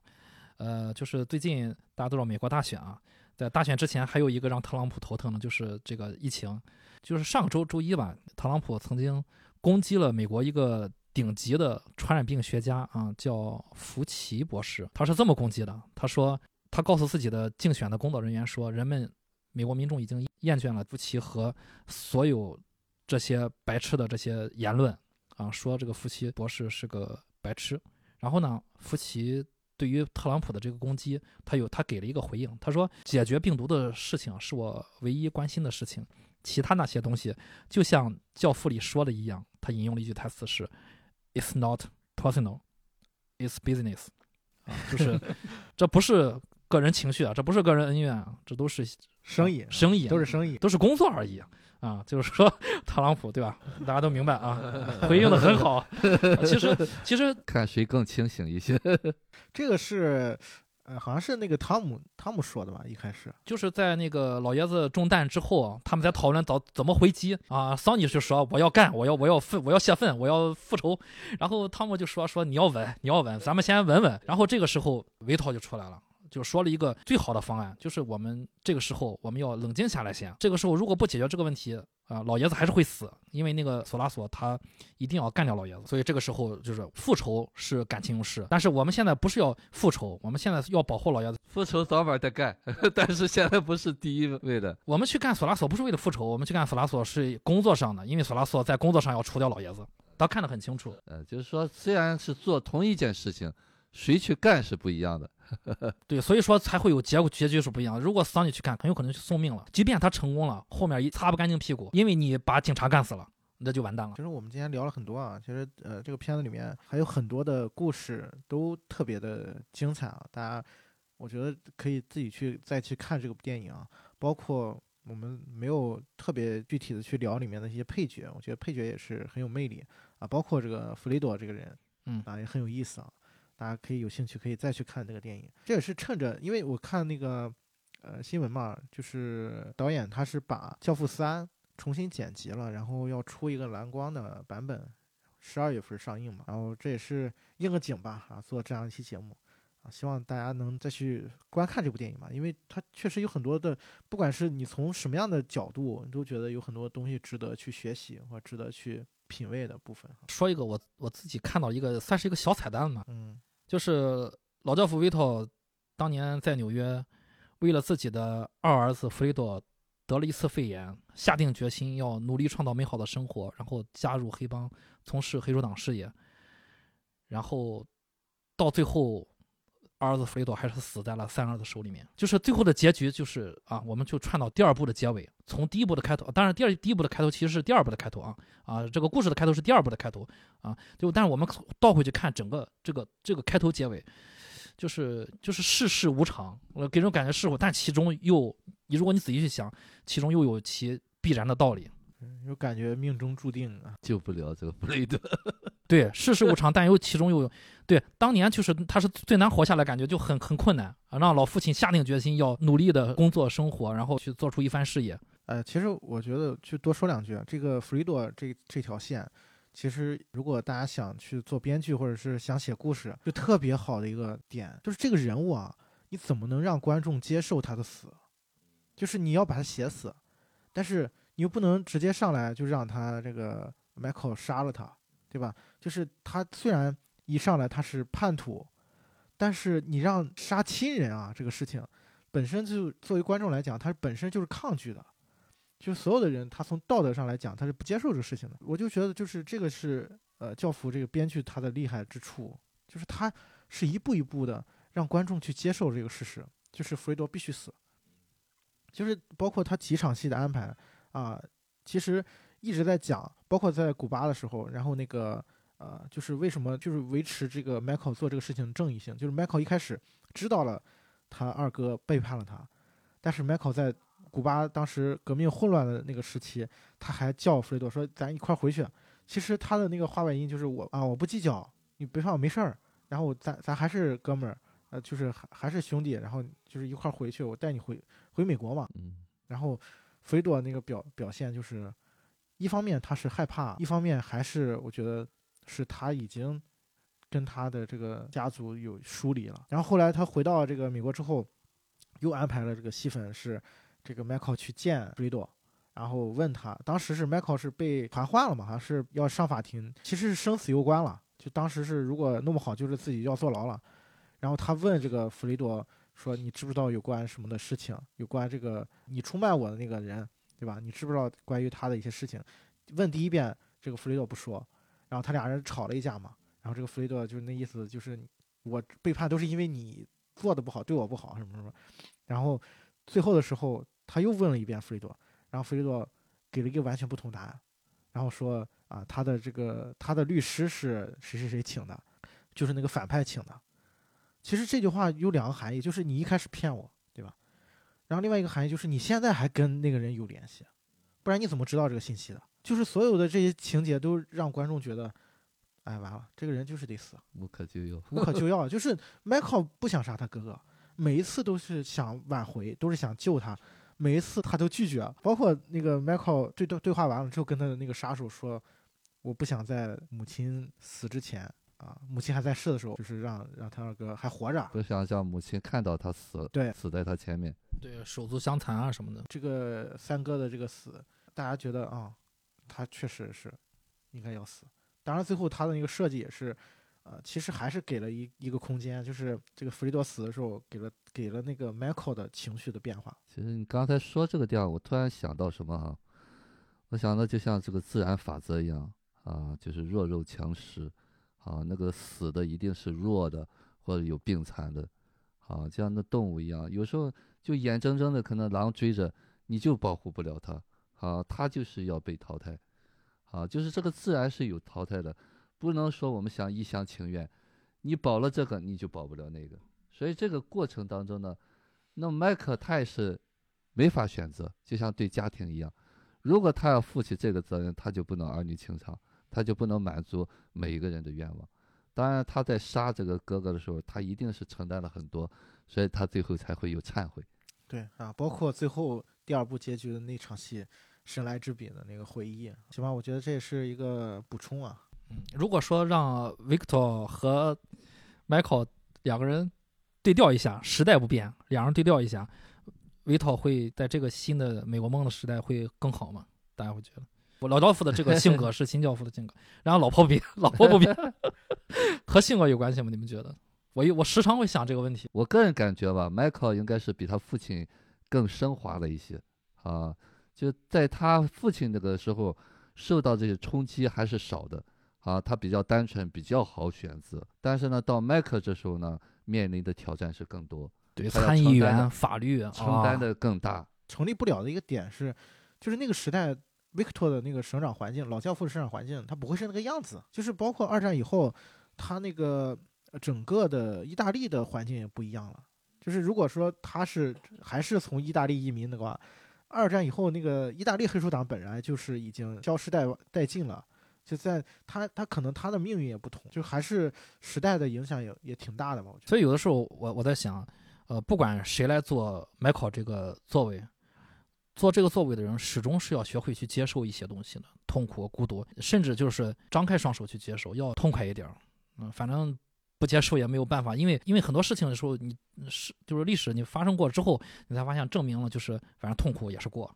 呃，就是最近大家都知道美国大选啊，在大选之前还有一个让特朗普头疼的，就是这个疫情。就是上周周一吧，特朗普曾经攻击了美国一个顶级的传染病学家啊，叫福奇博士。他是这么攻击的，他说他告诉自己的竞选的工作人员说，人们美国民众已经厌倦了福奇和所有这些白痴的这些言论。啊，说这个福奇博士是个白痴。然后呢，福奇对于特朗普的这个攻击，他有他给了一个回应，他说解决病毒的事情是我唯一关心的事情，其他那些东西就像《教父》里说的一样，他引用了一句台词是 "It's not personal, it's business"，啊，就是 这不是个人情绪啊，这不是个人恩怨啊，这都是生意，生意啊，都是生意。都是工作而已啊，就是说 特朗普对吧？大家都明白啊，回应的很好。其实其实看谁更清醒一些。这个是，呃，好像是那个汤姆汤姆说的吧？一开始，就是在那个老爷子中弹之后，他们在讨论怎怎么回击啊。桑尼就说我要干，我要我要愤，我要泄愤，我要复仇。然后汤姆就说说你要稳，你要稳，咱们先稳稳。然后这个时候维涛就出来了。就说了一个最好的方案，就是我们这个时候我们要冷静下来先。这个时候如果不解决这个问题啊、老爷子还是会死，因为那个索拉索他一定要干掉老爷子。所以这个时候就是复仇是感情用事，但是我们现在不是要复仇，我们现在要保护老爷子。复仇早晚得干，但是现在不是第一位的。我们去干索拉索不是为了复仇，我们去干索拉索是工作上的，因为索拉索在工作上要除掉老爷子，他看得很清楚。呃，就是说，虽然是做同一件事情，谁去干是不一样的。对，所以说才会有结果结局是不一样的。如果桑尼去干，很有可能就送命了。即便他成功了，后面一擦不干净屁股，因为你把警察干死了，那就完蛋了其。实我们今天聊了很多啊，其实呃，这个片子里面还有很多的故事都特别的精彩啊，大家我觉得可以自己去再去看这个电影啊，包括我们没有特别具体的去聊里面的一些配角，我觉得配角也是很有魅力啊，包括这个弗雷多这个人，嗯啊也很有意思啊，大家可以有兴趣可以再去看这个电影，这也是趁着，因为我看那个呃新闻嘛，就是导演他是把《教父三》重新剪辑了，然后要出一个蓝光的版本，十二月份上映嘛。然后这也是应个景吧，啊，做这样一期节目，啊，希望大家能再去观看这部电影吧，因为它确实有很多的，不管是你从什么样的角度，你都觉得有很多东西值得去学习或值得去品味的部分。说一个我我自己看到一个算是一个小彩蛋嘛，嗯就是老教父维托当年在纽约，为了自己的二儿子弗雷多得了一次肺炎，下定决心要努力创造美好的生活，然后加入黑帮，从事黑手党事业，然后到最后儿子弗雷多还是死在了三儿子手里面。就是最后的结局就是啊，我们就串到第二部的结尾，从第一部的开头，当然第二第一部的开头其实是第二部的开头啊啊，这个故事的开头是第二部的开头啊，就但是我们倒回去看整个这个这个开头结尾。就是就是世事无常，我给人感觉是，但其中又你如果你仔细去想，其中又有其必然的道理。就感觉命中注定啊，救不了这个弗雷德。对，世事无常，但又其中又有对当年就是他是最难活下来，感觉就很很困难啊，让老父亲下定决心要努力的工作生活，然后去做出一番事业。呃，其实我觉得去多说两句，这个弗雷多这这条线。其实，如果大家想去做编剧，或者是想写故事，就特别好的一个点，就是这个人物啊，你怎么能让观众接受他的死？就是你要把他写死，但是你又不能直接上来就让他这个 Michael 杀了他，对吧？就是他虽然一上来他是叛徒，但是你让杀亲人啊，这个事情本身就作为观众来讲，他本身就是抗拒的。就所有的人，他从道德上来讲，他是不接受这个事情的。我就觉得，就是这个是呃，教父这个编剧他的厉害之处，就是他是一步一步的让观众去接受这个事实，就是弗雷多必须死。就是包括他几场戏的安排啊，其实一直在讲，包括在古巴的时候，然后那个呃，就是为什么就是维持这个 Michael 做这个事情的正义性，就是 Michael 一开始知道了他二哥背叛了他，但是 Michael 在。古巴当时革命混乱的那个时期，他还叫弗雷多说：“咱一块回去。”其实他的那个话外音就是我啊，我不计较，你别怕，没事儿。然后咱咱还是哥们儿，呃，就是还还是兄弟。然后就是一块回去，我带你回回美国嘛。嗯。然后弗雷多那个表表现就是，一方面他是害怕，一方面还是我觉得是他已经跟他的这个家族有疏离了。然后后来他回到这个美国之后，又安排了这个戏份是。这个 Michael 去见弗雷多，然后问他，当时是 Michael 是被传唤了嘛？好像是要上法庭，其实是生死攸关了。就当时是如果弄不好，就是自己要坐牢了。然后他问这个弗雷多说：“你知不知道有关什么的事情？有关这个你出卖我的那个人，对吧？你知不知道关于他的一些事情？”问第一遍，这个弗雷多不说，然后他俩人吵了一架嘛。然后这个弗雷多就是那意思，就是我背叛都是因为你做的不好，对我不好什么什么。然后最后的时候。他又问了一遍弗雷多，然后弗雷多给了一个完全不同答案，然后说啊，他的这个他的律师是谁谁谁请的，就是那个反派请的。其实这句话有两个含义，就是你一开始骗我，对吧？然后另外一个含义就是你现在还跟那个人有联系，不然你怎么知道这个信息的？就是所有的这些情节都让观众觉得，哎，完了，这个人就是得死，无可救药，无可救药。就是 Michael 不想杀他哥哥，每一次都是想挽回，都是想救他。每一次他都拒绝，包括那个 Michael 对对对话完了之后，跟他的那个杀手说：“我不想在母亲死之前啊，母亲还在世的时候，就是让让他二哥还活着，不想让母亲看到他死，对，死在他前面，对，手足相残啊什么的。这个三哥的这个死，大家觉得啊，他确实是应该要死。当然，最后他的那个设计也是。”呃，其实还是给了一一个空间，就是这个弗雷多死的时候，给了给了那个 Michael 的情绪的变化。其实你刚才说这个地方，我突然想到什么啊？我想到就像这个自然法则一样啊，就是弱肉强食，啊，那个死的一定是弱的或者有病残的，啊，就像那动物一样，有时候就眼睁睁的可能狼追着，你就保护不了它，啊，它就是要被淘汰，啊，就是这个自然是有淘汰的。不能说我们想一厢情愿，你保了这个你就保不了那个，所以这个过程当中呢，那麦克他也是没法选择，就像对家庭一样，如果他要负起这个责任，他就不能儿女情长，他就不能满足每一个人的愿望。当然他在杀这个哥哥的时候，他一定是承担了很多，所以他最后才会有忏悔。对啊，包括最后第二部结局的那场戏，神来之笔的那个回忆，起码我觉得这也是一个补充啊。嗯，如果说让 Victor 和 Michael 两个人对调一下，时代不变，两人对调一下，Victor 会在这个新的美国梦的时代会更好吗？大家会觉得，我老教父的这个性格 是新教父的性格，然后老婆比，老婆不比，和性格有关系吗？你们觉得？我我时常会想这个问题。我个人感觉吧，Michael 应该是比他父亲更升华了一些啊，就在他父亲那个时候受到这些冲击还是少的。啊，他比较单纯，比较好选择。但是呢，到麦克这时候呢，面临的挑战是更多，对，参议员、法律啊承担的更大。成立不了的一个点是，就是那个时代。Victor 的那个生长环境，老教父的生长环境，他不会是那个样子。就是包括二战以后，他那个整个的意大利的环境也不一样了。就是如果说他是还是从意大利移民的话，二战以后那个意大利黑手党本来就是已经消失殆殆尽了。就在他他可能他的命运也不同，就还是时代的影响也也挺大的吧。所以有的时候我我在想，呃，不管谁来做 Michael 这个座位，做这个座位的人始终是要学会去接受一些东西的，痛苦、孤独，甚至就是张开双手去接受，要痛快一点儿。嗯，反正不接受也没有办法，因为因为很多事情的时候，你是就是历史你发生过之后，你才发现证明了就是反正痛苦也是过。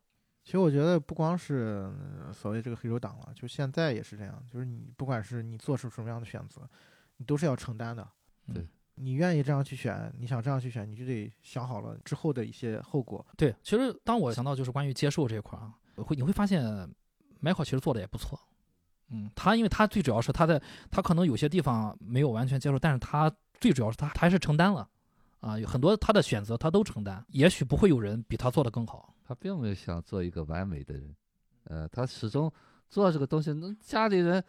其实我觉得不光是呃所谓这个黑手党了，就现在也是这样，就是你不管是你做出什么样的选择，你都是要承担的。对你愿意这样去选，你想这样去选，你就得想好了之后的一些后果。对，其实当我想到就是关于接受这一块儿啊，会你会发现，Michael 其实做的也不错。嗯，他因为他最主要是他在他可能有些地方没有完全接受，但是他最主要是他他还是承担了，啊，有很多他的选择他都承担，也许不会有人比他做的更好。他并没有想做一个完美的人，呃，他始终做这个东西，那家里人，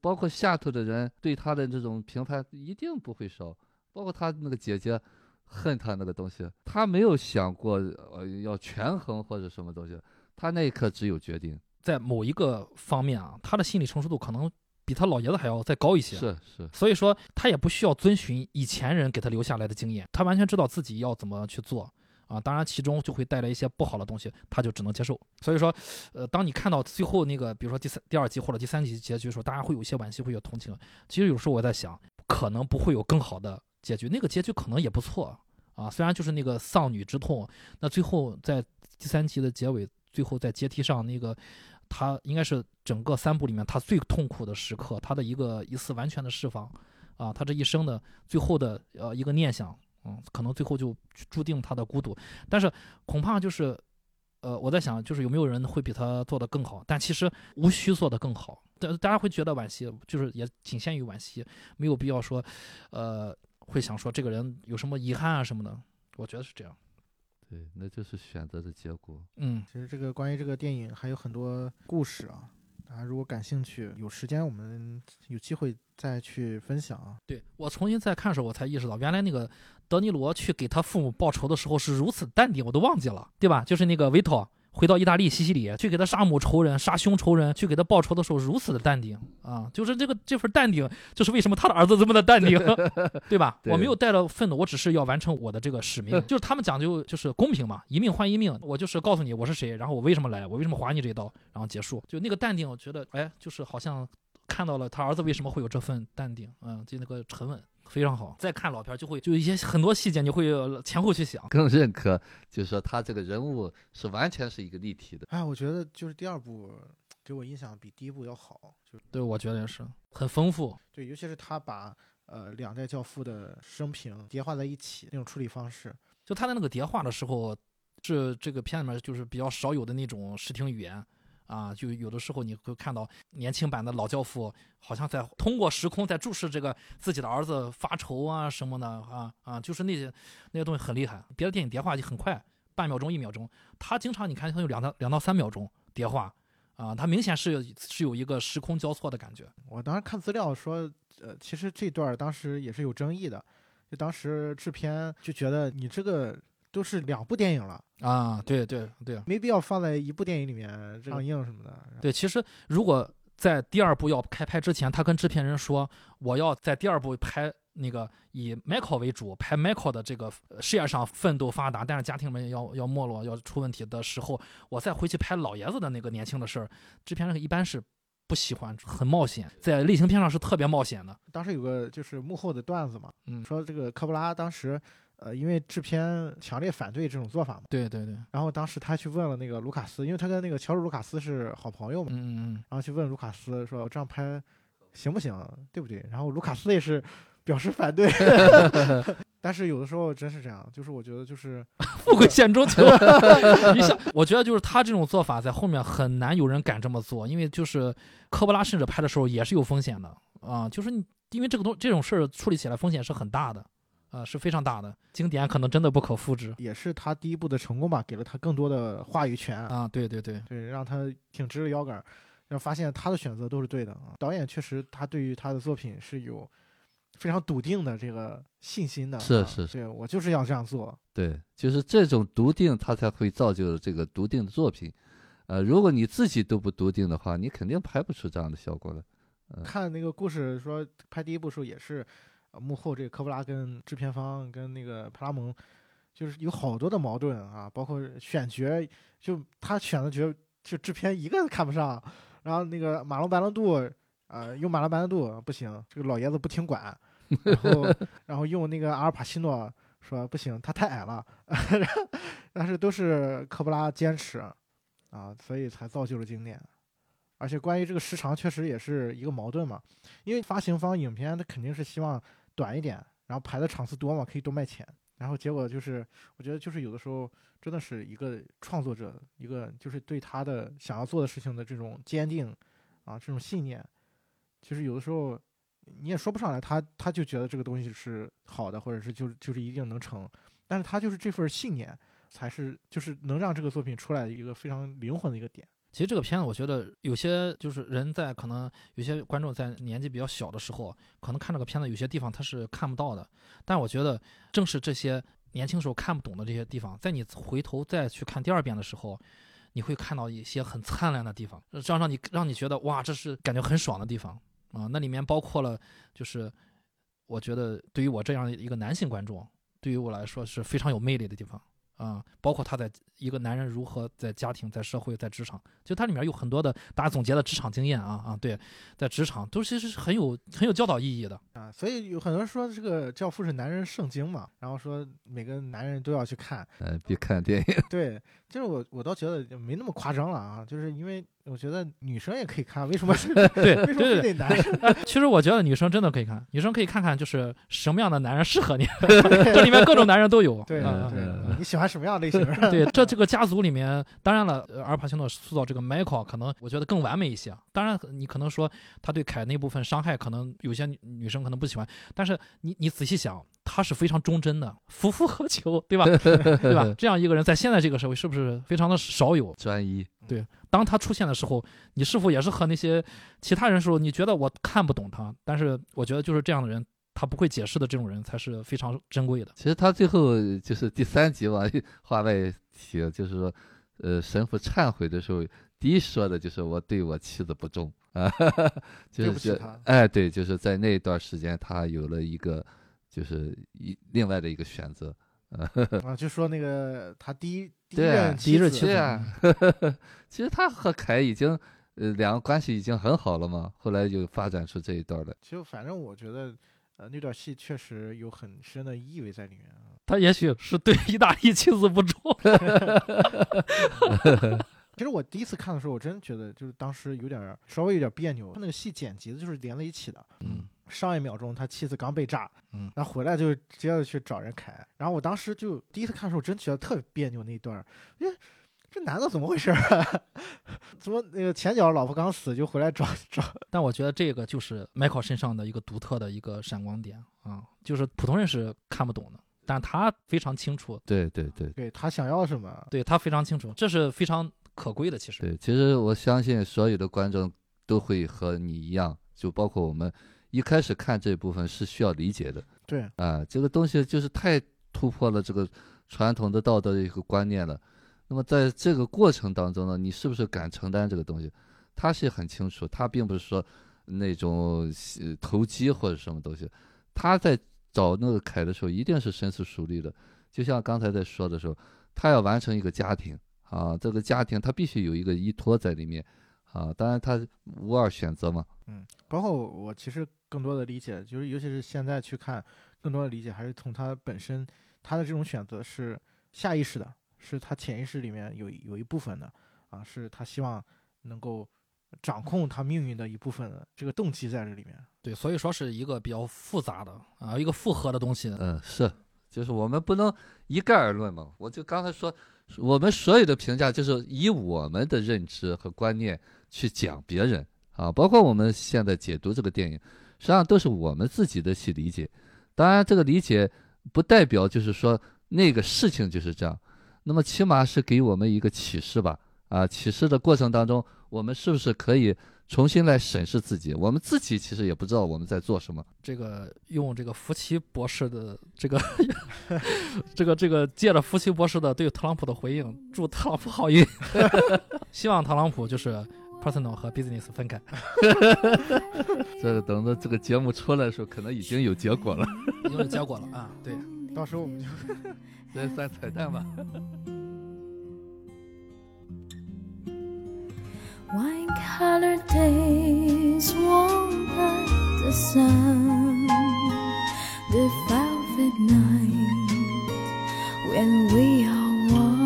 包括下头的人对他的这种评判一定不会少，包括他那个姐姐恨他那个东西，他没有想过呃要权衡或者什么东西，他那一刻只有决定，在某一个方面啊，他的心理成熟度可能比他老爷子还要再高一些。是是，所以说他也不需要遵循以前人给他留下来的经验，他完全知道自己要怎么去做啊。当然，其中就会带来一些不好的东西，他就只能接受。所以说，呃，当你看到最后那个，比如说第三、第二集或者第三集结局的时候，大家会有一些惋惜，会有同情。其实有时候我在想，可能不会有更好的结局，那个结局可能也不错啊。虽然就是那个丧女之痛，那最后在第三集的结尾，最后在阶梯上那个。他应该是整个三部里面他最痛苦的时刻，他的一个一次完全的释放，啊，他这一生的最后的呃一个念想，嗯，可能最后就注定他的孤独。但是恐怕就是，呃，我在想，就是有没有人会比他做得更好？但其实无需做得更好，大大家会觉得惋惜，就是也仅限于惋惜，没有必要说，呃，会想说这个人有什么遗憾啊什么的。我觉得是这样，对，那就是选择的结果。嗯，其实这个关于这个电影还有很多故事啊，大家如果感兴趣，有时间我们有机会再去分享啊。对我重新再看的时候，我才意识到，原来那个德尼罗去给他父母报仇的时候是如此淡定，我都忘记了，对吧？就是那个维托回到意大利西西里去给他杀母仇人、杀兄仇人，去给他报仇的时候如此的淡定啊！就是这个这份淡定，就是为什么他的儿子这么的淡定，对吧？我没有带着愤怒，我只是要完成我的这个使命。就是他们讲究就是公平嘛，一命换一命，我就是告诉你我是谁，然后我为什么来，我为什么划你这一刀，然后结束。就那个淡定，我觉得哎，就是好像看到了他儿子为什么会有这份淡定，嗯，就那个沉稳。非常好，再看老片儿就会就一些很多细节，你会呃前后去想。更认可，就是说他这个人物是完全是一个立体的。哎，我觉得就是第二部给我印象比第一部要好，就对，我觉得也是很丰富。对，尤其是他把呃两代教父的生平叠化在一起那种处理方式。就他在那个叠化的时候，是这个片里面就是比较少有的那种视听语言啊，就有的时候你会看到年轻版的老教父好像在通过时空在注视这个自己的儿子发愁啊什么的啊啊，就是那些那些东西很厉害。别的电影叠化就很快，半秒钟一秒钟，他经常你看他有两到两到三秒钟叠化啊，他明显是有是有一个时空交错的感觉。我当时看资料说，呃，其实这段当时也是有争议的，就当时制片就觉得你这个都是两部电影了，啊，对对对没必要放在一部电影里面上映什么的。对，其实如果在第二部要开拍之前，他跟制片人说，我要在第二部拍那个以 Michael 为主，拍 Michael 的这个呃事业上奋斗发达，但是家庭里面要要没落，要出问题的时候，我再回去拍老爷子的那个年轻的事儿，制片人一般是不喜欢，很冒险，在类型片上是特别冒险的。当时有个就是幕后的段子嘛，嗯，说这个科布拉当时，呃，因为制片强烈反对这种做法嘛，对对对，然后当时他去问了那个卢卡斯，因为他跟那个乔治卢卡斯是好朋友嘛，嗯嗯嗯，然后去问卢卡斯说这样拍行不行，对不对？然后卢卡斯也是表示反对，但是有的时候真是这样，就是我觉得就是 富贵险中求。你想，我觉得就是他这种做法在后面很难有人敢这么做，因为就是科波拉甚至拍的时候也是有风险的。啊，就是你因为这个东这种事儿处理起来风险是很大的啊、是非常大的，经典可能真的不可复制也是他第一部的成功吧，给了他更多的话语权，啊，对对对，对，让他挺直了腰杆儿，然后发现他的选择都是对的啊。导演确实，他对于他的作品是有非常笃定的这个信心的啊，是是是对我就是要这样做，对，就是这种笃定，他才会造就这个笃定的作品。呃，如果你自己都不笃定的话，你肯定拍不出这样的效果来。嗯看那个故事说拍第一部时候也是，呃幕后这个科布拉跟制片方跟那个派拉蒙，就是有好多的矛盾啊，包括选角，就他选的角就制片一个都看不上，然后那个马龙白兰度，呃，用马龙白兰度不行，这个老爷子不听管，然后 然后用那个阿尔帕西诺说不行，他太矮了，但是都是科布拉坚持啊，所以才造就了经典。而且关于这个时长，确实也是一个矛盾嘛，因为发行方影片他肯定是希望短一点，然后排的场次多嘛，可以多卖钱。然后结果就是，我觉得就是有的时候真的是一个创作者，一个就是对他的想要做的事情的这种坚定啊，这种信念，其实有的时候你也说不上来，他他就觉得这个东西是好的，或者是就是就是一定能成，但是他就是这份信念，才是就是能让这个作品出来的一个非常灵魂的一个点。其实这个片子，我觉得有些就是人在可能有些观众在年纪比较小的时候，可能看这个片子有些地方他是看不到的。但我觉得正是这些年轻时候看不懂的这些地方，在你回头再去看第二遍的时候，你会看到一些很灿烂的地方，这样让你让你觉得哇，这是感觉很爽的地方啊。那里面包括了就是我觉得对于我这样一个男性观众，对于我来说是非常有魅力的地方。啊、包括他在一个男人如何在家庭、在社会、在职场，就它里面有很多的大家总结的职场经验啊啊，对，在职场都其实是很有很有教导意义的。啊，所以有很多人说这个《教父》是男人圣经嘛，然后说每个男人都要去看。呃，别看电影，对，就是我我倒觉得没那么夸张了啊，就是因为我觉得女生也可以看，为什么是 对为什么对对非得男人？哎，其实我觉得女生真的可以看，女生可以看看就是什么样的男人适合你，这里面各种男人都有。对啊对嗯，你喜欢什么样类型？对，这这个家族里面，当然了，呃阿尔帕西诺塑造这个 Michael 可能我觉得更完美一些。当然，你可能说他对凯那部分伤害，可能有些女女生可能不喜欢，但是你你仔细想，他是非常忠贞的，夫复何求，对吧？对吧？这样一个人在现在这个社会是不是非常的少有？专一。当他出现的时候，你是否也是和那些其他人说，你觉得我看不懂他？但是我觉得就是这样的人，他不会解释的这种人才是非常珍贵的。其实他最后就是第三集吧，话外提，就是说，呃，神父忏悔的时候，第一说的就是我对我妻子不忠啊，就是对不起他哎，对，就是在那一段时间，他有了一个就是一另外的一个选择，啊，就说那个他第一第一对啊任第一任妻子妻子啊，其实他和凯已经呃两个关系已经很好了嘛，后来就发展出这一段来。其实反正我觉得，呃，那段戏确实有很深的意味在里面啊。他也许是对意大利妻子不忠。其实我第一次看的时候，我真觉得就是当时有点儿稍微有点别扭，他那个戏剪辑的就是连在一起的。嗯，上一秒钟他妻子刚被炸，嗯然后回来就直接着去找人砍，然后我当时就第一次看的时候，真觉得特别别扭那一段儿，因为这男的怎么回事儿啊？怎么那个前脚老婆刚死就回来找 找？但我觉得这个就是 Michael 身上的一个独特的一个闪光点啊，就是普通人是看不懂的，但他非常清楚，对对对对他想要什么？对他非常清楚，这是非常可贵的。其实，对，其实我相信所有的观众都会和你一样，就包括我们一开始看这部分是需要理解的对，啊，这个东西就是太突破了这个传统的道德的一个观念了。那么在这个过程当中呢，你是不是敢承担这个东西？他是很清楚，他并不是说那种呃投机或者什么东西，他在找那个凯的时候一定是深思熟虑的。就像刚才在说的时候，他要完成一个家庭啊，这个家庭他必须有一个依托在里面啊，当然他无二选择嘛。嗯，包括我其实更多的理解，就是尤其是现在去看，更多的理解还是从他本身他的这种选择是下意识的，是他潜意识里面有有一部分的啊，是他希望能够掌控他命运的一部分的这个动机在这里面。对，所以说是一个比较复杂的啊，一个复合的东西。嗯，是，就是我们不能一概而论嘛。我就刚才说，我们所有的评价就是以我们的认知和观念去讲别人啊，包括我们现在解读这个电影，实际上都是我们自己的去理解。当然，这个理解不代表就是说那个事情就是这样。那么起码是给我们一个启示吧。啊，启示的过程当中，我们是不是可以重新来审视自己？我们自己其实也不知道我们在做什么。这个用这个福奇博士的这个 这个这个借着福奇博士的对特朗普的回应，祝特朗普好运。希望特朗普就是 personal 和 business 分开。这等着这个节目出来的时候，可能已经有结果了，已经有结果了啊！对，到时候我们就 再算彩蛋吧。Wine colored days warmed by the sun, the velvet night when we are one.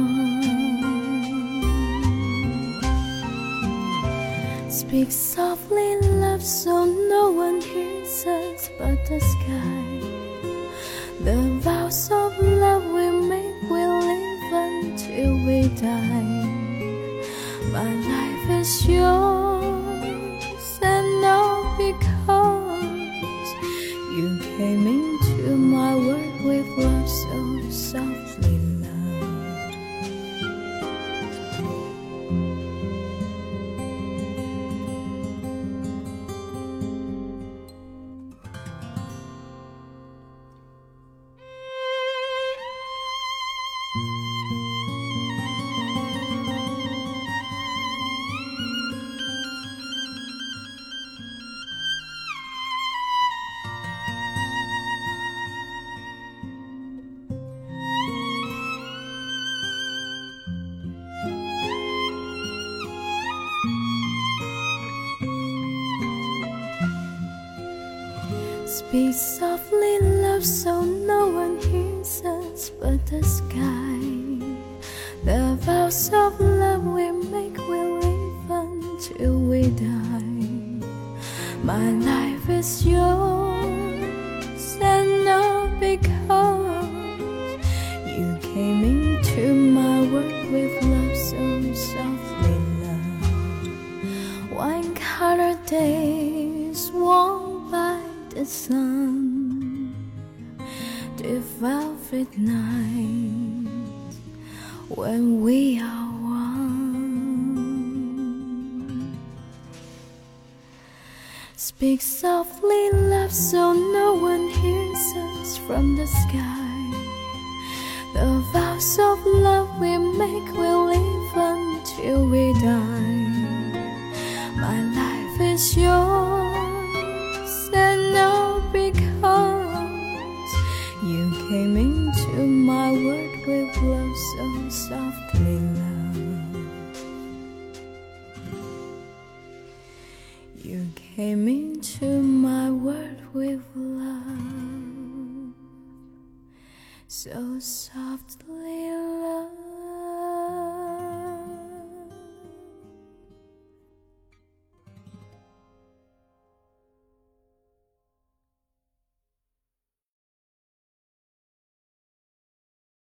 Speak softly, love, so no one hears us but the sky. The vows of love we make, we live until we die. Is yours, and all because you came into my world with love so softly, but the sky. The vows of love we make will live until we die. My life is yours, and all because you came into my world with love so softly, love. Wine colored days warmed by the sun, the velvet night when we are one. Speak softly, love, so no one hears us from the sky. The vows of love we make will live until we die. My life is yours, and all because you came into my world will love so softly, love. You came into my world with love so softly.